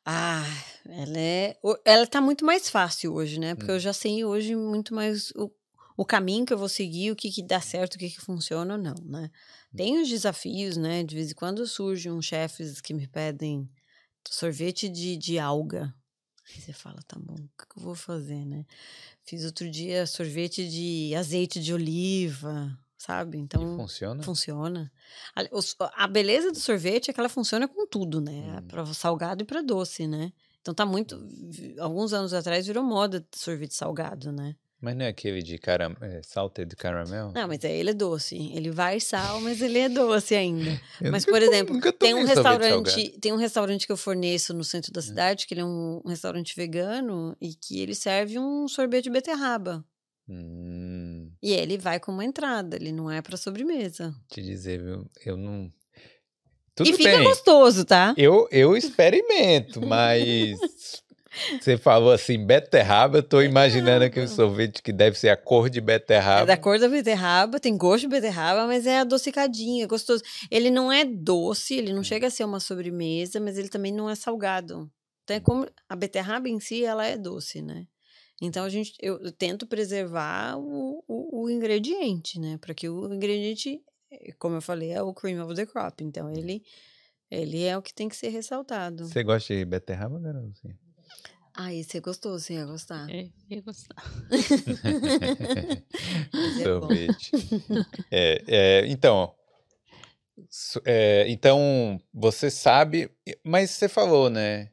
Ah, ela é. Ela tá muito mais fácil hoje, né? Porque Hum. eu já sei hoje muito mais o, o caminho que eu vou seguir, o que, que dá certo, o que, que funciona ou não, né? Tem os desafios, né? De vez em quando surgem uns chefes que me pedem sorvete de, de alga. Aí você fala, tá bom, o que, eu vou fazer, né? Fiz outro dia sorvete de azeite de oliva, sabe? E Então. funciona? Funciona. A, beleza do sorvete é que ela funciona com tudo, né? Hum. Para salgado e para doce, né? Então tá muito. Alguns anos atrás virou moda sorvete salgado, né? Mas não é aquele de caram... é, salted caramel? Não, mas aí ele é doce. Ele vai sal, mas ele é doce ainda. Eu mas, por exemplo, tem um restaurante, tem um restaurante que eu forneço no centro da cidade, que ele é um, um restaurante vegano e que ele serve um sorvete de beterraba. Hum, E ele vai com uma entrada, ele não é para sobremesa. te dizer, viu? Eu não. Tudo e fica bem. gostoso, tá? Eu, eu experimento, mas você falou assim, beterraba, eu tô imaginando aquele sorvete que deve ser a cor de É beterraba. da cor da beterraba, tem gosto de beterraba, mas é adocicadinho, é gostoso. Ele não é doce, ele não chega a ser uma sobremesa, mas ele também não é salgado. Então é como a beterraba em si, ela é doce, né? Então a gente, eu, eu tento preservar o, o, o ingrediente, né? Para que o ingrediente, eh, como eu falei, é o cream of the crop. Então ele, ele é o que tem que ser ressaltado. Você gosta de beterraba, garotinha? Ah, esse é gostoso, você ia gostar. É, eu gostar. Esse é sorvete. É, é, então, é, então você sabe, mas você falou, né,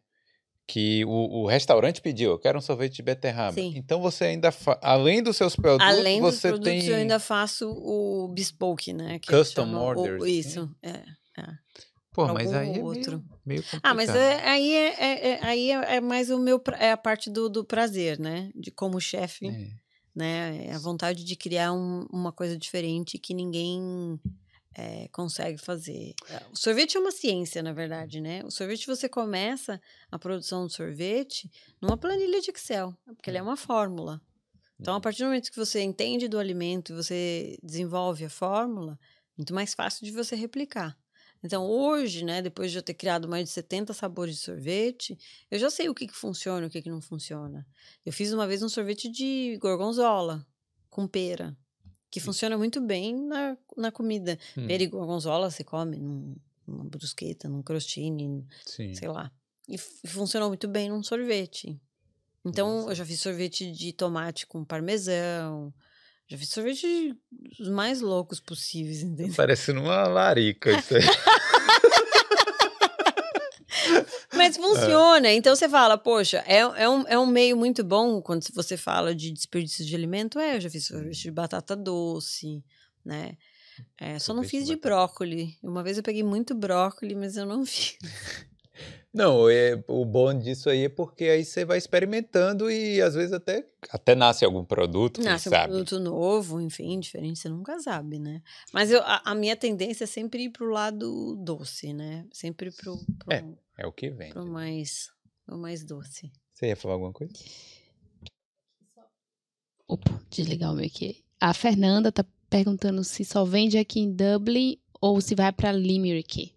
que o, o restaurante pediu, eu quero um sorvete de beterraba. Sim. Então você ainda, fa- além dos seus produtos, Além dos você produtos, tem eu ainda faço o bespoke, né? Custom orders, o- assim? Isso, é. Pô, mas aí é outro. meio, meio complicado. Ah, mas é- aí, é, é- é- aí é, é mais o meu é a parte do, do prazer, né? De como chefe, É. né? É a vontade de criar um- uma coisa diferente que ninguém é, consegue fazer. É, O sorvete é uma ciência, na verdade, né? O sorvete você começa a produção do sorvete numa planilha de Excel, porque ele é uma fórmula. Então, a partir do momento que você entende do alimento e você desenvolve a fórmula, muito mais fácil de você replicar. Então, hoje, né, depois de eu ter criado mais de 70 sabores de sorvete, eu já sei o que, que funciona e o que, que não funciona. Eu fiz uma vez um sorvete de gorgonzola com pera, que funciona muito bem na, na comida. Hum, Pera e gorgonzola você come num, numa brusqueta, num crostini, sim. sei lá. E funcionou muito bem num sorvete. Então, eu já fiz sorvete de tomate com parmesão. Já fiz sorvete dos mais loucos possíveis, entendeu? Parecendo uma larica isso aí. Mas funciona. Então você fala, poxa, é, é, um, é um meio muito bom quando você fala de desperdício de alimento. É, eu já fiz sorvete de batata doce, né? É, só não fiz de batata. brócoli. Uma vez eu peguei muito brócoli, mas eu não fiz. Não, é, o bom disso aí é porque aí você vai experimentando e às vezes até, até nasce algum produto, Nasce um sabe. produto novo, enfim, diferente, você nunca sabe, né? Mas eu, a, a minha tendência é sempre ir pro lado doce, né? Sempre pro, pro, É. É o que vem. pro mais, pro mais doce. Você ia falar alguma coisa? Opa, desligar o meu aqui. A Fernanda tá perguntando se só vende aqui em Dublin ou se vai para Limerick.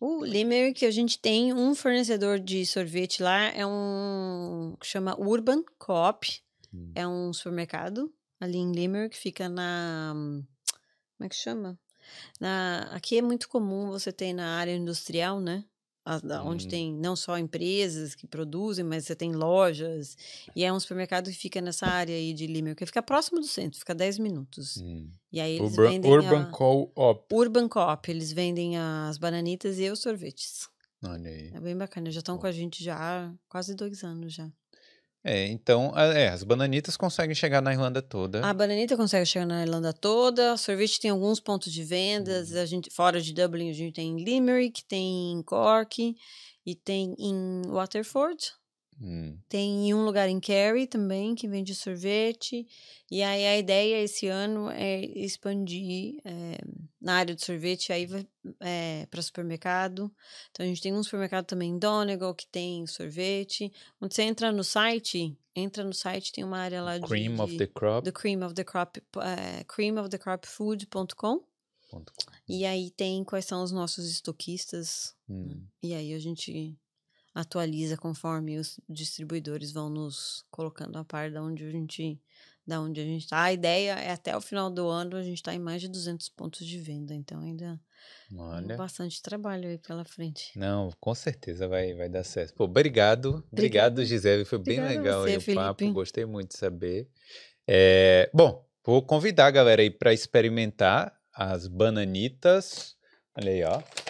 O Limerick, a gente tem um fornecedor de sorvete lá, é um que chama Urban Coop, Hum. é um supermercado ali em Limerick, fica na como é que chama? Na, aqui é muito comum você ter na área industrial, né? A- da- Onde Hum. tem não só empresas que produzem, mas você tem lojas. E é um supermercado que fica nessa área aí de Limerick. Fica próximo do centro, fica 10 minutos. Hum. E aí eles Urban, vendem Urban a, Co-op. Urban Coop. Eles vendem as bananitas e os sorvetes. Olha aí. É bem bacana. Já estão com a gente já há quase dois anos já. É, então, a- é, as bananitas conseguem chegar na Irlanda toda. A bananita consegue chegar na Irlanda toda. O sorvete tem alguns pontos de vendas. A gente, fora de Dublin, a gente tem em Limerick, tem em Cork e tem em Waterford. Hum. Tem em um lugar em Kerry também, que vende sorvete. E aí a ideia esse ano é expandir eh, na área de sorvete aí para supermercado. Então a gente tem um supermercado também em Donegal que tem sorvete. Quando você entra no site, entra no site, tem uma área lá de... Cream of de- the crop. The cream of the crop, eh, creamofthecropfood.com. ponto com. E aí tem quais são os nossos estoquistas. Hum. E aí a gente atualiza conforme os distribuidores vão nos colocando a par da onde a gente da onde a gente tá. A ideia é até o final do ano a gente tá em mais de 200 pontos de venda, então ainda tem Olha. bastante trabalho aí pela frente. Não, com certeza vai, vai dar certo. Pô, obrigado. Obrigado, Gisele. Foi bem Obrigada legal você, o papo. Felipe. Gostei muito de saber. É, bom, vou convidar a galera aí para experimentar as bananitas. Olha aí, ó.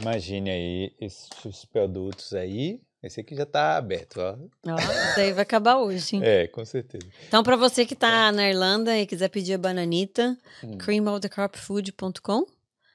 Imagine aí esses produtos aí. Esse aqui já tá aberto, ó. Ó, isso aí vai acabar hoje. É, com certeza. Então, para você que tá na Irlanda e quiser pedir a bananita, Hum. creamofthecropfood.com.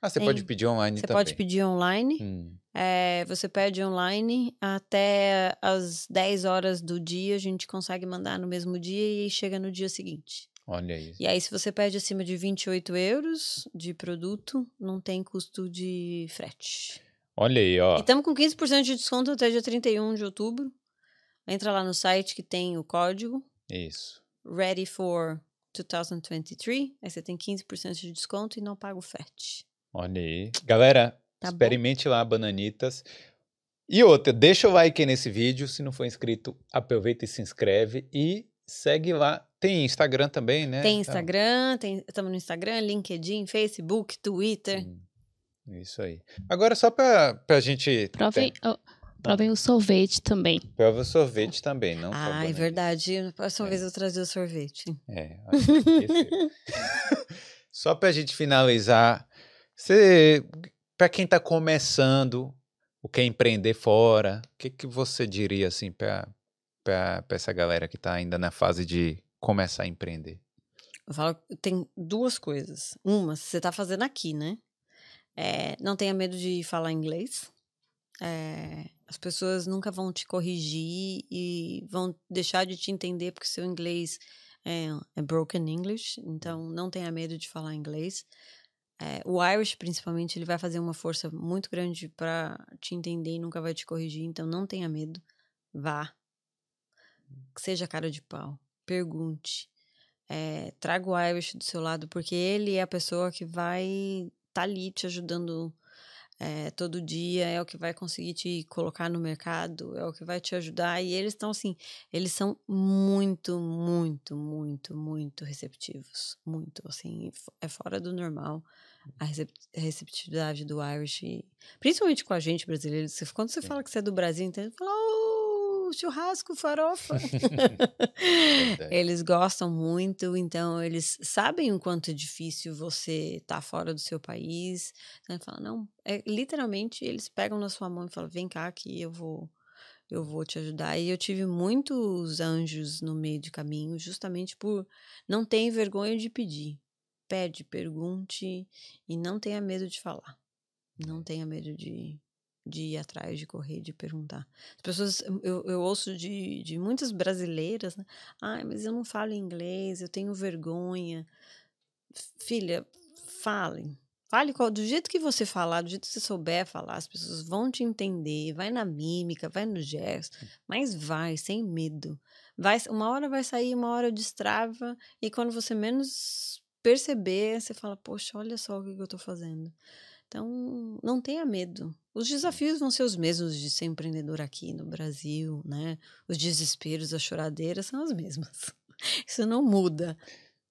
Ah, você Tem- pode pedir online Você também. pode pedir online. Hum, É, você pede online até as 10 horas do dia, a gente consegue mandar no mesmo dia e chega no dia seguinte. Olha aí. E aí, se você pede acima de 28 euros de produto, não tem custo de frete. Olha aí, E ó. estamos com 15% de desconto até dia 31 de outubro. Entra lá no site que tem o código Isso. Ready for 2023. Aí você tem 15% de desconto e não paga o frete. Olha aí. Galera, Tá bom? experimente lá bananitas. E outra, deixa o like nesse vídeo. Se não for inscrito, aproveita e se inscreve. E segue lá. Tem Instagram também, né? Tem Então, Instagram, tem, estamos no Instagram, LinkedIn, Facebook, Twitter. hum, Isso aí. Agora, só pra, pra gente. Provem, ó, provem o sorvete também. Prova sorvete também, não Ah, é bananita. verdade. Na próxima É. vez eu trazer o sorvete. É, acho que esqueceu. Só pra gente finalizar, você, para quem tá começando, o que é empreender fora, o que, que você diria assim pra essa galera que tá ainda na fase de começar a empreender? Eu falo, tem duas coisas. Uma, se você está fazendo aqui, né? É, não tenha medo de falar inglês. É, as pessoas nunca vão te corrigir e vão deixar de te entender porque seu inglês é, é broken English. Então, não tenha medo de falar inglês. É, o Irish, principalmente, ele vai fazer uma força muito grande para te entender e nunca vai te corrigir. Então, não tenha medo. Vá. Seja cara de pau. Pergunte. É, traga o Irish do seu lado, porque ele é a pessoa que vai estar tá ali te ajudando é, todo dia, é o que vai conseguir te colocar no mercado, é o que vai te ajudar. E eles estão assim, eles são muito, muito, muito, muito receptivos. Muito, assim, é fora do normal a recep- a receptividade do Irish, principalmente com a gente brasileiro. Quando você fala que você é do Brasil, então ele fala, oh, churrasco, farofa. Eles gostam muito, então eles sabem o quanto é difícil você estar fora do seu país. Então ele fala, não, é, literalmente eles pegam na sua mão e falam, vem cá que eu vou, eu vou te ajudar. E eu tive muitos anjos no meio de caminho, justamente por não ter vergonha de pedir. Pede, pergunte e não tenha medo de falar. Não tenha medo de, de ir atrás, de correr, de perguntar. As pessoas, eu, eu ouço de, de muitas brasileiras, né? Ai, mas eu não falo inglês, eu tenho vergonha. Filha, falem. Fale qual- do jeito que você falar, do jeito que você souber falar, as pessoas vão te entender. Vai na mímica, vai no gesto, mas vai, sem medo. vai, uma hora vai sair, uma hora destrava, e quando você menos perceber, você fala, poxa, olha só o que eu estou fazendo. Então, não tenha medo. Os desafios vão ser os mesmos de ser empreendedor aqui no Brasil, né? Os desesperos, as choradeiras são as mesmas. Isso não muda.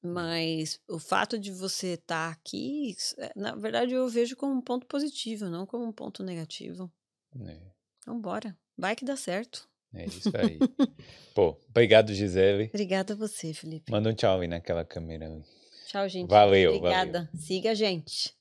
Mas o fato de você estar tá aqui, é, na verdade, eu vejo como um ponto positivo, não como um ponto negativo. É. Então, bora. Vai que dá certo. É isso aí. Pô, obrigado, Gisele. Obrigada a você, Felipe. Manda um tchau aí naquela câmera. Tchau, gente. Valeu. Obrigada. Valeu. Siga a gente.